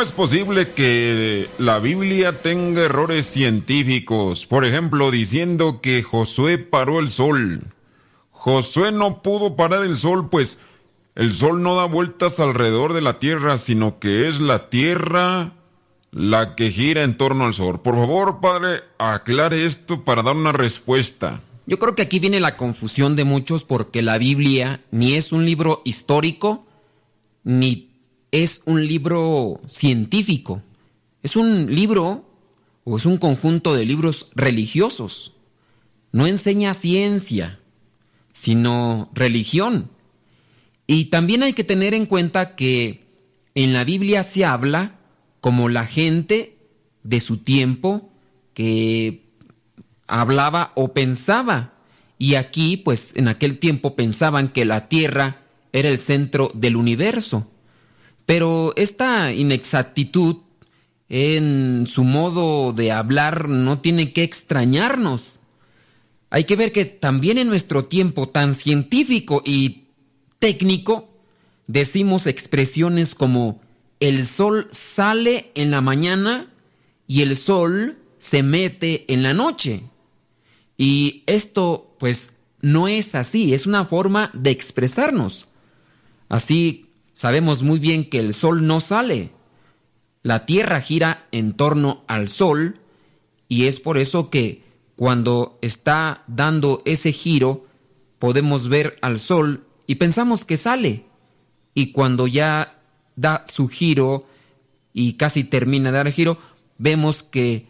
¿Cómo es posible que la Biblia tenga errores científicos? Por ejemplo, diciendo que Josué paró el sol. Josué no pudo parar el sol, pues el sol no da vueltas alrededor de la tierra, sino que es la tierra la que gira en torno al sol. Por favor, padre, aclare esto para dar una respuesta. Yo creo que aquí viene la confusión de muchos porque la Biblia ni es un libro histórico, ni es un libro científico. Es un libro o es un conjunto de libros religiosos. No enseña ciencia, sino religión. Y también hay que tener en cuenta que en la Biblia se habla como la gente de su tiempo que hablaba o pensaba. Y aquí, pues en aquel tiempo pensaban que la Tierra era el centro del universo. Pero esta inexactitud en su modo de hablar no tiene que extrañarnos. Hay que ver que también en nuestro tiempo tan científico y técnico decimos expresiones como el sol sale en la mañana y el sol se mete en la noche. Y esto pues no es así, es una forma de expresarnos. Así sabemos muy bien que el sol no sale. La Tierra gira en torno al sol y es por eso que cuando está dando ese giro podemos ver al sol y pensamos que sale. Y cuando ya da su giro y casi termina de dar el giro, vemos que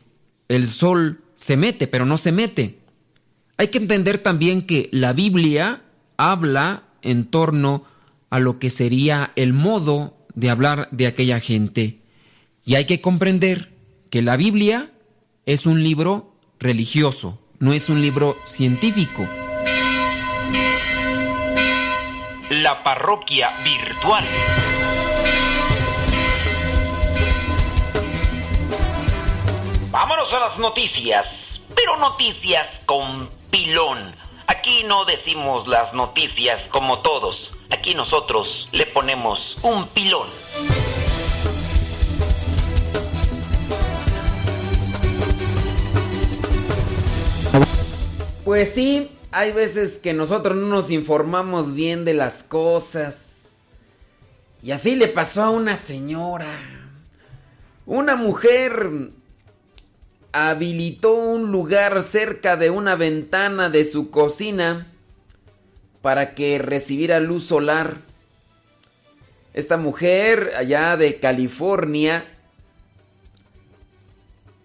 el sol se mete, pero no se mete. Hay que entender también que la Biblia habla en torno lo que sería el modo de hablar de aquella gente. Y hay que comprender que la Biblia es un libro religioso, no es un libro científico. La parroquia virtual. Vámonos a las noticias, pero noticias con pilón. Aquí no decimos las noticias como todos. Aquí nosotros le ponemos un pilón. Pues sí, hay veces que nosotros no nos informamos bien de las cosas. Y así le pasó a una señora. Una mujer habilitó un lugar cerca de una ventana de su cocina para que recibiera luz solar. Esta mujer allá de California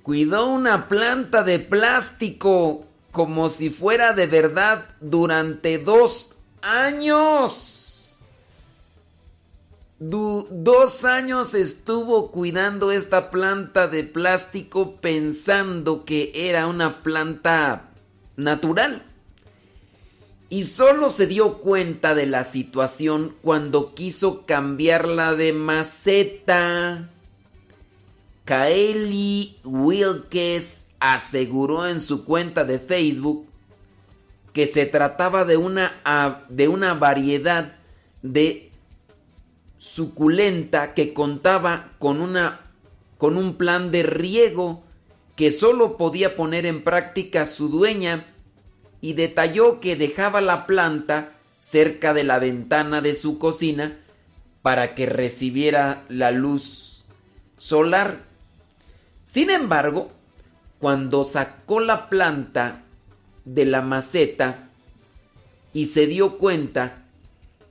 cuidó una planta de plástico como si fuera de verdad durante dos años. Dos años estuvo cuidando esta planta de plástico pensando que era una planta natural. Y solo se dio cuenta de la situación cuando quiso cambiarla de maceta. Kaeli Wilkes aseguró en su cuenta de Facebook que se trataba de una, de una variedad de suculenta que contaba con, una, con un plan de riego que solo podía poner en práctica su dueña y detalló que dejaba la planta cerca de la ventana de su cocina para que recibiera la luz solar. Sin embargo, cuando sacó la planta de la maceta y se dio cuenta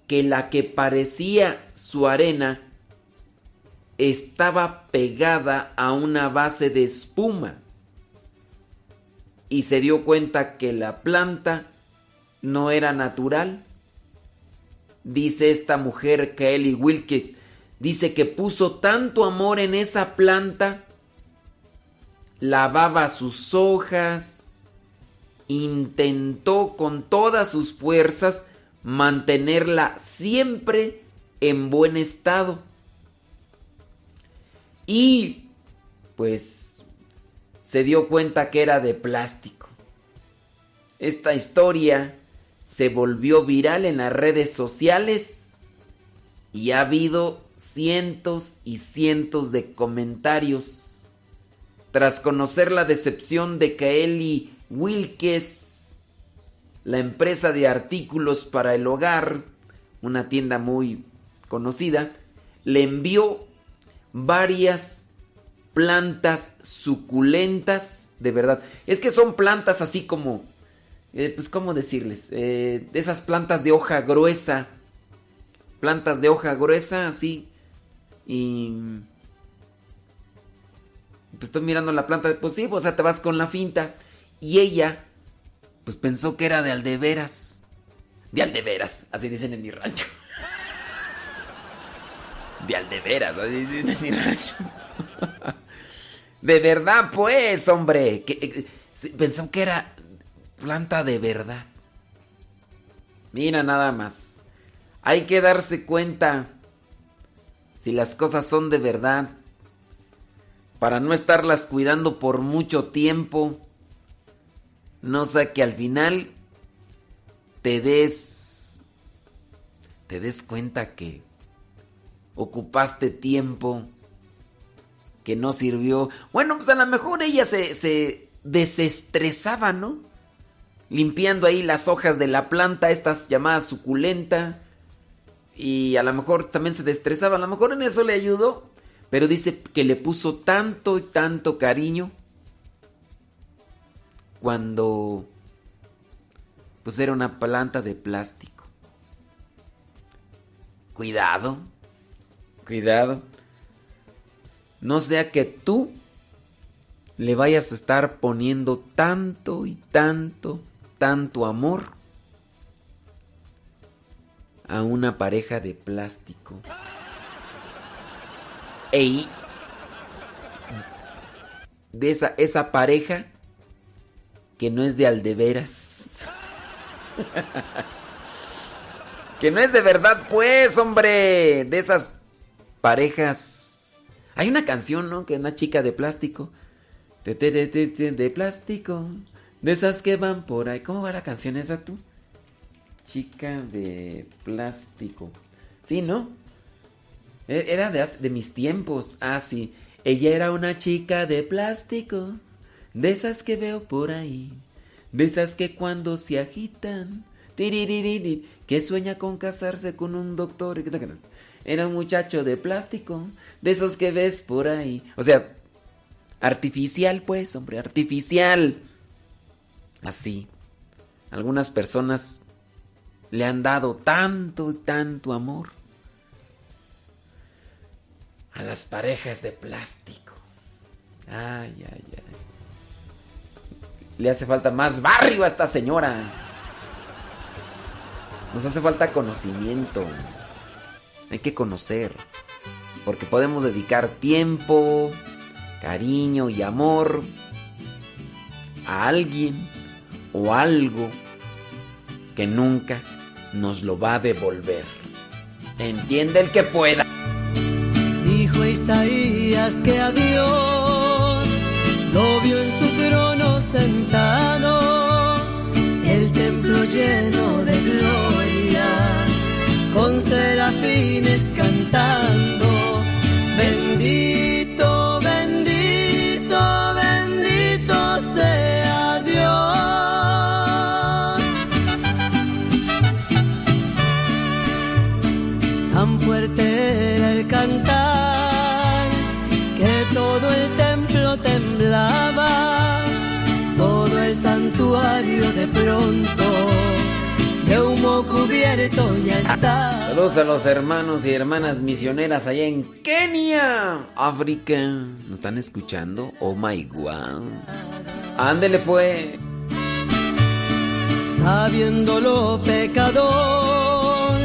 que la que parecía su arena estaba pegada a una base de espuma y se dio cuenta que la planta no era natural. Dice esta mujer Kelly Wilkes, dice que puso tanto amor en esa planta lavaba sus hojas, intentó con todas sus fuerzas mantenerla siempre en buen estado. Y pues se dio cuenta que era de plástico. Esta historia se volvió viral en las redes sociales y ha habido cientos y cientos de comentarios. Tras conocer la decepción de Kaeli Wilkes, la empresa de artículos para el hogar, una tienda muy conocida, le envió varias plantas suculentas, de verdad. Es que son plantas así como, eh, pues cómo decirles, eh, esas plantas de hoja gruesa, plantas de hoja gruesa, así, y... Pues estoy mirando la planta, pues sí, o sea, te vas con la finta. Y ella, pues pensó que era de aldeveras. De aldeveras, así dicen en mi rancho. (laughs) De aldeveras, así dicen en mi rancho. (laughs) De verdad, pues, hombre. Que, eh, pensó que era planta de verdad. Mira nada más. Hay que darse cuenta si las cosas son de verdad. Para no estarlas cuidando por mucho tiempo. No sea que al final te des te des cuenta que ocupaste tiempo que no sirvió. Bueno, pues a lo mejor ella se, se desestresaba, ¿no? Limpiando ahí las hojas de la planta, estas llamadas suculenta. Y a lo mejor también se destresaba. A lo mejor en eso le ayudó. Pero dice que le puso tanto y tanto cariño. Cuando... Pues era una planta de plástico. Cuidado. Cuidado. No sea que tú le vayas a estar poniendo tanto y tanto, tanto amor a una pareja de plástico. Ey, de esa, esa pareja que no es de aldeveras. (laughs) que no es de verdad, pues, hombre. De esas parejas. Hay una canción, ¿no? Que es una chica de plástico. De, plástico. De esas que van por ahí. ¿Cómo va la canción esa tú? Chica de plástico. Sí, ¿no? E- Era de, mis tiempos. Ah, sí. Ella era una chica de plástico. De esas que veo por ahí. De esas que cuando se agitan. Que sueña con casarse con un doctor. ¿Qué te? Era un muchacho de plástico. De esos que ves por ahí. O sea, artificial, pues, hombre, artificial. Así. Algunas personas le han dado tanto y tanto amor a las parejas de plástico. Ay, ay, ay. Le hace falta más barrio a esta señora. Nos hace falta conocimiento. Hay que conocer. Porque podemos dedicar tiempo, cariño y amor a alguien o algo que nunca nos lo va a devolver. Entiende el que pueda. Dijo Isaías que a Dios lo vio en su trono sentado, el templo lleno de serafines cantando, ya está. Saludos a los hermanos y hermanas misioneras allá en Kenia, África. ¿Nos están escuchando? Oh my god. Ándele pues. sabiéndolo pecador,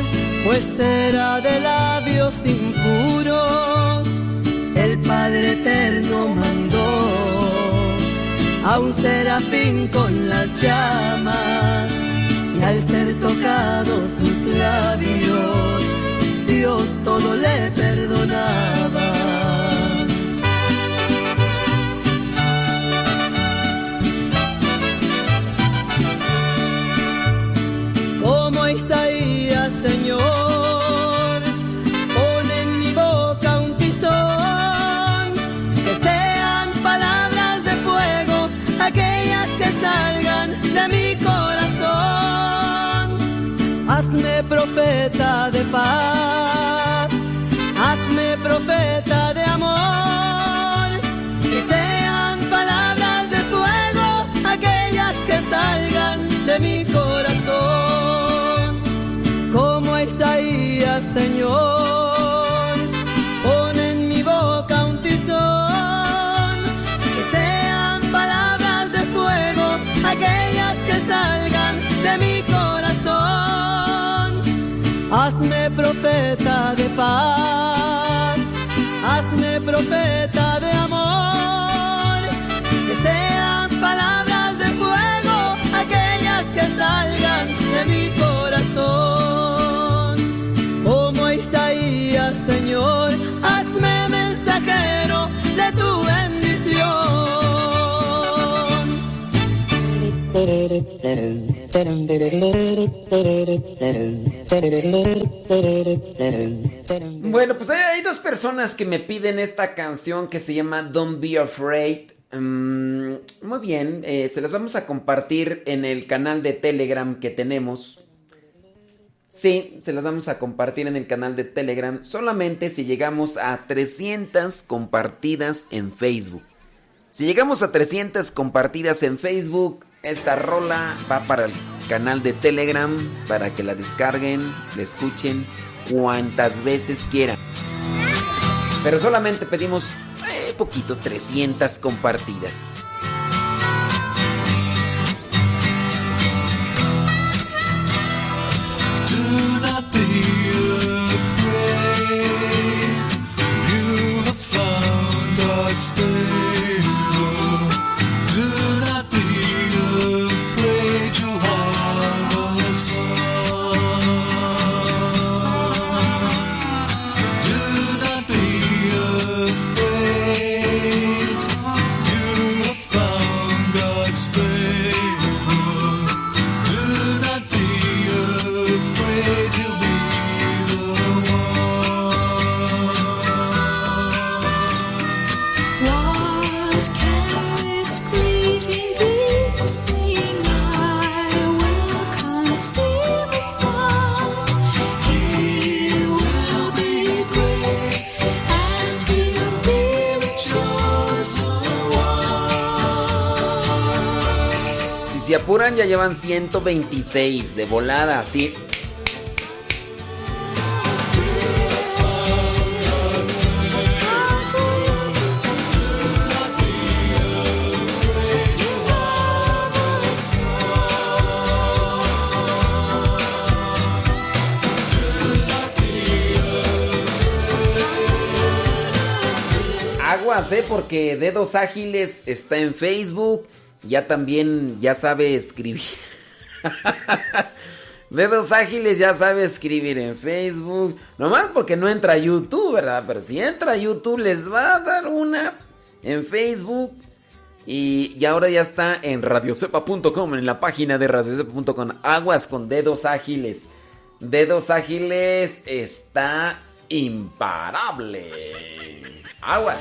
pues era de labios impuros, el Padre Eterno mandó a un serafín con las llamas y al ser tocados sus labios, Dios todo le perdonaba. Profeta de paz, hazme profeta de amor, que sean palabras de fuego, aquellas que salgan de mi corazón. Como Isaías, Señor, hazme mensajero de tu bendición. Bueno, pues hay, dos personas que me piden esta canción que se llama Don't Be Afraid. Mm, muy bien, eh, se las vamos a compartir en el canal de Telegram que tenemos. Sí, se las vamos a compartir en el canal de Telegram solamente si llegamos a 300 compartidas en Facebook. Si llegamos a 300 compartidas en Facebook, esta rola va para el canal de Telegram para que la descarguen, la escuchen cuantas veces quieran. Pero solamente pedimos eh, poquito, 300 compartidas. Llevan 126 de volada, sí. Aguas, eh, porque Dedos Ágiles está en Facebook. Ya también ya sabe escribir. (laughs) Dedos Ágiles ya sabe escribir en Facebook. Nomás porque no entra YouTube, ¿verdad? Pero si entra YouTube les va a dar una en Facebook. Y, y ahora ya está en radiocepa.com, en la página de radiocepa.com. Aguas con Dedos Ágiles. Dedos Ágiles está imparable. Aguas.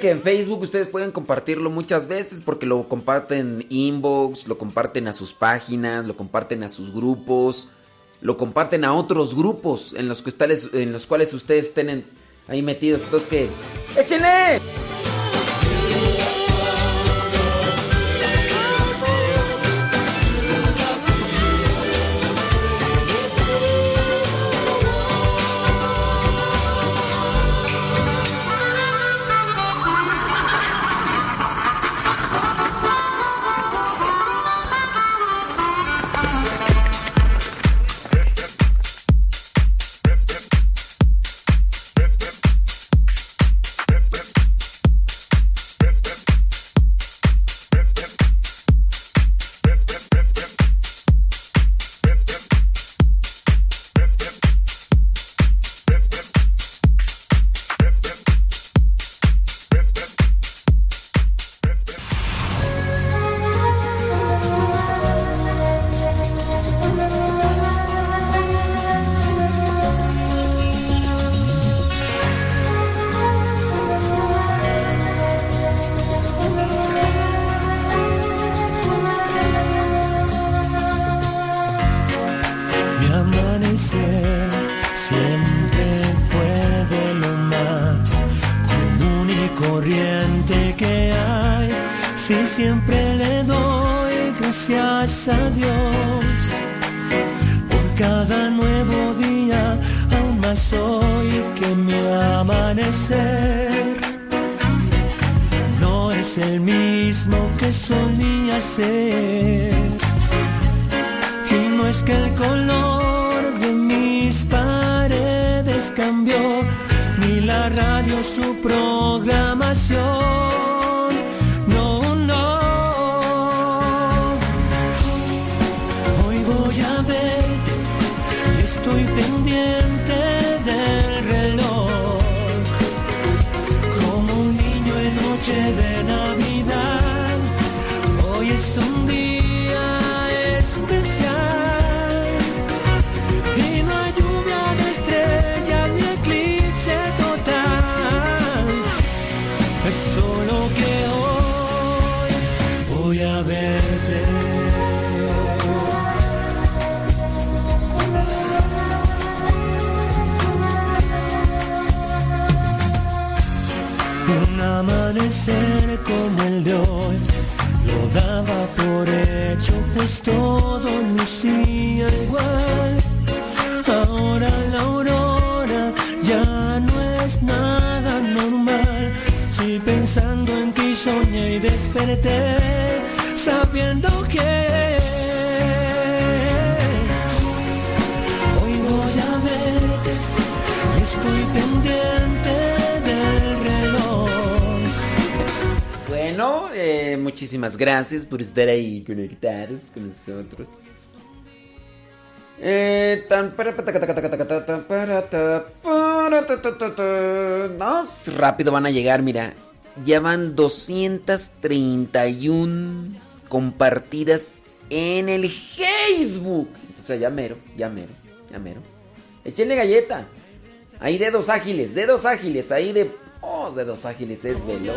Que en Facebook ustedes pueden compartirlo muchas veces porque lo comparten inbox, lo comparten a sus páginas, lo comparten a sus grupos, lo comparten a otros grupos en los, que en los cuales ustedes estén ahí metidos. Entonces que... ¡Échenle! Gracias por estar ahí conectados con nosotros. Eh, tan para rápido van a llegar, mira. Ya van 231 compartidas en el Facebook. Entonces ya mero, ya mero, ya mero. Échenle galleta. Ahí dedos ágiles, dedos ágiles, ahí de... Oh, dedos ágiles es veloz.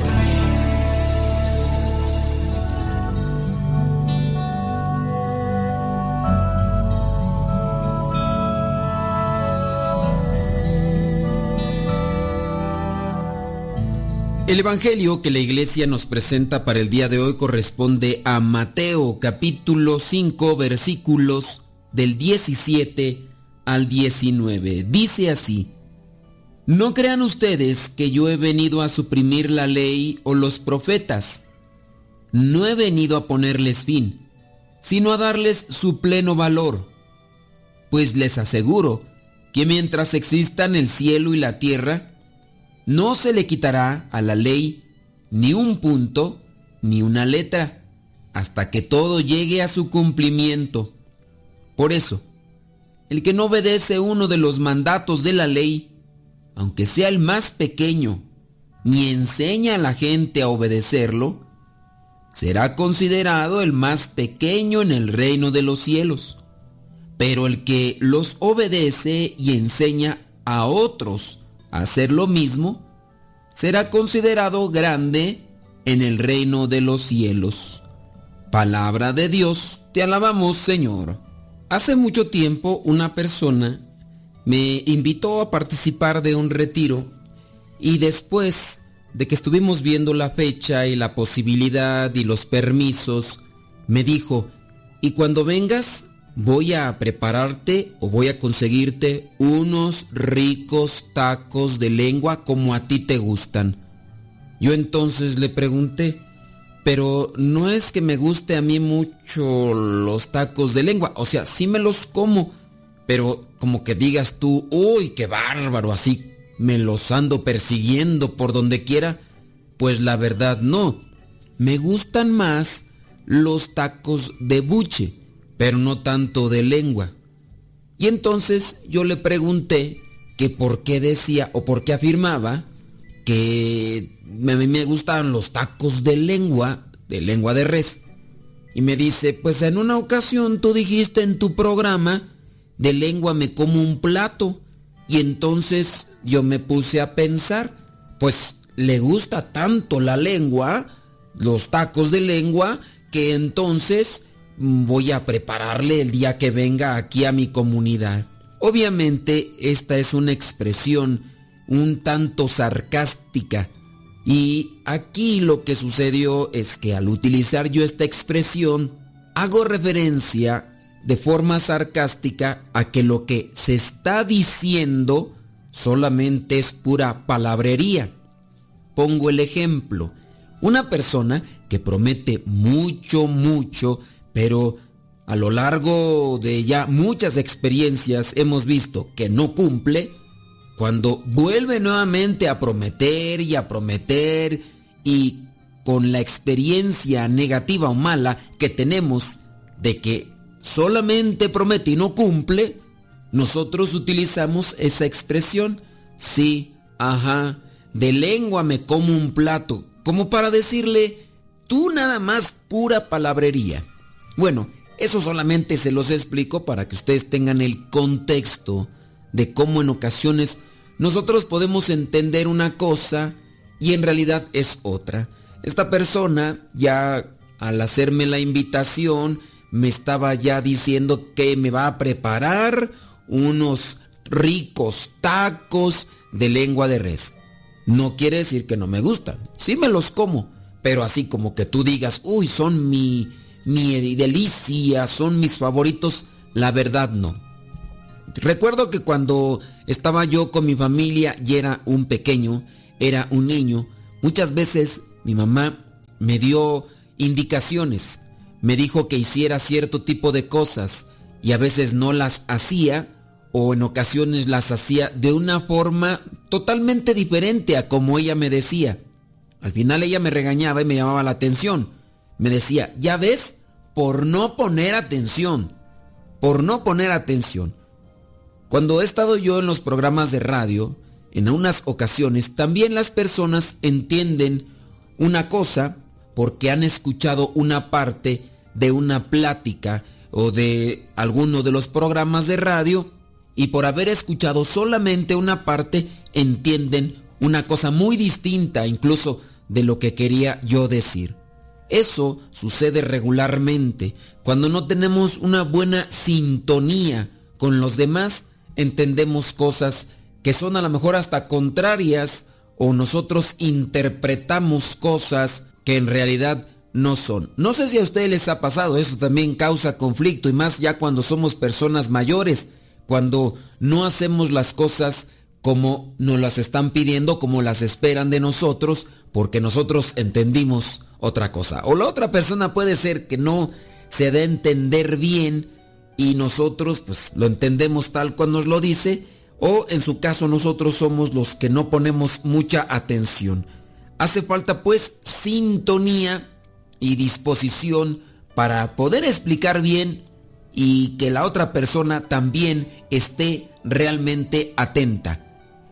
El Evangelio que la iglesia nos presenta para el día de hoy corresponde a Mateo capítulo 5 versículos del 17 al 19. Dice así, No crean ustedes que yo he venido a suprimir la ley o los profetas. No he venido a ponerles fin, sino a darles su pleno valor. Pues les aseguro que mientras existan el cielo y la tierra, no se le quitará a la ley ni un punto, ni una letra, hasta que todo llegue a su cumplimiento. Por eso, el que no obedece uno de los mandatos de la ley, aunque sea el más pequeño, ni enseña a la gente a obedecerlo, será considerado el más pequeño en el reino de los cielos. Pero el que los obedece y enseña a otros hacer lo mismo, será considerado grande en el reino de los cielos. Palabra de Dios, te alabamos Señor. Hace mucho tiempo una persona me invitó a participar de un retiro y después de que estuvimos viendo la fecha y la posibilidad y los permisos, me dijo, y cuando vengas voy a prepararte o voy a conseguirte unos ricos tacos de lengua como a ti te gustan. Yo entonces le pregunté, pero no es que me guste a mí mucho los tacos de lengua, o sea, sí me los como, pero como que digas tú, uy, qué bárbaro, así me los ando persiguiendo por donde quiera, pues la verdad no. Me gustan más los tacos de buche, pero no tanto de lengua. Y entonces yo le pregunté que por qué decía o por qué afirmaba que me, me gustaban los tacos de lengua, de lengua de res. Y me dice, pues en una ocasión tú dijiste en tu programa, de lengua me como un plato. Y entonces yo me puse a pensar, pues le gusta tanto la lengua, los tacos de lengua, que entonces voy a prepararle el día que venga aquí a mi comunidad. Obviamente esta es una expresión un tanto sarcástica y aquí lo que sucedió es que al utilizar yo esta expresión hago referencia de forma sarcástica a que lo que se está diciendo solamente es pura palabrería. Pongo el ejemplo. Una persona que promete mucho, mucho, pero a lo largo de ya muchas experiencias hemos visto que no cumple, cuando vuelve nuevamente a prometer y a prometer y con la experiencia negativa o mala que tenemos de que solamente promete y no cumple, nosotros utilizamos esa expresión, sí, ajá, de lengua me como un plato, como para decirle, tú nada más pura palabrería. Bueno, eso solamente se los explico para que ustedes tengan el contexto de cómo en ocasiones nosotros podemos entender una cosa y en realidad es otra. Esta persona ya al hacerme la invitación me estaba ya diciendo que me va a preparar unos ricos tacos de lengua de res. No quiere decir que no me gustan. Sí me los como, pero así como que tú digas, uy, son mi, mi delicia, son mis favoritos, la verdad no. Recuerdo que cuando estaba yo con mi familia y era un pequeño, era un niño, muchas veces mi mamá me dio indicaciones, me dijo que hiciera cierto tipo de cosas y a veces no las hacía o en ocasiones las hacía de una forma totalmente diferente a como ella me decía. Al final ella me regañaba y me llamaba la atención. Me decía, ya ves, por no poner atención, por no poner atención. Cuando he estado yo en los programas de radio, en unas ocasiones también las personas entienden una cosa porque han escuchado una parte de una plática o de alguno de los programas de radio y por haber escuchado solamente una parte entienden una cosa muy distinta incluso de lo que quería yo decir. Eso sucede regularmente. Cuando no tenemos una buena sintonía con los demás, entendemos cosas que son a lo mejor hasta contrarias o nosotros interpretamos cosas que en realidad no son. No sé si a ustedes les ha pasado, eso también causa conflicto y más ya cuando somos personas mayores, cuando no hacemos las cosas como nos las están pidiendo, como las esperan de nosotros, porque nosotros entendimos otra cosa. O la otra persona puede ser que no se dé a entender bien y nosotros pues lo entendemos tal cual nos lo dice, o en su caso nosotros somos los que no ponemos mucha atención. hace falta pues sintonía y disposición para poder explicar bien y que la otra persona también esté realmente atenta.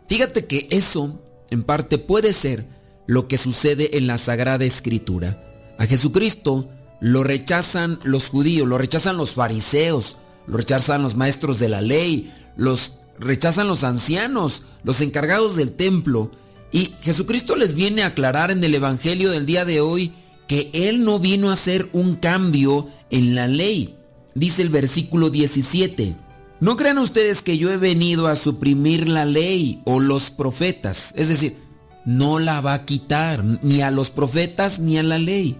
Fíjate que eso en parte puede ser lo que sucede en la Sagrada Escritura. A Jesucristo lo rechazan los judíos, lo rechazan los fariseos, lo rechazan los maestros de la ley, los rechazan los ancianos, los encargados del templo. Y Jesucristo les viene a aclarar en el Evangelio del día de hoy que Él no vino a hacer un cambio en la ley. Dice el versículo 17. No crean ustedes que yo he venido a suprimir la ley o los profetas. Es decir, no la va a quitar ni a los profetas ni a la ley.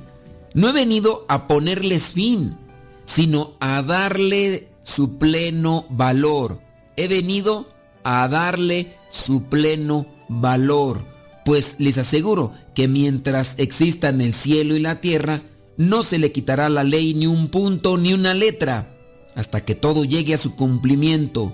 No he venido a ponerles fin, sino a darle su pleno valor. He venido a darle su pleno valor. Pues les aseguro que mientras existan el cielo y la tierra, no se le quitará la ley ni un punto ni una letra, hasta que todo llegue a su cumplimiento.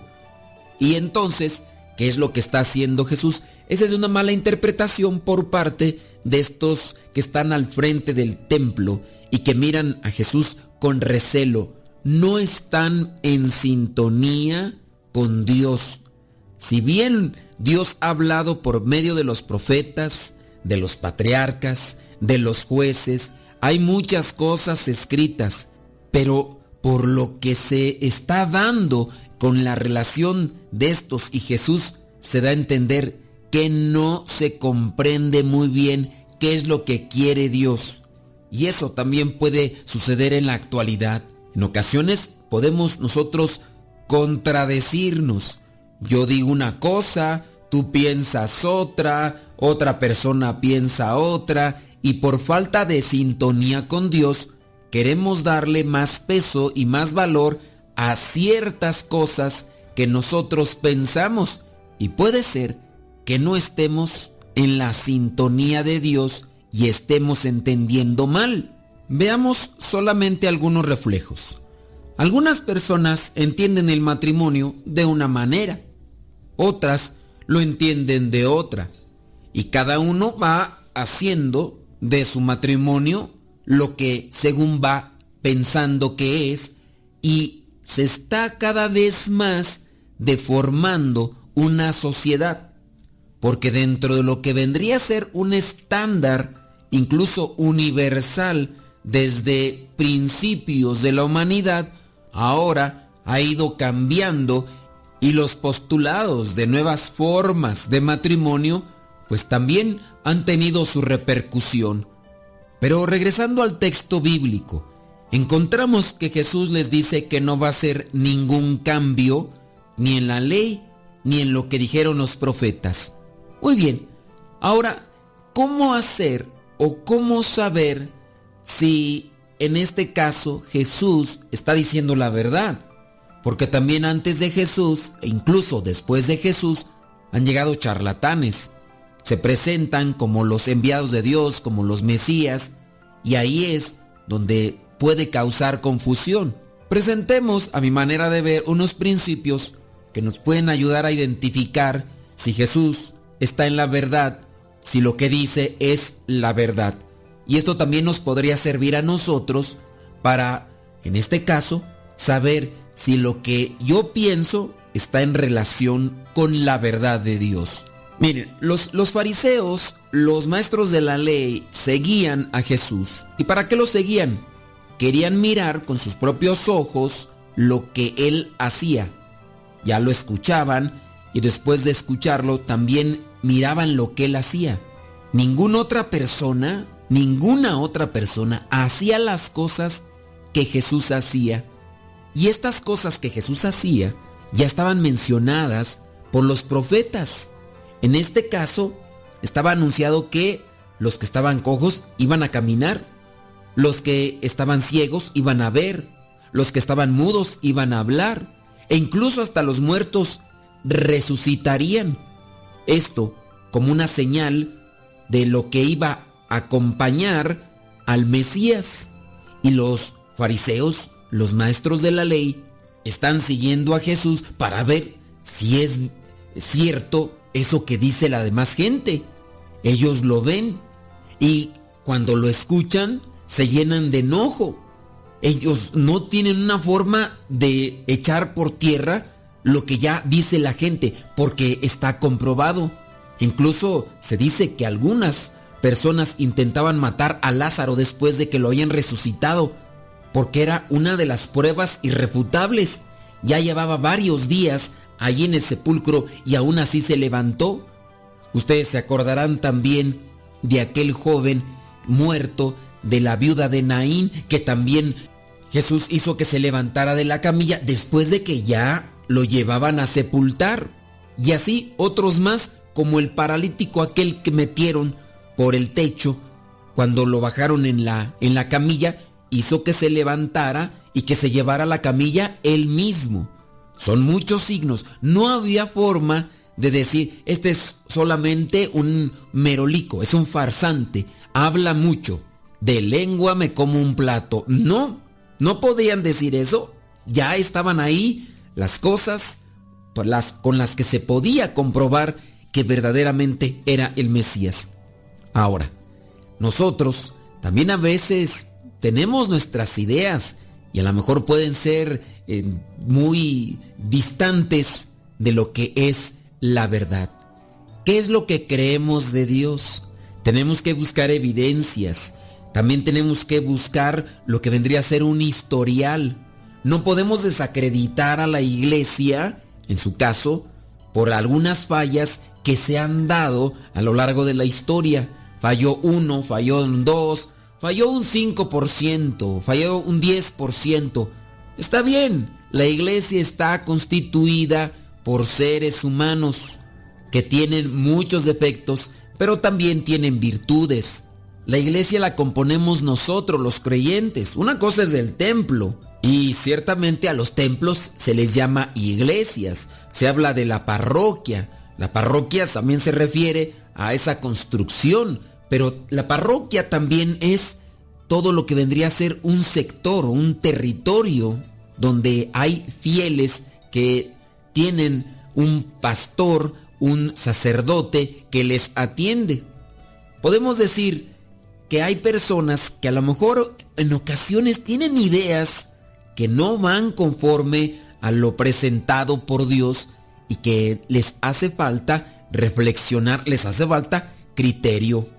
Y entonces, ¿qué es lo que está haciendo Jesús? Esa es una mala interpretación por parte de estos que están al frente del templo y que miran a Jesús con recelo. No están en sintonía con Dios. Si bien Dios ha hablado por medio de los profetas, de los patriarcas, de los jueces, hay muchas cosas escritas, pero por lo que se está dando con la relación de estos y Jesús, se da a entender que no se comprende muy bien qué es lo que quiere Dios. Y eso también puede suceder en la actualidad. En ocasiones podemos nosotros contradecirnos. Yo digo una cosa, tú piensas otra, otra persona piensa otra, y por falta de sintonía con Dios, queremos darle más peso y más valor a ciertas cosas que nosotros pensamos. Y puede ser que no estemos en la sintonía de Dios y estemos entendiendo mal. Veamos solamente algunos reflejos. Algunas personas entienden el matrimonio de una manera, otras lo entienden de otra, y cada uno va haciendo de su matrimonio lo que según va pensando que es y se está cada vez más deformando una sociedad. Porque dentro de lo que vendría a ser un estándar, incluso universal, desde principios de la humanidad, ahora ha ido cambiando y los postulados de nuevas formas de matrimonio, pues también han tenido su repercusión. Pero regresando al texto bíblico, encontramos que Jesús les dice que no va a hacer ningún cambio ni en la ley ni en lo que dijeron los profetas. Muy bien, ahora, ¿cómo hacer o cómo saber si en este caso Jesús está diciendo la verdad? Porque también antes de Jesús, e incluso después de Jesús, han llegado charlatanes. Se presentan como los enviados de Dios, como los Mesías, y ahí es donde puede causar confusión. Presentemos, a mi manera de ver, unos principios que nos pueden ayudar a identificar si Jesús está en la verdad, si lo que dice es la verdad. Y esto también nos podría servir a nosotros para, en este caso, saber si lo que yo pienso está en relación con la verdad de Dios. Miren, los, los fariseos, los maestros de la ley, seguían a Jesús. ¿Y para qué lo seguían? Querían mirar con sus propios ojos lo que él hacía. Ya lo escuchaban y después de escucharlo también miraban lo que él hacía. Ninguna otra persona, ninguna otra persona hacía las cosas que Jesús hacía. Y estas cosas que Jesús hacía ya estaban mencionadas por los profetas. En este caso, estaba anunciado que los que estaban cojos iban a caminar, los que estaban ciegos iban a ver, los que estaban mudos iban a hablar, e incluso hasta los muertos resucitarían. Esto como una señal de lo que iba a acompañar al Mesías. Y los fariseos, los maestros de la ley, están siguiendo a Jesús para ver si es cierto eso que dice la demás gente. Ellos lo ven Y cuando lo escuchan, se llenan de enojo. Ellos no tienen una forma de echar por tierra lo que ya dice la gente, porque está comprobado. Incluso se dice que algunas personas intentaban matar a Lázaro después de que lo habían resucitado, porque era una de las pruebas irrefutables. Ya llevaba varios días allí en el sepulcro y aún así se levantó. Ustedes se acordarán también de aquel joven muerto, de la viuda de Naín, que también Jesús hizo que se levantara de la camilla después de que ya lo llevaban a sepultar. Y así otros más, como el paralítico aquel que metieron por el techo cuando lo bajaron en la, en la camilla, hizo que se levantara y que se llevara la camilla él mismo. Son muchos signos. No había forma de decir, este es solamente un merolico, es un farsante, habla mucho, de lengua me como un plato. No, no podían decir eso. Ya estaban ahí las cosas con las que se podía comprobar que verdaderamente era el Mesías. Ahora, nosotros también a veces tenemos nuestras ideas y a lo mejor pueden ser eh, muy distantes de lo que es la verdad. ¿Qué es lo que creemos de Dios? Tenemos que buscar evidencias. También tenemos que buscar lo que vendría a ser un historial. No podemos desacreditar a la iglesia, en su caso, por algunas fallas que se han dado a lo largo de la historia. Falló uno, falló un dos, falló un 5%, falló un 10%. Está bien, la iglesia está constituida por seres humanos que tienen muchos defectos, pero también tienen virtudes. La iglesia la componemos nosotros, los creyentes. Una cosa es el templo. Y ciertamente a los templos se les llama iglesias. Se habla de la parroquia. La parroquia también se refiere a esa construcción. Pero la parroquia también es todo lo que vendría a ser un sector, un territorio donde hay fieles que tienen un pastor, un sacerdote que les atiende. Podemos decir que hay personas que a lo mejor en ocasiones tienen ideas que no van conforme a lo presentado por Dios y que les hace falta reflexionar, les hace falta criterio.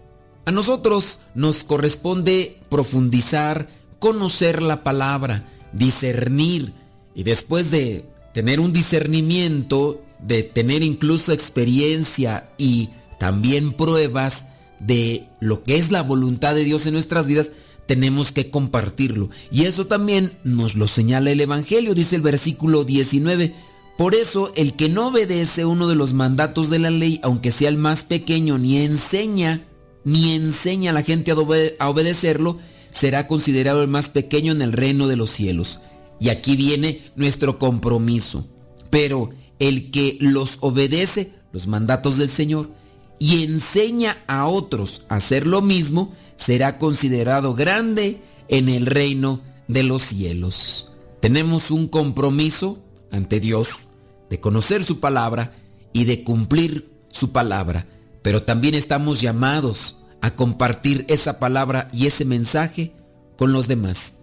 A nosotros nos corresponde profundizar, conocer la palabra, discernir y después de tener un discernimiento, de tener incluso experiencia y también pruebas de lo que es la voluntad de Dios en nuestras vidas, tenemos que compartirlo. Y eso también nos lo señala el Evangelio, dice el versículo 19. Por eso el que no obedece uno de los mandatos de la ley, aunque sea el más pequeño, ni enseña, ni enseña a la gente a, a obedecerlo, será considerado el más pequeño en el reino de los cielos. Y aquí viene nuestro compromiso. Pero el que los obedece, los mandatos del Señor, y enseña a otros a hacer lo mismo, será considerado grande en el reino de los cielos. Tenemos un compromiso ante Dios de conocer su palabra y de cumplir su palabra, pero también estamos llamados a compartir esa palabra y ese mensaje con los demás.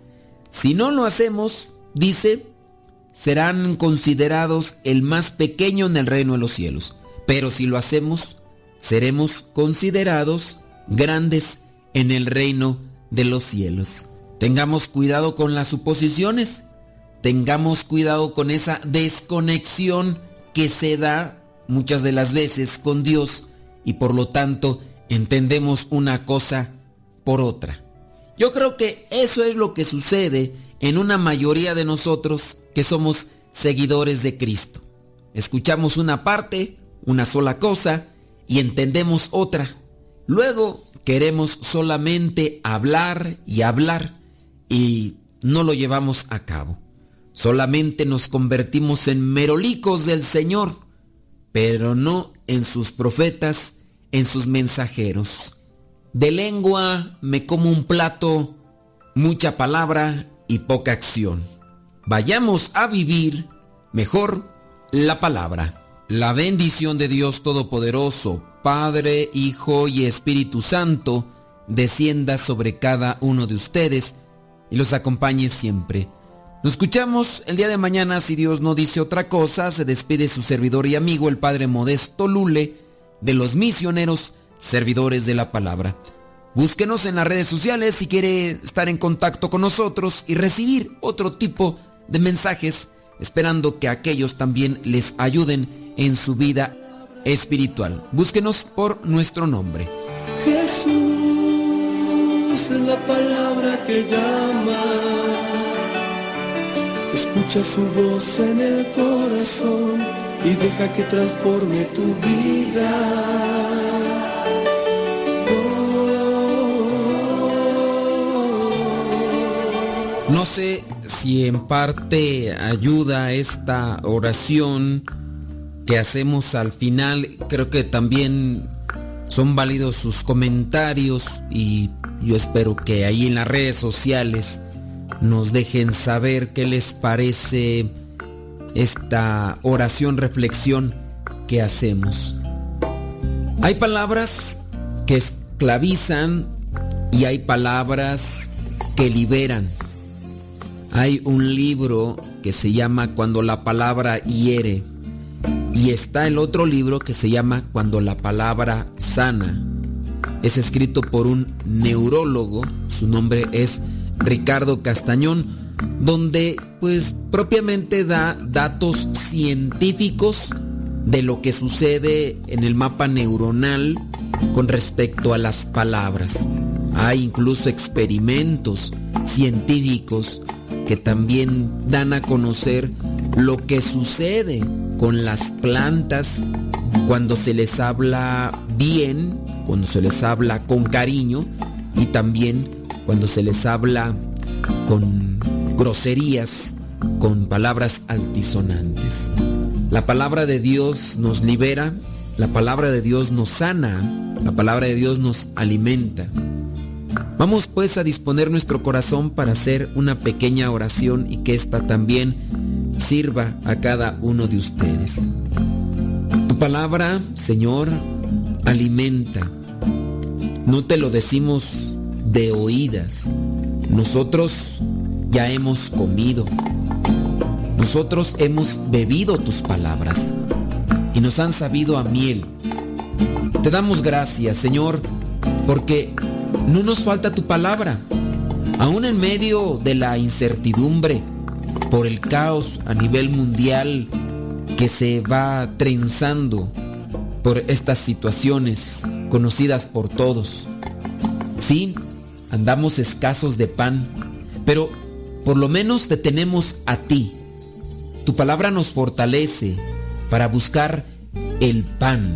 Si no lo hacemos, dice, serán considerados el más pequeño en el reino de los cielos. Pero si lo hacemos, seremos considerados grandes en el reino de los cielos. Tengamos cuidado con las suposiciones, tengamos cuidado con esa desconexión que se da muchas de las veces con Dios y por lo tanto entendemos una cosa por otra. Yo creo que eso es lo que sucede en una mayoría de nosotros que somos seguidores de Cristo. Escuchamos una parte, una sola cosa, y entendemos otra. Luego queremos solamente hablar y hablar y no lo llevamos a cabo. Solamente nos convertimos en merolicos del Señor, pero no en sus profetas, en sus mensajeros. De lengua me como un plato, mucha palabra y poca acción. Vayamos a vivir mejor la palabra. La bendición de Dios Todopoderoso, Padre, Hijo y Espíritu Santo, descienda sobre cada uno de ustedes y los acompañe siempre. Nos escuchamos el día de mañana, si Dios no dice otra cosa, se despide su servidor y amigo, el Padre Modesto Lule, de los misioneros servidores de la palabra. Búsquenos en las redes sociales si quiere estar en contacto con nosotros y recibir otro tipo de mensajes, esperando que aquellos también les ayuden en su vida espiritual. Búsquenos por nuestro nombre. Jesús es la palabra que llama. Escucha su voz en el corazón y deja que transforme tu vida. No sé si en parte ayuda esta oración que hacemos al final. Creo que también son válidos sus comentarios y yo espero que ahí en las redes sociales nos dejen saber qué les parece esta oración reflexión que hacemos. Hay palabras que esclavizan y hay palabras que liberan. Hay un libro que se llama Cuando la palabra hiere y está el otro libro que se llama Cuando la palabra sana. Es escrito por un neurólogo, su nombre es Ricardo Castañón, donde pues propiamente da datos científicos de lo que sucede en el mapa neuronal con respecto a las palabras. Hay incluso experimentos científicos que también dan a conocer lo que sucede con las plantas cuando se les habla bien, cuando se les habla con cariño y también cuando se les habla con groserías, con palabras altisonantes. La palabra de Dios nos libera, la palabra de Dios nos sana, la palabra de Dios nos alimenta. Vamos pues a disponer nuestro corazón para hacer una pequeña oración y que ésta también sirva a cada uno de ustedes. Tu palabra, Señor, alimenta. No te lo decimos de oídas. Nosotros ya hemos comido. Nosotros hemos bebido tus palabras y nos han sabido a miel. Te damos gracias, Señor, porque no nos falta tu palabra. Aún en medio de la incertidumbre, por el caos a nivel mundial que se va trenzando por estas situaciones conocidas por todos. Sí, andamos escasos de pan, pero por lo menos te tenemos a ti. Tu palabra nos fortalece para buscar el pan,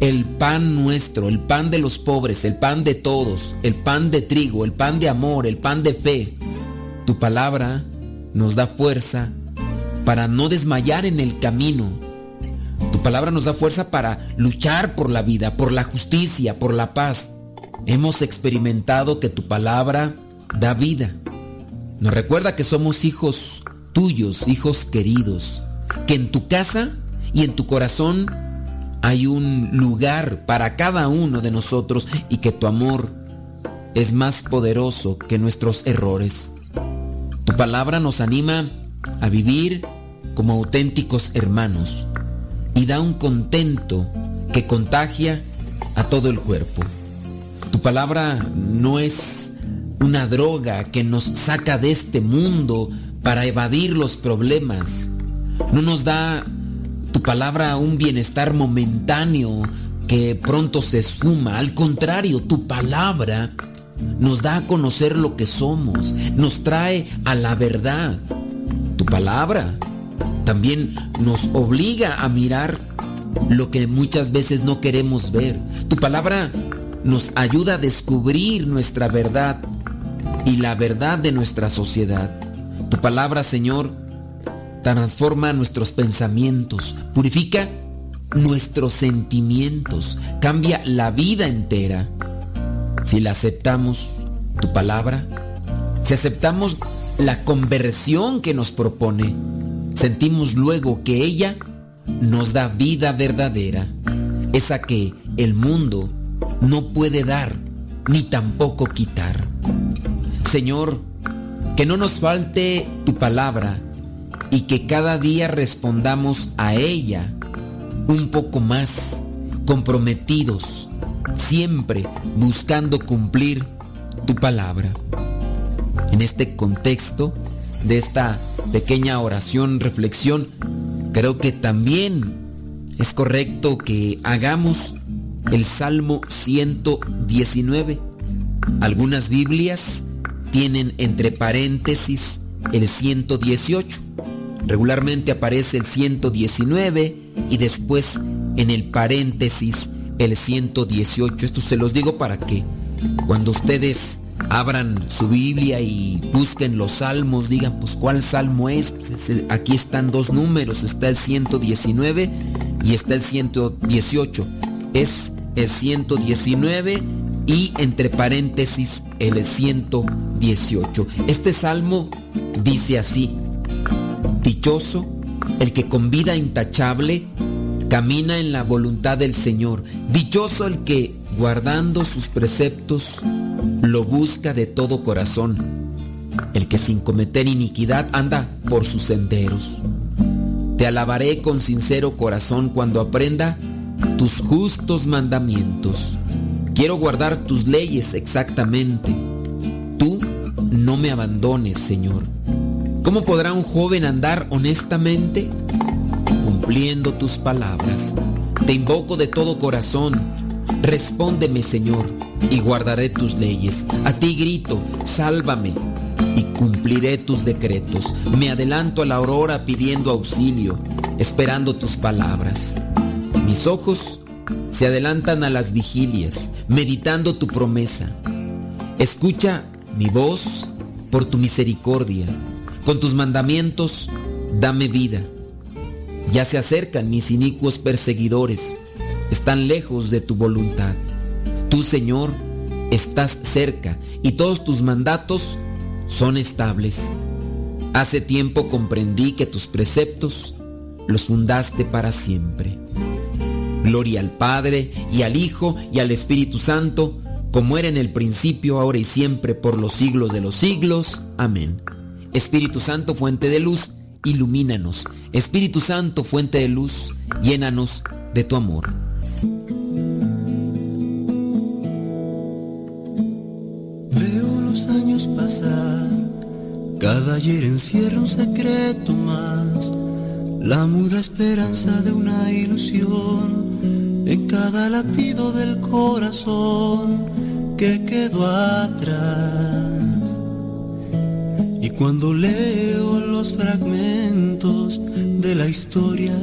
el pan nuestro, el pan de los pobres, el pan de todos, el pan de trigo, el pan de amor, el pan de fe. Tu palabra nos da fuerza para no desmayar en el camino. Tu palabra nos da fuerza para luchar por la vida, por la justicia, por la paz. Hemos experimentado que tu palabra da vida. Nos recuerda que somos hijos tuyos, hijos queridos, que en tu casa y en tu corazón hay un lugar para cada uno de nosotros y que tu amor es más poderoso que nuestros errores. Tu palabra nos anima a vivir como auténticos hermanos y da un contento que contagia a todo el cuerpo. Tu palabra no es una droga que nos saca de este mundo para evadir los problemas. No nos da tu palabra un bienestar momentáneo que pronto se esfuma. Al contrario, tu palabra nos da a conocer lo que somos, nos trae a la verdad. Tu palabra también nos obliga a mirar lo que muchas veces no queremos ver. Tu palabra nos ayuda a descubrir nuestra verdad y la verdad de nuestra sociedad. Tu palabra, Señor, transforma nuestros pensamientos, purifica nuestros sentimientos, cambia la vida entera. Si la aceptamos, tu palabra, si aceptamos la conversión que nos propone, sentimos luego que ella nos da vida verdadera, esa que el mundo no puede dar, ni tampoco quitar. Señor, que no nos falte tu palabra y que cada día respondamos a ella un poco más comprometidos, siempre buscando cumplir tu palabra. En este contexto de esta pequeña oración, reflexión, creo que también es correcto que hagamos el Salmo 119. Algunas Biblias tienen entre paréntesis el 118. Regularmente aparece el 119 y después en el paréntesis el 118. Esto se los digo para que cuando ustedes abran su Biblia y busquen los salmos, digan, pues ¿cuál salmo es? Pues, aquí están dos números, está el 119 y está el 118. Es el 119 y entre paréntesis el 118. Este salmo dice así, dichoso el que con vida intachable camina en la voluntad del Señor, dichoso el que guardando sus preceptos, lo busca de todo corazón. El que sin cometer iniquidad anda por sus senderos. Te alabaré con sincero corazón cuando aprenda tus justos mandamientos. Quiero guardar tus leyes exactamente. Tú no me abandones, Señor. ¿Cómo podrá un joven andar honestamente? Cumpliendo tus palabras. Te invoco de todo corazón Respóndeme, Señor, y guardaré tus leyes. A ti grito, sálvame, y cumpliré tus decretos. Me adelanto a la aurora pidiendo auxilio, esperando tus palabras. Mis ojos se adelantan a las vigilias, meditando tu promesa. Escucha mi voz por tu misericordia. Con tus mandamientos, dame vida. Ya se acercan mis inicuos perseguidores están lejos de tu voluntad. Tú, Señor, estás cerca y todos tus mandatos son estables. Hace tiempo comprendí que tus preceptos los fundaste para siempre. Gloria al Padre y al Hijo y al Espíritu Santo, como era en el principio, ahora y siempre, por los siglos de los siglos. Amén. Espíritu Santo, fuente de luz, ilumínanos. Espíritu Santo, fuente de luz, llénanos de tu amor. Cada ayer encierra un secreto más, la muda esperanza de una ilusión en cada latido del corazón que quedó atrás. Y cuando leo los fragmentos de la historia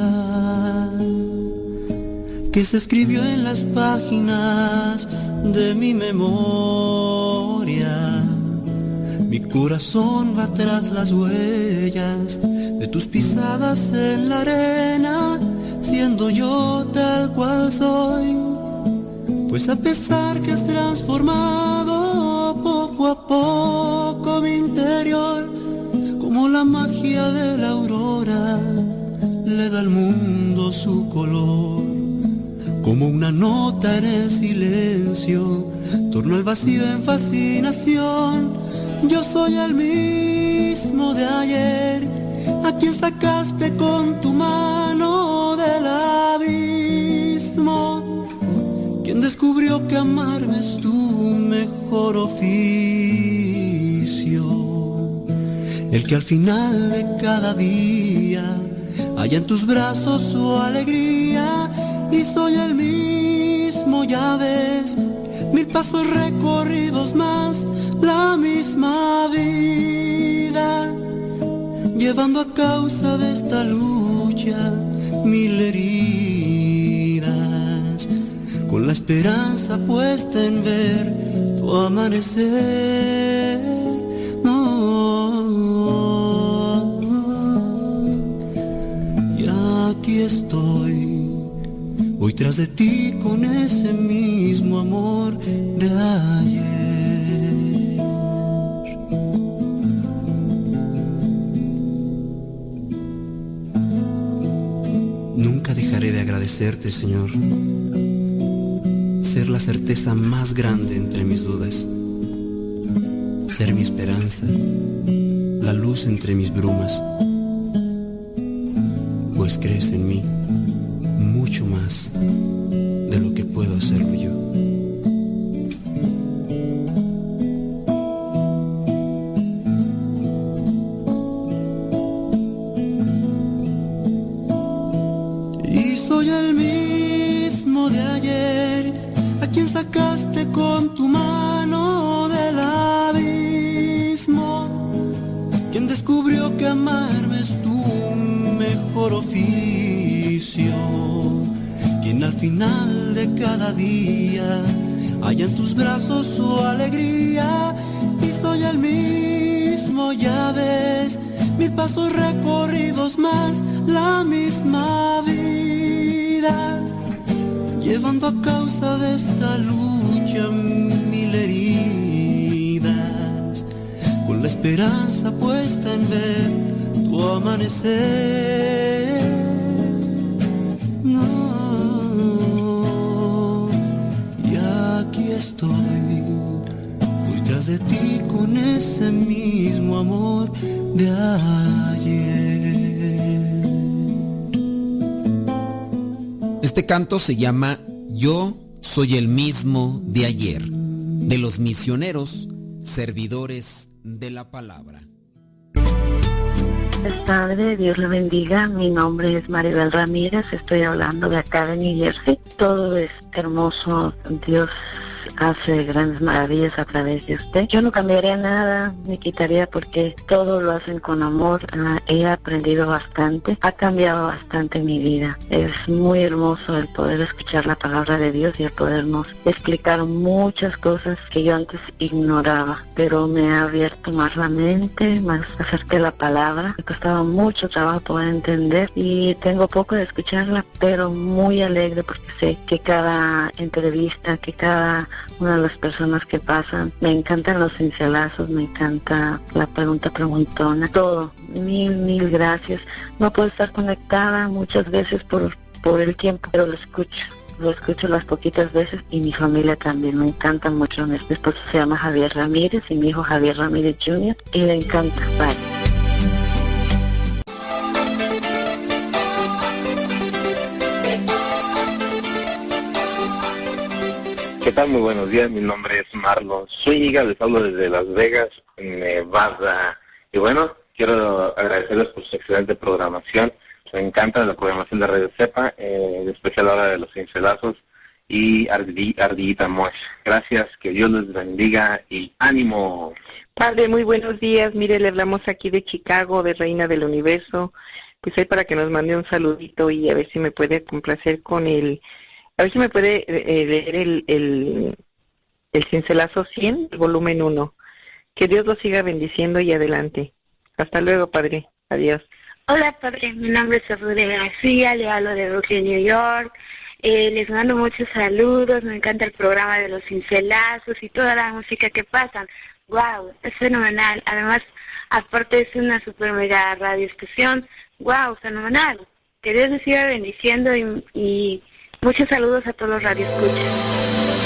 que se escribió en las páginas de mi memoria, mi corazón va tras las huellas de tus pisadas en la arena, siendo yo tal cual soy. Pues a pesar que has transformado poco a poco mi interior, como la magia de la aurora le da al mundo su color, como una nota en el silencio, torno el vacío en fascinación. Yo soy el mismo de ayer, a quien sacaste con tu mano del abismo, quien descubrió que amarme es tu mejor oficio, el que al final de cada día haya en tus brazos su alegría, y soy el mismo, ya ves, mil pasos recorridos más la misma vida, llevando a causa de esta lucha mil heridas, con la esperanza puesta en ver tu amanecer. No, y aquí estoy, voy tras de ti con ese mismo amor de ayer. Señor. Ser la certeza más grande entre mis dudas, ser mi esperanza, la luz entre mis brumas, pues crees en mí mucho más No, y aquí estoy, pues tras de ti con ese mismo amor de ayer. Este canto se llama Yo soy el mismo de ayer, de los misioneros, servidores de la palabra. Tardes, Dios le bendiga. Mi nombre es Maribel Ramírez, estoy hablando de acá de New Jersey. Todo es hermoso, Dios hace grandes maravillas a través de usted. Yo no cambiaría nada, ni quitaría porque todo lo hacen con amor. Ah, he aprendido bastante, ha cambiado bastante mi vida. Es muy hermoso el poder escuchar la palabra de Dios y el podernos explicar muchas cosas que yo antes ignoraba, pero me ha abierto más la mente, más acerca la palabra. Me costaba mucho trabajo entender y tengo poco de escucharla, pero muy alegre porque sé que cada entrevista, que cada una de las personas que pasan, me encantan los cincelazos, me encanta la pregunta preguntona, todo. Mil, mil gracias. No puedo estar conectada muchas veces por, por el tiempo, pero lo escucho. Lo escucho las poquitas veces y mi familia también. Me encanta mucho. Mi esposo se llama Javier Ramírez y mi hijo Javier Ramírez Jr. y le encanta. Bye. Tal? Muy buenos días, mi nombre es Marlon Zúñiga, les hablo desde Las Vegas, Nevada. Y bueno, quiero agradecerles por su excelente programación. Me encanta la programación de Radio Cepa, eh, en especial ahora de los cincelazos y Ardi- Ardillita Mosh. Gracias, que Dios les bendiga y ánimo. Padre, muy buenos días. Mire, le hablamos aquí de Chicago, de Reina del Universo. Pues ahí para que nos mande un saludito y a ver si me puede complacer con el... A ver si me puede eh, leer el, el, el cincelazo 100, el volumen 1. Que Dios lo siga bendiciendo y adelante. Hasta luego, Padre. Adiós. Hola, padre. Mi nombre es Rudy García, le hablo de Brooklyn, New York. Eh, les mando muchos saludos, me encanta el programa de los cincelazos y toda la música que pasan. Wow, es fenomenal. Además, aparte es una super mega radio estación. Wow, fenomenal. Que Dios les siga bendiciendo y, y muchos saludos a todos los radioescuchas.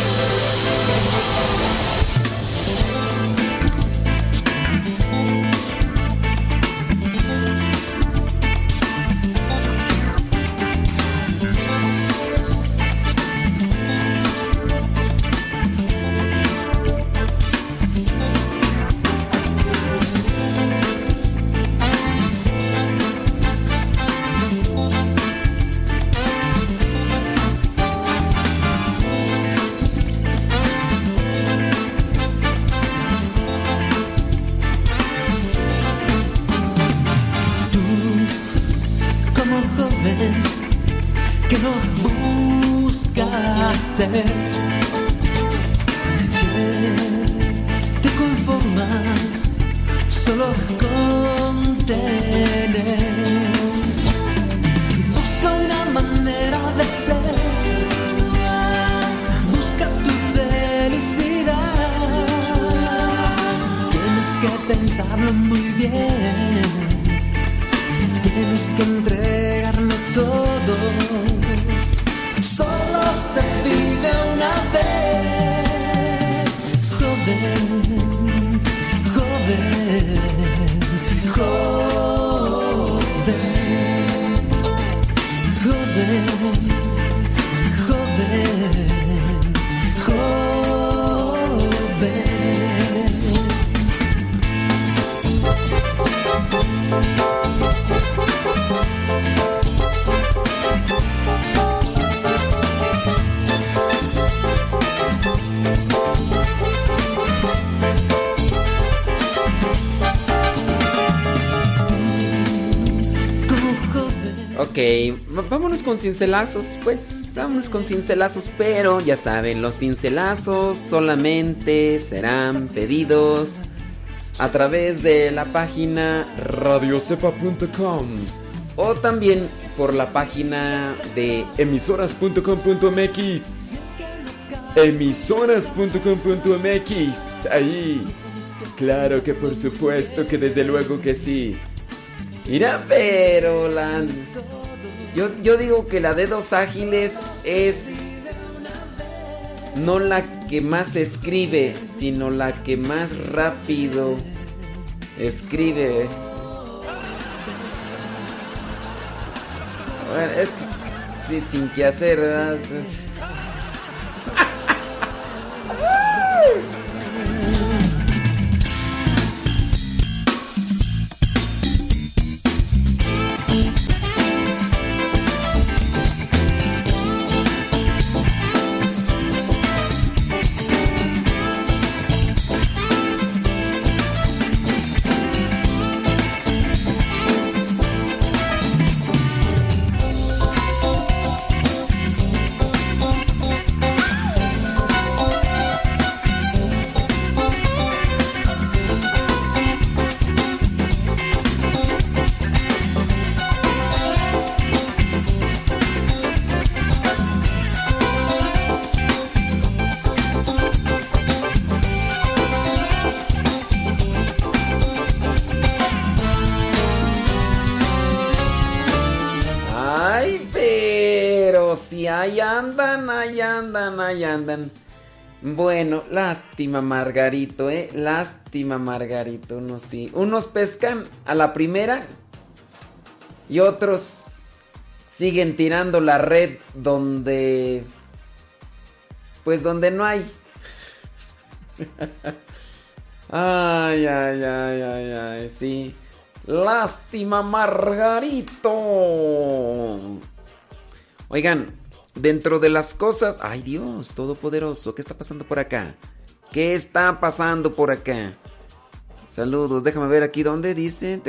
Vámonos con cincelazos, pues, vámonos con cincelazos, pero ya saben, los cincelazos solamente serán pedidos a través de la página radiocepa.com o también por la página de emisoras.com.mx. Emisoras.com.mx, ahí. Claro que por supuesto que desde luego que sí. Mira, pero la... Yo, yo digo que la dedos ágiles es no la que más escribe, sino la que más rápido escribe. Bueno, es sí, sin que hacer, ¿verdad? Bueno, lástima Margarito, eh. Lástima Margarito, unos sí. Unos pescan a la primera y otros siguen tirando la red donde... Pues donde no hay. (laughs) Ay, ay, ay, ay, ay, sí. Lástima, Margarito. Oigan, dentro de las cosas... Ay, Dios, Todopoderoso, ¿qué está pasando por acá? ¿Qué está pasando por acá? Saludos, déjame ver aquí dónde dice...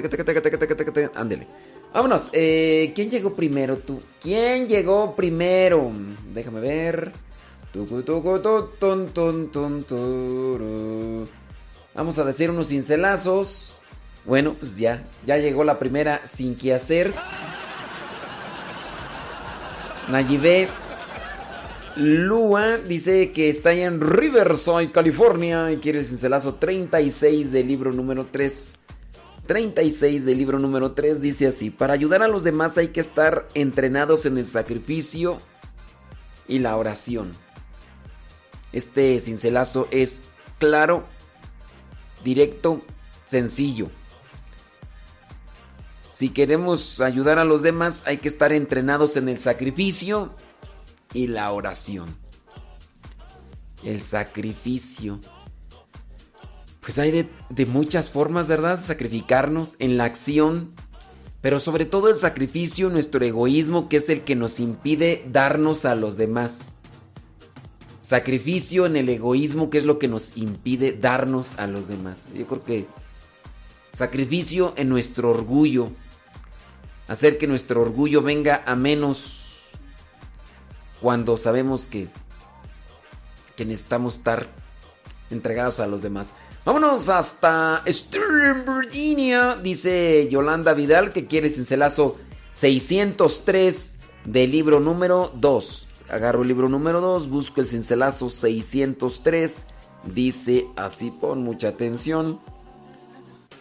Ándele. Vámonos, eh, ¿quién llegó primero tú? ¿Quién llegó primero? Déjame ver. Vamos a decir unos cincelazos. Bueno, pues ya, ya llegó la primera sin que hacer. Nayibé Lua dice que está en Riverside, California y quiere el cincelazo 36 del libro número 3. 36 del libro número 3 dice así, para ayudar a los demás hay que estar entrenados en el sacrificio y la oración. Este cincelazo es claro, directo, sencillo. Si queremos ayudar a los demás, hay que estar entrenados en el sacrificio y la oración. El sacrificio. Pues hay de, muchas formas, ¿verdad? Sacrificarnos en la acción. Pero sobre todo el sacrificio, nuestro egoísmo, que es el que nos impide darnos a los demás. Sacrificio en el egoísmo, que es lo que nos impide darnos a los demás. Yo creo que sacrificio en nuestro orgullo. Hacer que nuestro orgullo venga a menos cuando sabemos que, que necesitamos estar entregados a los demás. Vámonos hasta Sterling, Virginia. Dice Yolanda Vidal que quiere cincelazo 603 del libro número 2. Agarro el libro número 2, busco el cincelazo 603. Dice así, pon mucha atención.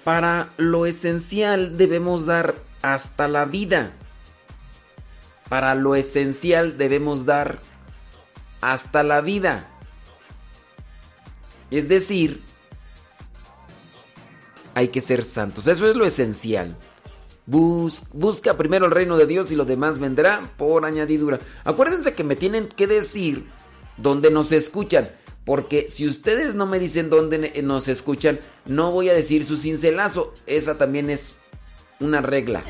Para lo esencial debemos dar hasta la vida. para lo esencial debemos dar hasta la vida. Es decir, hay que ser santos. Eso es lo esencial. Bus- busca primero el reino de Dios y lo demás vendrá por añadidura. Acuérdense que me tienen que decir dónde nos escuchan. Porque si ustedes no me dicen dónde nos escuchan, no voy a decir su cincelazo. Esa también es una regla.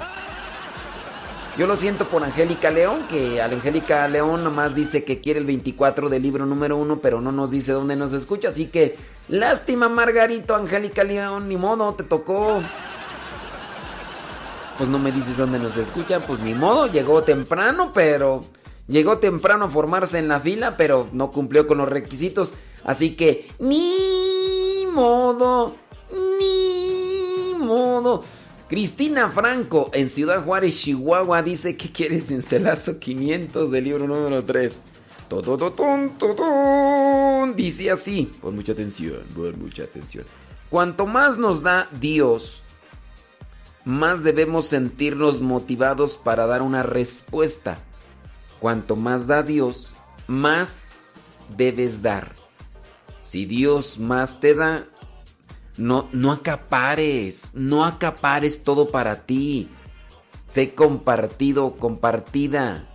Yo lo siento por Angélica León, que Angélica León nomás dice que quiere el 24 del libro número 1, pero no nos dice dónde nos escucha. Así que, lástima, Margarito, Angélica León, ni modo, te tocó. Pues no me dices dónde nos escucha, pues ni modo, llegó temprano, pero. Llegó temprano a formarse en la fila, pero no cumplió con los requisitos. Así que, ni modo, ni modo. Cristina Franco en Ciudad Juárez, Chihuahua, dice que quiere cincelazo 500 del libro número 3. Totototón, totón. Dice así, pon mucha atención, pon mucha atención. Cuanto más nos da Dios, más debemos sentirnos motivados para dar una respuesta. Cuanto más da Dios, más debes dar. Si Dios más te da, no, no acapares, no acapares todo para ti. Sé compartido, compartida.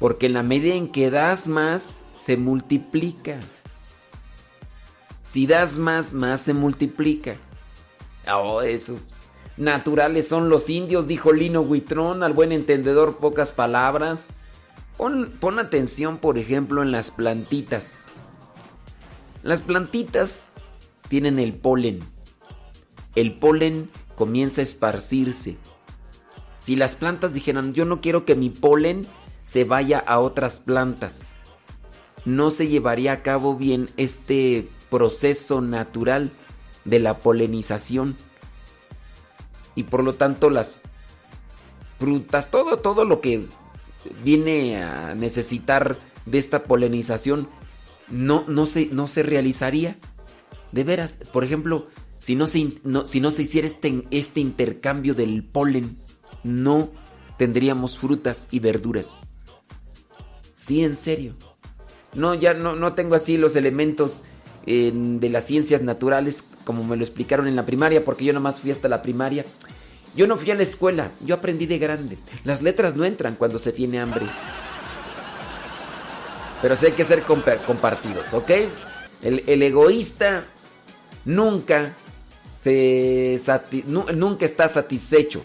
Porque en la medida en que das más, se multiplica. Si das más, más se multiplica. Oh, eso. Naturales son los indios, dijo Lino Huitrón, al buen entendedor pocas palabras. Pon, pon atención, por ejemplo, en las plantitas. Las plantitas tienen el polen. El polen comienza a esparcirse. Si las plantas dijeran, yo no quiero que mi polen se vaya a otras plantas, no se llevaría a cabo bien este proceso natural de la polinización. Y por lo tanto las frutas, todo, todo lo que viene a necesitar de esta polinización no, no, se, no se realizaría. De veras, por ejemplo, si no se, si no se hiciera este, este intercambio del polen, no tendríamos frutas y verduras. Sí, en serio. No, ya no, no tengo así los elementos de las ciencias naturales como me lo explicaron en la primaria, porque yo nomás fui hasta la primaria. Yo no fui a la escuela, yo aprendí de grande. Las letras no entran cuando se tiene hambre. Pero sí hay que ser compa- compartidos, ¿ok? El, el egoísta nunca se nunca está satisfecho.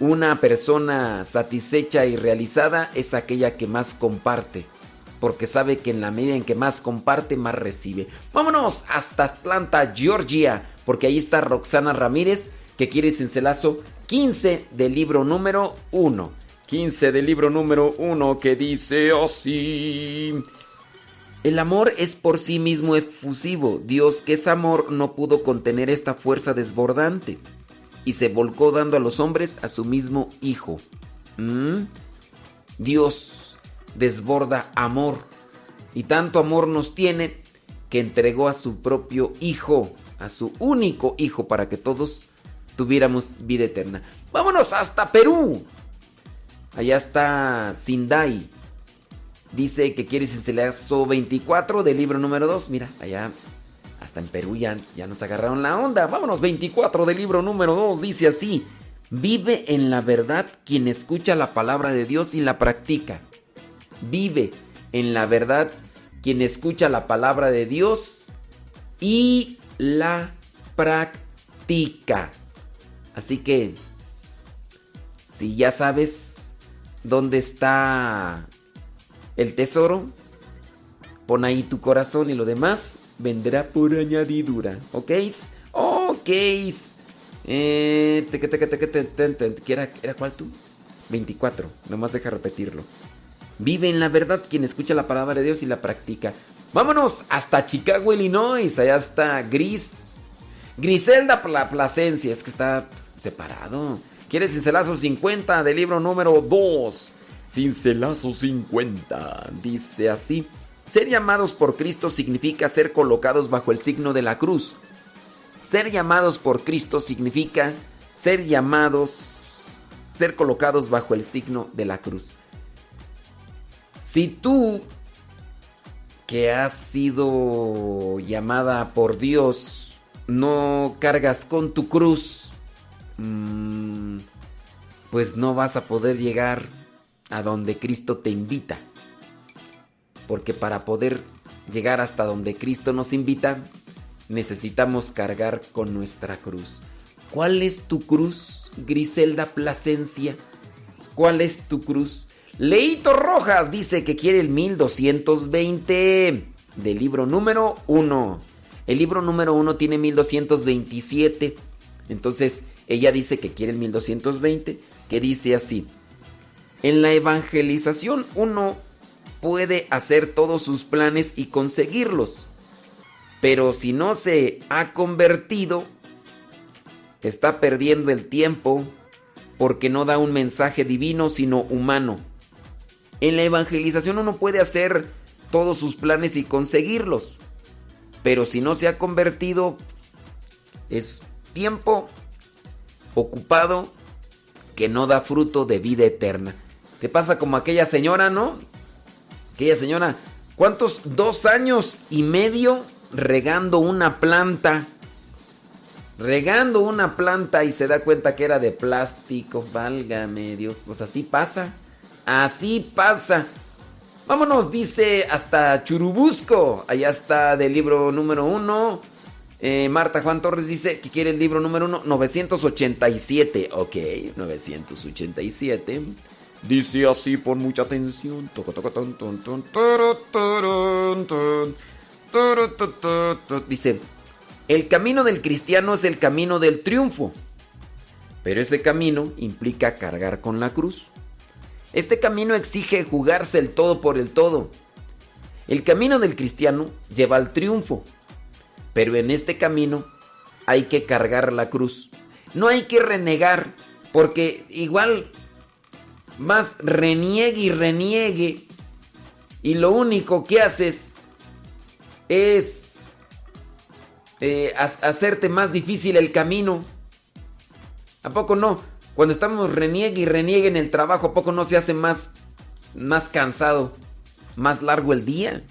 Una persona satisfecha y realizada es aquella que más comparte, porque sabe que en la medida en que más comparte, más recibe. Vámonos hasta Atlanta, Georgia, porque ahí está Roxana Ramírez, que quiere cincelazo 15 del libro número 1. 15 del libro número 1 que dice así. El amor es por sí mismo efusivo. Dios, que es amor, no pudo contener esta fuerza desbordante y se volcó dando a los hombres a su mismo Hijo. ¿Mm? Dios desborda amor y tanto amor nos tiene que entregó a su propio Hijo, a su único Hijo, para que todos tuviéramos vida eterna. Vámonos hasta Perú. Allá está Sindai. Dice que quiere cincelazo 24 del libro número 2. Mira, allá hasta en Perú ya, ya nos agarraron la onda. Vámonos, 24 del libro número 2. Dice así. Vive en la verdad quien escucha la palabra de Dios y la practica. Vive en la verdad quien escucha la palabra de Dios y la practica. Así que, si ya sabes dónde está el tesoro, pon ahí tu corazón y lo demás vendrá por añadidura. ¿Ok? Ok. Eh, teque, teque, teque, te- te- te- ¿qué era, ¿Era cuál tú? 24. Nomás deja repetirlo. Vive en la verdad quien escucha la palabra de Dios y la practica. Vámonos hasta Chicago, Illinois. Allá está Gris. Griselda Pla- Plasencia. Es que está separado. ¿Quieres cincelazo 50 del libro número 2? Cincelazo 50. Dice así. Ser llamados por Cristo significa ser colocados bajo el signo de la cruz. Ser llamados por Cristo significa ser llamados ser colocados bajo el signo de la cruz. Si tú, que has sido llamada por Dios, no cargas con tu cruz, mm, pues no vas a poder llegar a donde Cristo te invita. Porque para poder llegar hasta donde Cristo nos invita, necesitamos cargar con nuestra cruz. ¿Cuál es tu cruz, Griselda Plasencia? ¿Cuál es tu cruz? Leito Rojas dice que quiere el 1220 del libro número 1. El libro número 1 tiene 1227. Entonces ella dice que quiere el 1220, que dice así. En la evangelización uno puede hacer todos sus planes y conseguirlos. Pero si no se ha convertido, está perdiendo el tiempo porque no da un mensaje divino sino humano. En la evangelización uno puede hacer todos sus planes y conseguirlos. Pero si no se ha convertido, es tiempo ocupado que no da fruto de vida eterna. Te pasa como aquella señora, ¿no? Aquella señora, ¿cuántos? Dos años y medio regando una planta. Regando una planta y se da cuenta que era de plástico. Válgame Dios. Pues así pasa. Así pasa. Vámonos, dice hasta Churubusco. Allá está del libro número uno. Eh, Marta Juan Torres dice que quiere el libro número uno, 987. Ok, 987. Dice así, pon mucha atención. Dice, el camino del cristiano es el camino del triunfo, pero ese camino implica cargar con la cruz. Este camino exige jugarse el todo por el todo. El camino del cristiano lleva al triunfo, pero en este camino hay que cargar la cruz. No hay que renegar, porque igual más reniegue y reniegue, y lo único que haces es eh, hacerte más difícil el camino. ¿A poco no? Cuando estamos reniegue y reniegue en el trabajo, ¿a poco no se hace más, más cansado, más largo el día?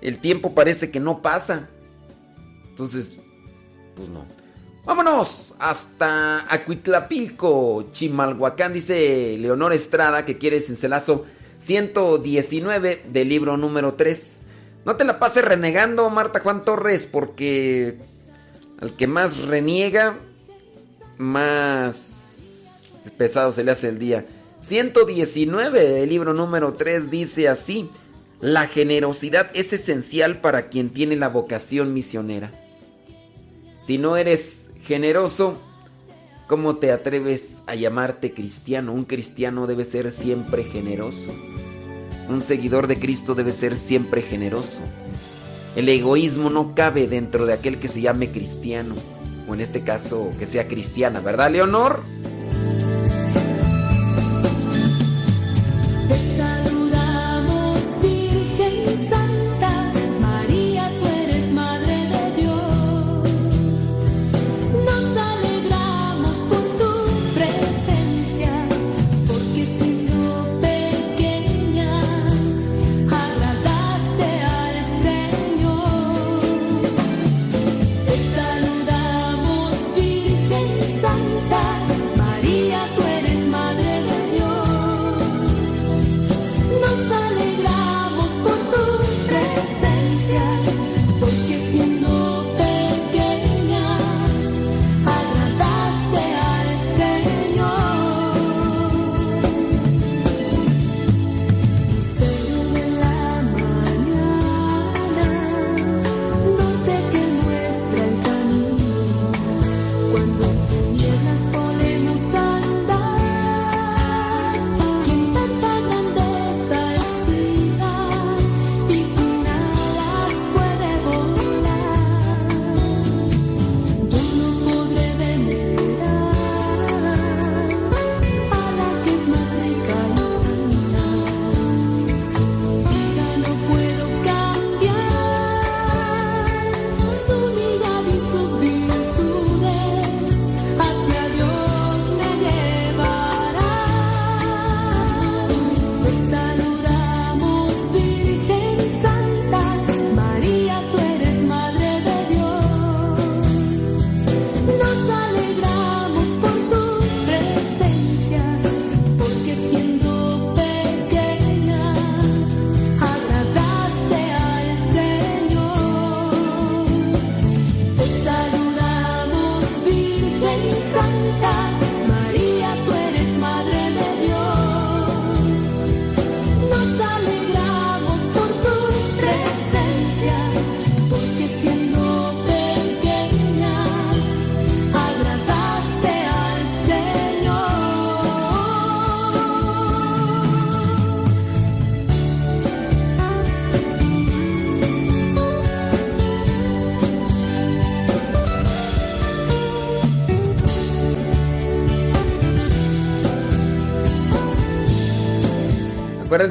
El tiempo parece que no pasa. Entonces, pues no. Vámonos hasta Acuitlapilco, Chimalhuacán, dice Leonor Estrada, que quiere cincelazo 119 del libro número 3. No te la pases renegando, Marta Juan Torres, porque al que más reniega, más pesado se le hace el día. 119 del libro número 3 dice así, la generosidad es esencial para quien tiene la vocación misionera. Si no eres generoso, ¿cómo te atreves a llamarte cristiano? Un cristiano debe ser siempre generoso. Un seguidor de Cristo debe ser siempre generoso. El egoísmo no cabe dentro de aquel que se llame cristiano, o en este caso que sea cristiana, ¿verdad, Leonor?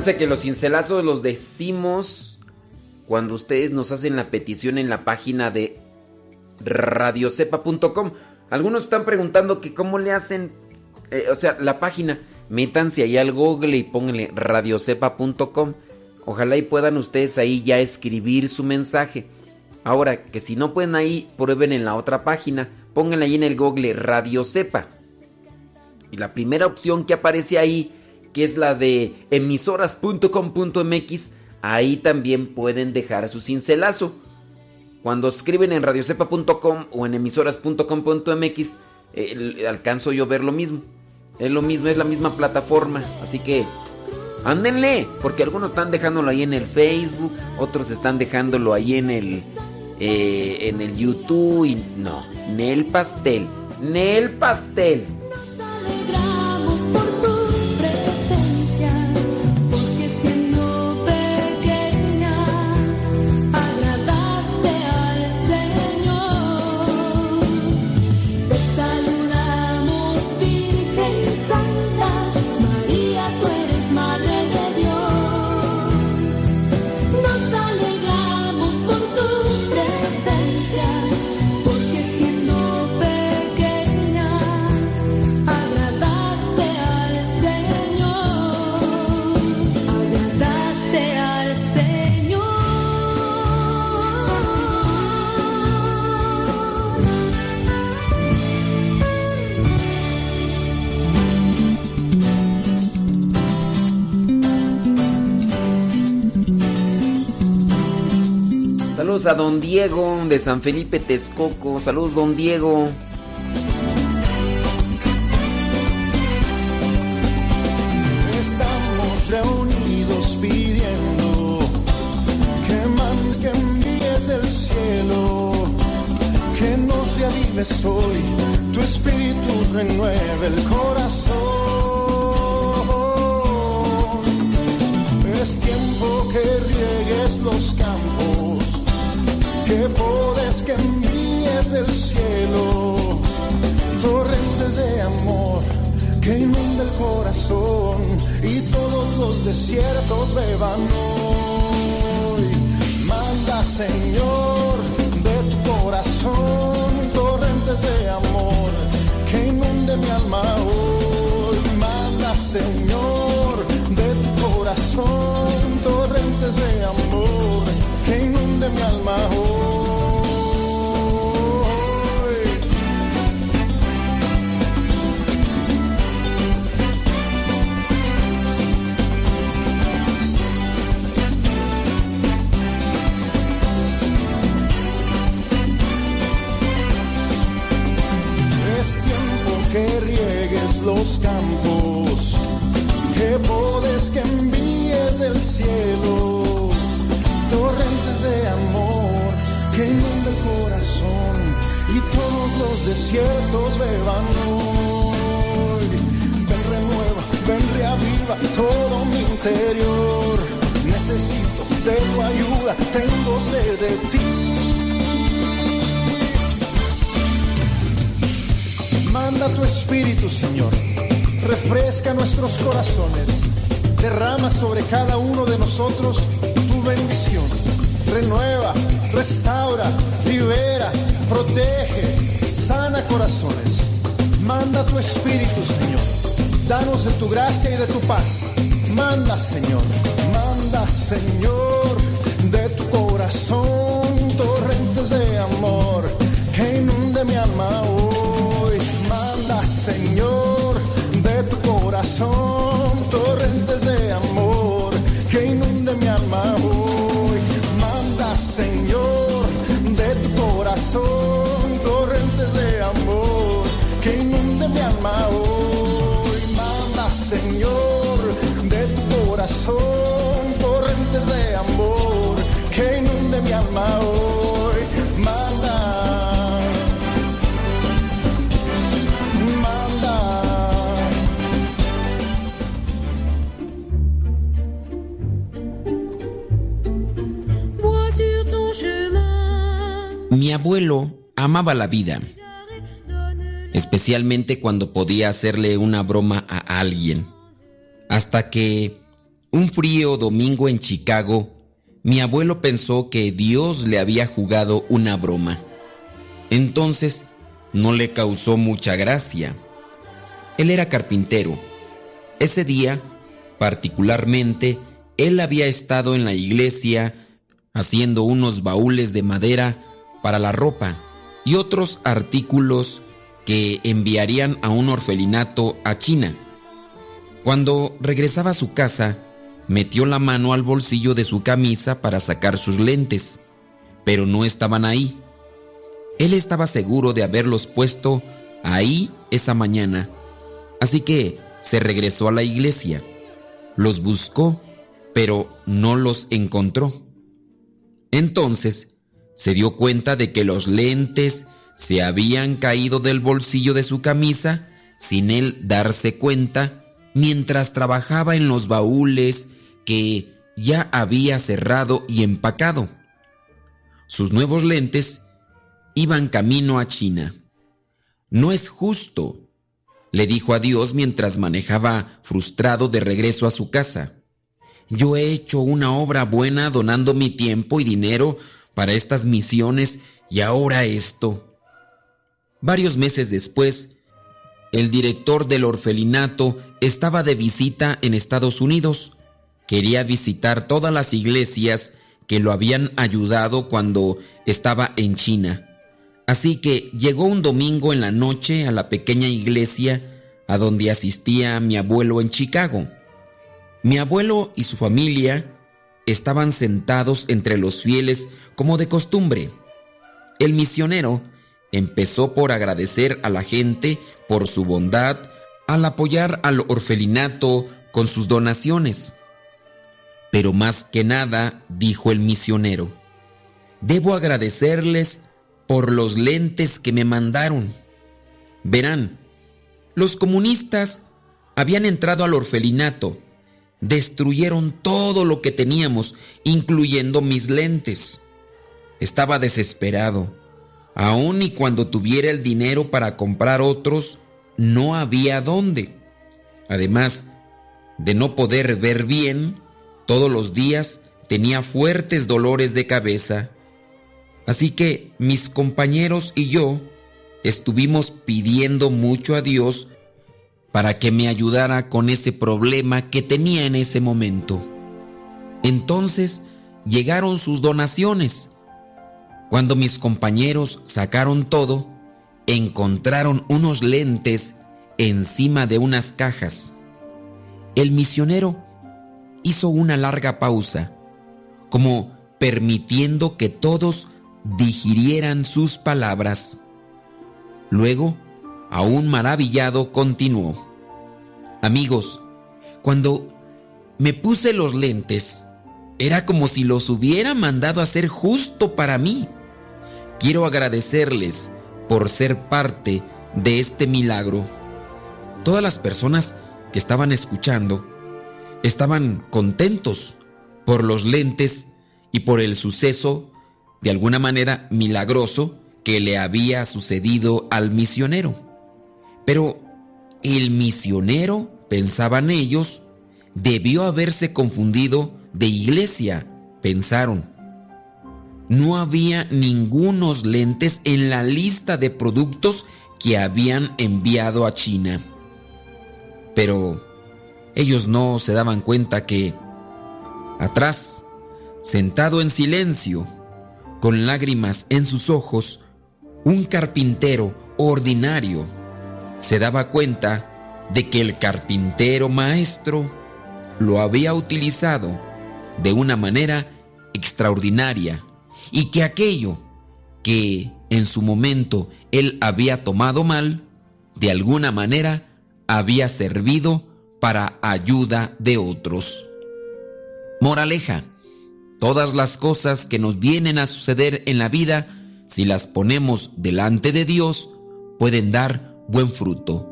Acuérdense que los cincelazos los decimos cuando ustedes nos hacen la petición en la página de radiocepa.com. Algunos están preguntando que cómo le hacen, eh, o sea, la página, métanse ahí al Google y pónganle radiocepa.com. Ojalá y puedan ustedes ahí ya escribir su mensaje. Ahora, que si no pueden ahí, prueben en la otra página, pónganle ahí en el Google Radio Cepa. Y la primera opción que aparece ahí, que es la de emisoras.com.mx, ahí también pueden dejar su cincelazo. Cuando escriben en radiocepa.com o en emisoras.com.mx, alcanzo yo ver lo mismo. Es lo mismo, es la misma plataforma. Así que ándenle, porque algunos están dejándolo ahí en el Facebook, otros están dejándolo ahí en el eh, en el YouTube y no, Nel Pastel, Nel Pastel. A don Diego de San Felipe Texcoco. Saludos, don Diego. Estamos reunidos pidiendo que mandes, que envíes el cielo, que nos reavives hoy, corazón y todos los desiertos beban hoy. Manda, Señor, de tu corazón torrentes de amor que inunde mi alma hoy. Manda, Señor, los desiertos beban hoy. Ven renueva, ven reaviva todo mi interior. Necesito de tu ayuda, tengo sed de ti. Manda tu espíritu, Señor. Refresca nuestros corazones. Derrama sobre cada uno de nosotros tu bendición. Renueva, restaura, libera, protege, corazones. Manda tu espíritu, Señor. Danos de tu gracia y de tu paz. Manda, Señor. Manda, Señor, de tu corazón torrentes de amor que inunde mi alma hoy. Manda, Señor, de tu corazón de mi hoy. Manda. Mi abuelo amaba la vida, especialmente cuando podía hacerle una broma a alguien. Hasta que Un frío domingo en Chicago, mi abuelo pensó que Dios le había jugado una broma. Entonces, no le causó mucha gracia. Él era carpintero. Ese día, particularmente, él había estado en la iglesia haciendo unos baúles de madera para la ropa y otros artículos que enviarían a un orfelinato a China. Cuando regresaba a su casa, metió la mano al bolsillo de su camisa para sacar sus lentes, pero no estaban ahí. Él estaba seguro de haberlos puesto ahí esa mañana, así que se regresó a la iglesia. Los buscó, pero no los encontró. Entonces se dio cuenta de que los lentes se habían caído del bolsillo de su camisa sin él darse cuenta mientras trabajaba en los baúles que ya había cerrado y empacado. Sus nuevos lentes iban camino a China. No es justo, le dijo a Dios mientras manejaba frustrado de regreso a su casa. Yo he hecho una obra buena donando mi tiempo y dinero para estas misiones y ahora esto. Varios meses después, el director del orfelinato estaba de visita en Estados Unidos. Quería visitar todas las iglesias que lo habían ayudado cuando estaba en China. Así que llegó un domingo en la noche a la pequeña iglesia a donde asistía mi abuelo en Chicago. Mi abuelo y su familia estaban sentados entre los fieles como de costumbre. El misionero empezó por agradecer a la gente por su bondad al apoyar al orfelinato con sus donaciones. Pero más que nada, dijo el misionero, debo agradecerles por los lentes que me mandaron. Verán, los comunistas habían entrado al orfelinato, destruyeron todo lo que teníamos, incluyendo mis lentes. Estaba desesperado Aun y cuando tuviera el dinero para comprar otros, no había dónde. Además de no poder ver bien, todos los días tenía fuertes dolores de cabeza. Así que mis compañeros y yo estuvimos pidiendo mucho a Dios para que me ayudara con ese problema que tenía en ese momento. Entonces llegaron sus donaciones cuando mis compañeros sacaron todo, encontraron unos lentes encima de unas cajas. El misionero hizo una larga pausa, como permitiendo que todos digirieran sus palabras. Luego, aún maravillado, continuó. Amigos, cuando me puse los lentes, era como si los hubiera mandado a hacer justo para mí. Quiero agradecerles por ser parte de este milagro. Todas las personas que estaban escuchando estaban contentos por los lentes y por el suceso, de alguna manera milagroso, que le había sucedido al misionero. Pero el misionero, pensaban ellos, debió haberse confundido de iglesia, pensaron. No había ningunos lentes en la lista de productos que habían enviado a China. Pero ellos no se daban cuenta que atrás, sentado en silencio, con lágrimas en sus ojos, un carpintero ordinario se daba cuenta de que el carpintero maestro lo había utilizado de una manera extraordinaria y que aquello que en su momento él había tomado mal, de alguna manera había servido para ayuda de otros. Moraleja, todas las cosas que nos vienen a suceder en la vida, si las ponemos delante de Dios, pueden dar buen fruto.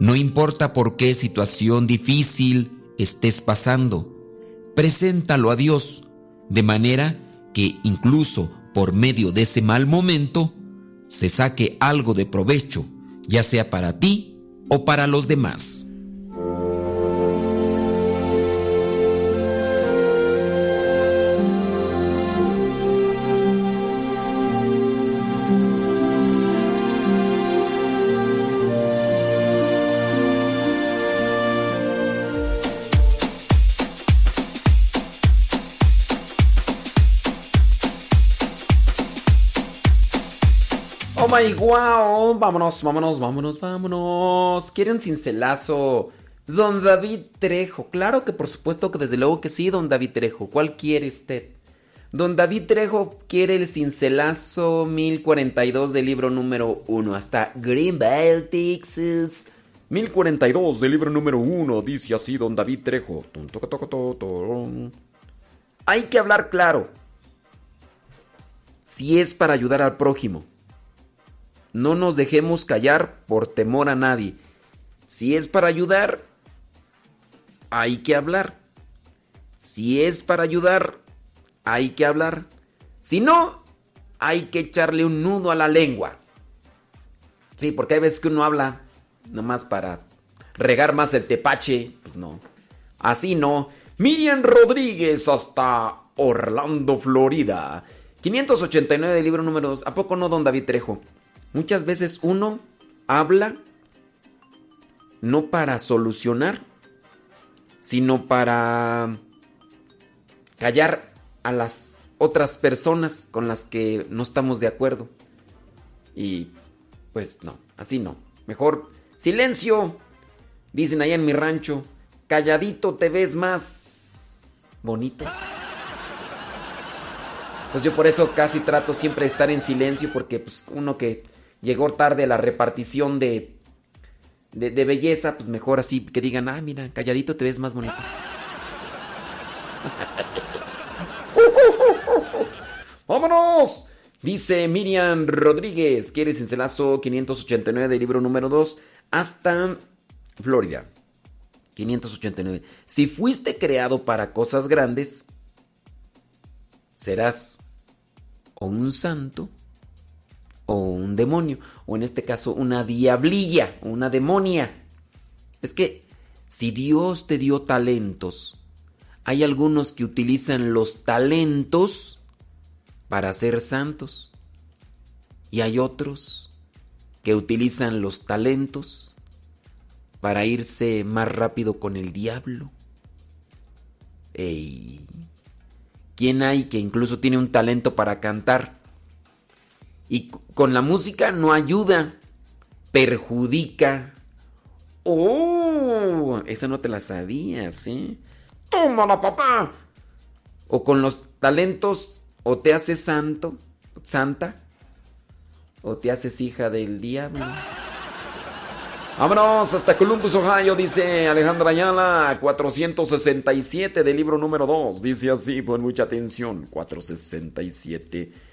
No importa por qué situación difícil estés pasando, preséntalo a Dios, de manera que incluso por medio de ese mal momento se saque algo de provecho, ya sea para ti o para los demás. Oh my wow. Vámonos, vámonos, vámonos, vámonos. ¿Quiere un cincelazo? Don David Trejo. Claro que por supuesto que desde luego que sí, don David Trejo. ¿Cuál quiere usted? Don David Trejo quiere el cincelazo 1042 del libro número 1 hasta Greenville, Texas. 1042 del libro número 1 dice así don David Trejo. Hay que hablar claro. Si es para ayudar al prójimo. No nos dejemos callar por temor a nadie. Si es para ayudar, hay que hablar. Si es para ayudar, hay que hablar. Si no, hay que echarle un nudo a la lengua. Sí, porque hay veces que uno habla nomás para regar más el tepache. Pues no. Así no. Miriam Rodríguez hasta Orlando, Florida. 589 del libro número 2. ¿A poco no, don David Trejo? Muchas veces uno habla no para solucionar, sino para callar a las otras personas con las que no estamos de acuerdo. Y pues no, así no. Mejor silencio. Dicen allá en mi rancho, calladito te ves más bonito. Pues yo por eso casi trato siempre de estar en silencio porque pues uno que llegó tarde la repartición de, de, belleza, pues mejor así que digan, ah, mira, calladito te ves más bonito. (laughs) ¡Vámonos! Dice Miriam Rodríguez, quiere cincelazo 589 del libro número 2 hasta Florida. 589. Si fuiste creado para cosas grandes, serás o un santo o un demonio, o en este caso una diablilla, una demonia. Es que si Dios te dio talentos, hay algunos que utilizan los talentos para ser santos y hay otros que utilizan los talentos para irse más rápido con el diablo. Ey. ¿Quién hay que incluso tiene un talento para cantar? Y con la música no ayuda, perjudica. ¡Oh! Esa no te la sabías, ¿eh? ¡Tómala, papá! O con los talentos, o te haces santo, santa, o te haces hija del diablo. Vámonos hasta Columbus, Ohio, dice Alejandra Ayala, 467 del libro número 2. Dice así, pon mucha atención, 467.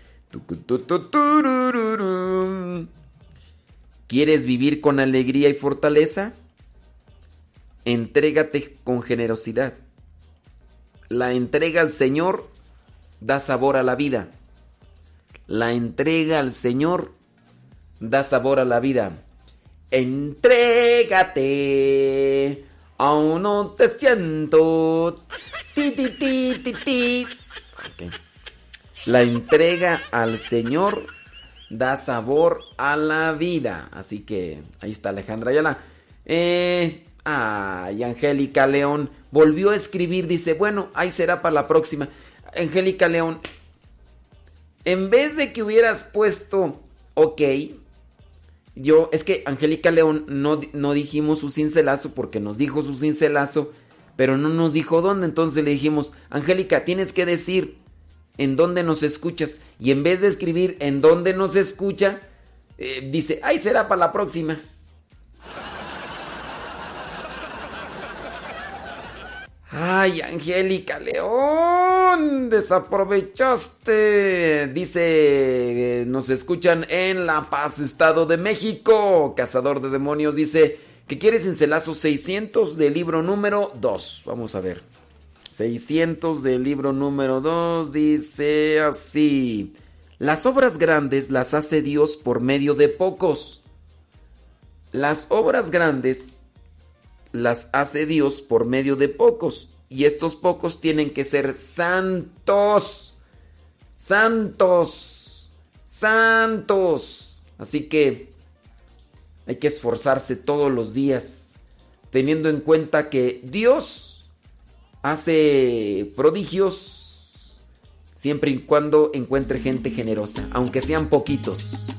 ¿Quieres vivir con alegría y fortaleza? Entrégate con generosidad. La entrega al Señor da sabor a la vida. La entrega al Señor da sabor a la vida. Entrégate. Aún no te siento. Ti, ti, ti, ti, ti. La entrega al Señor da sabor a la vida. Así que ahí está Alejandra Ayala. Eh, ay, Angélica León volvió a escribir. Dice, bueno, ahí será para la próxima. Angélica León, en vez de que hubieras puesto, ok, yo, es que Angélica León no, no dijimos su cincelazo porque nos dijo su cincelazo, pero no nos dijo dónde. Entonces le dijimos, Angélica, tienes que decir en dónde nos escuchas. Y en vez de escribir en dónde nos escucha, eh, dice, ay, será para la próxima. Ay, Angélica León, desaprovechaste. Dice, eh, nos escuchan en La Paz, Estado de México. Cazador de demonios dice que quiere cincelazo 600 del libro número 2. Vamos a ver. 600 del libro número 2 dice así. Las obras grandes las hace Dios por medio de pocos. Las obras grandes las hace Dios por medio de pocos. Y estos pocos tienen que ser santos. Santos. Santos. Así que hay que esforzarse todos los días. Teniendo en cuenta que Dios hace prodigios siempre y cuando encuentre gente generosa. Aunque sean poquitos.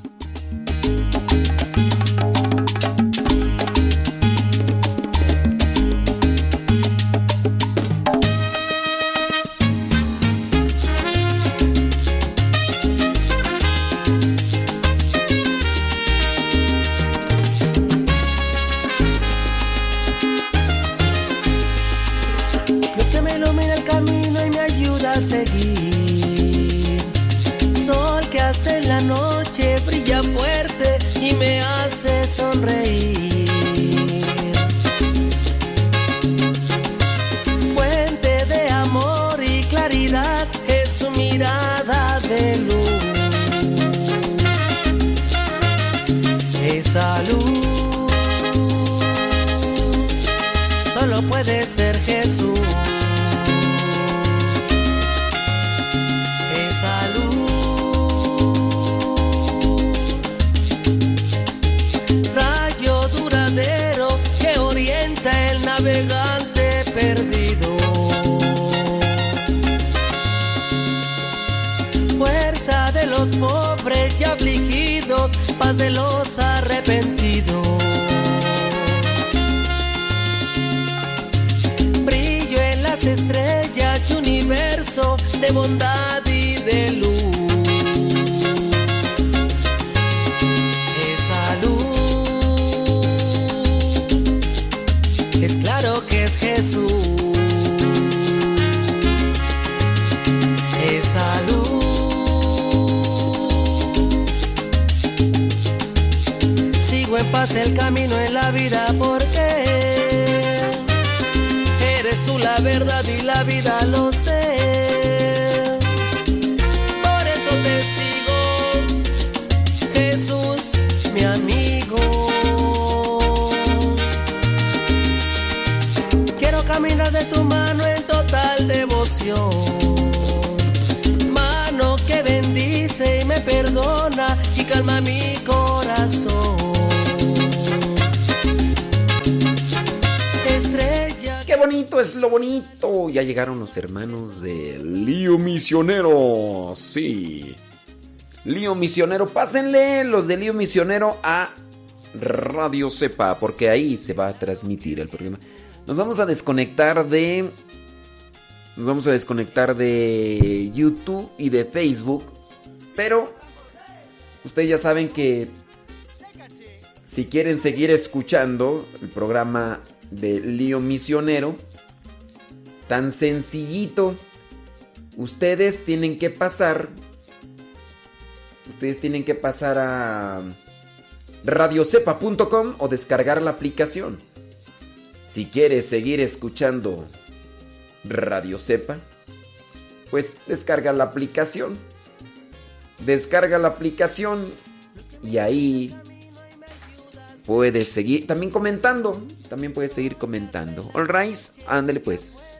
El camino en la vida porque eres tú la verdad y la vida lo sé. Por eso te sigo, Jesús, mi amigo. Quiero caminar de tu mano en total devoción. Es lo bonito. Ya llegaron los hermanos de Lío Misionero. Sí. Lío Misionero, pásenle los de Lío Misionero a Radio Cepa, porque ahí se va a transmitir el programa. Nos vamos a desconectar de. Nos vamos a desconectar de YouTube y de Facebook. Pero ustedes ya saben que si quieren seguir escuchando el programa de Lío Misionero, tan sencillito, ustedes tienen que pasar. Ustedes tienen que pasar a radiocepa.com o descargar la aplicación. Si quieres seguir escuchando Radio Cepa, pues descarga la aplicación. Descarga la aplicación y ahí puedes seguir también comentando. También puedes seguir comentando. All right, ándale pues.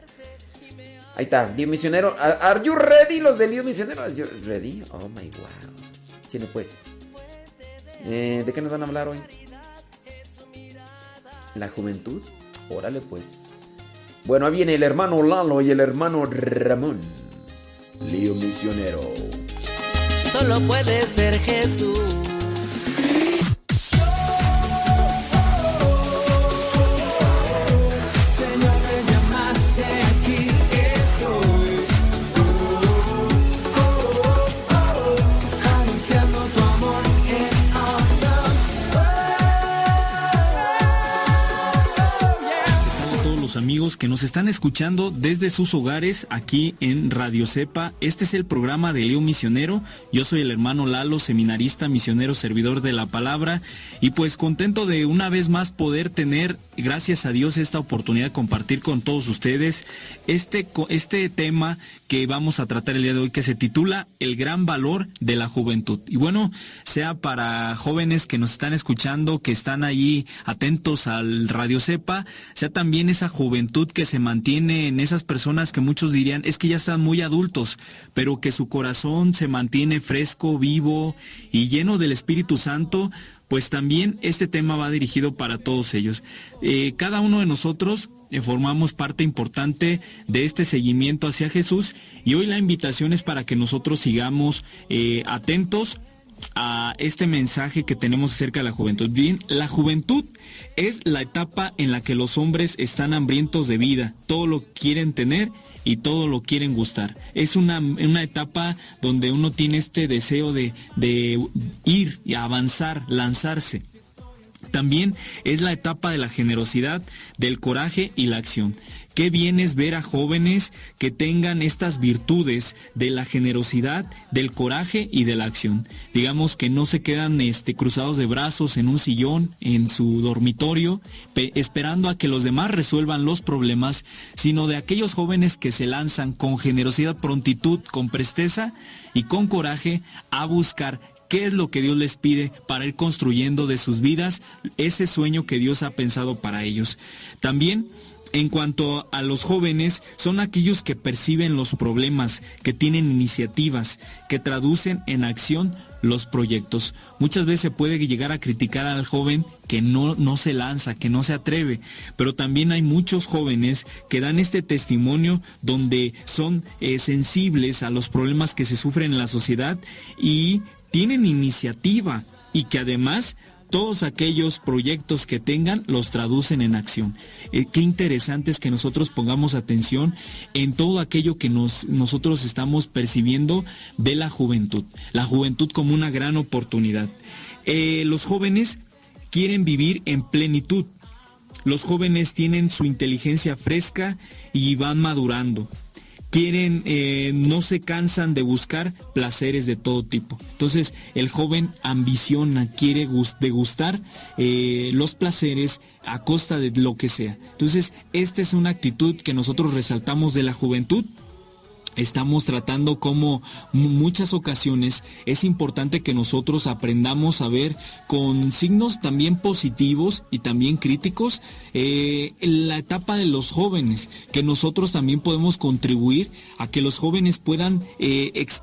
Ahí está, Lío Misionero. Are you ready los de Lío Misionero? Are you ready? Oh my wow. Chile pues. Eh, ¿De qué nos van a hablar hoy? La juventud. Órale pues. Bueno, ahí viene el hermano Lalo y el hermano Ramón. Lío Misionero. Solo puede ser Jesús. Amigos que nos están escuchando desde sus hogares aquí en Radio Cepa. Este es el programa de Leo Misionero. Yo soy el hermano Lalo, seminarista, misionero, servidor de la palabra. Y pues contento de una vez más poder tener, gracias a Dios, esta oportunidad de compartir con todos ustedes este, este tema que vamos a tratar el día de hoy que se titula El gran valor de la juventud. Y bueno, sea para jóvenes que nos están escuchando, que están allí atentos al Radio Cepa, sea también esa juventud que se mantiene en esas personas que muchos dirían es que ya están muy adultos, pero que su corazón se mantiene fresco, vivo y lleno del Espíritu Santo, pues también este tema va dirigido para todos ellos. Eh, cada uno de nosotros formamos parte importante de este seguimiento hacia Jesús y hoy la invitación es para que nosotros sigamos eh, atentos a este mensaje que tenemos acerca de la juventud. Bien, la juventud es la etapa en la que los hombres están hambrientos de vida, todo lo quieren tener y todo lo quieren gustar. Es una, una etapa donde uno tiene este deseo de, de ir y avanzar, lanzarse. También es la etapa de la generosidad, del coraje y la acción. Qué bien es ver a jóvenes que tengan estas virtudes de la generosidad, del coraje y de la acción. Digamos que no se quedan este, cruzados de brazos en un sillón, en su dormitorio, pe- esperando a que los demás resuelvan los problemas, sino de aquellos jóvenes que se lanzan con generosidad, prontitud, con presteza y con coraje a buscar qué es lo que Dios les pide para ir construyendo de sus vidas ese sueño que Dios ha pensado para ellos. También en cuanto a los jóvenes, son aquellos que perciben los problemas, que tienen iniciativas, que traducen en acción los proyectos. Muchas veces se puede llegar a criticar al joven que no, no se lanza, que no se atreve, pero también hay muchos jóvenes que dan este testimonio donde son eh, sensibles a los problemas que se sufren en la sociedad y tienen iniciativa y que además todos aquellos proyectos que tengan los traducen en acción. Eh, qué interesante es que nosotros pongamos atención en todo aquello que nos, nosotros estamos percibiendo de la juventud. La juventud como una gran oportunidad. Eh, los jóvenes quieren vivir en plenitud. Los jóvenes tienen su inteligencia fresca y van madurando quieren, eh, no se cansan de buscar placeres de todo tipo. Entonces el joven ambiciona, quiere gus- degustar eh, los placeres a costa de lo que sea. Entonces esta es una actitud que nosotros resaltamos de la juventud. Estamos tratando como mu- muchas ocasiones es importante que nosotros aprendamos a ver con signos también positivos y también críticos eh, la etapa de los jóvenes, que nosotros también podemos contribuir a que los jóvenes puedan eh,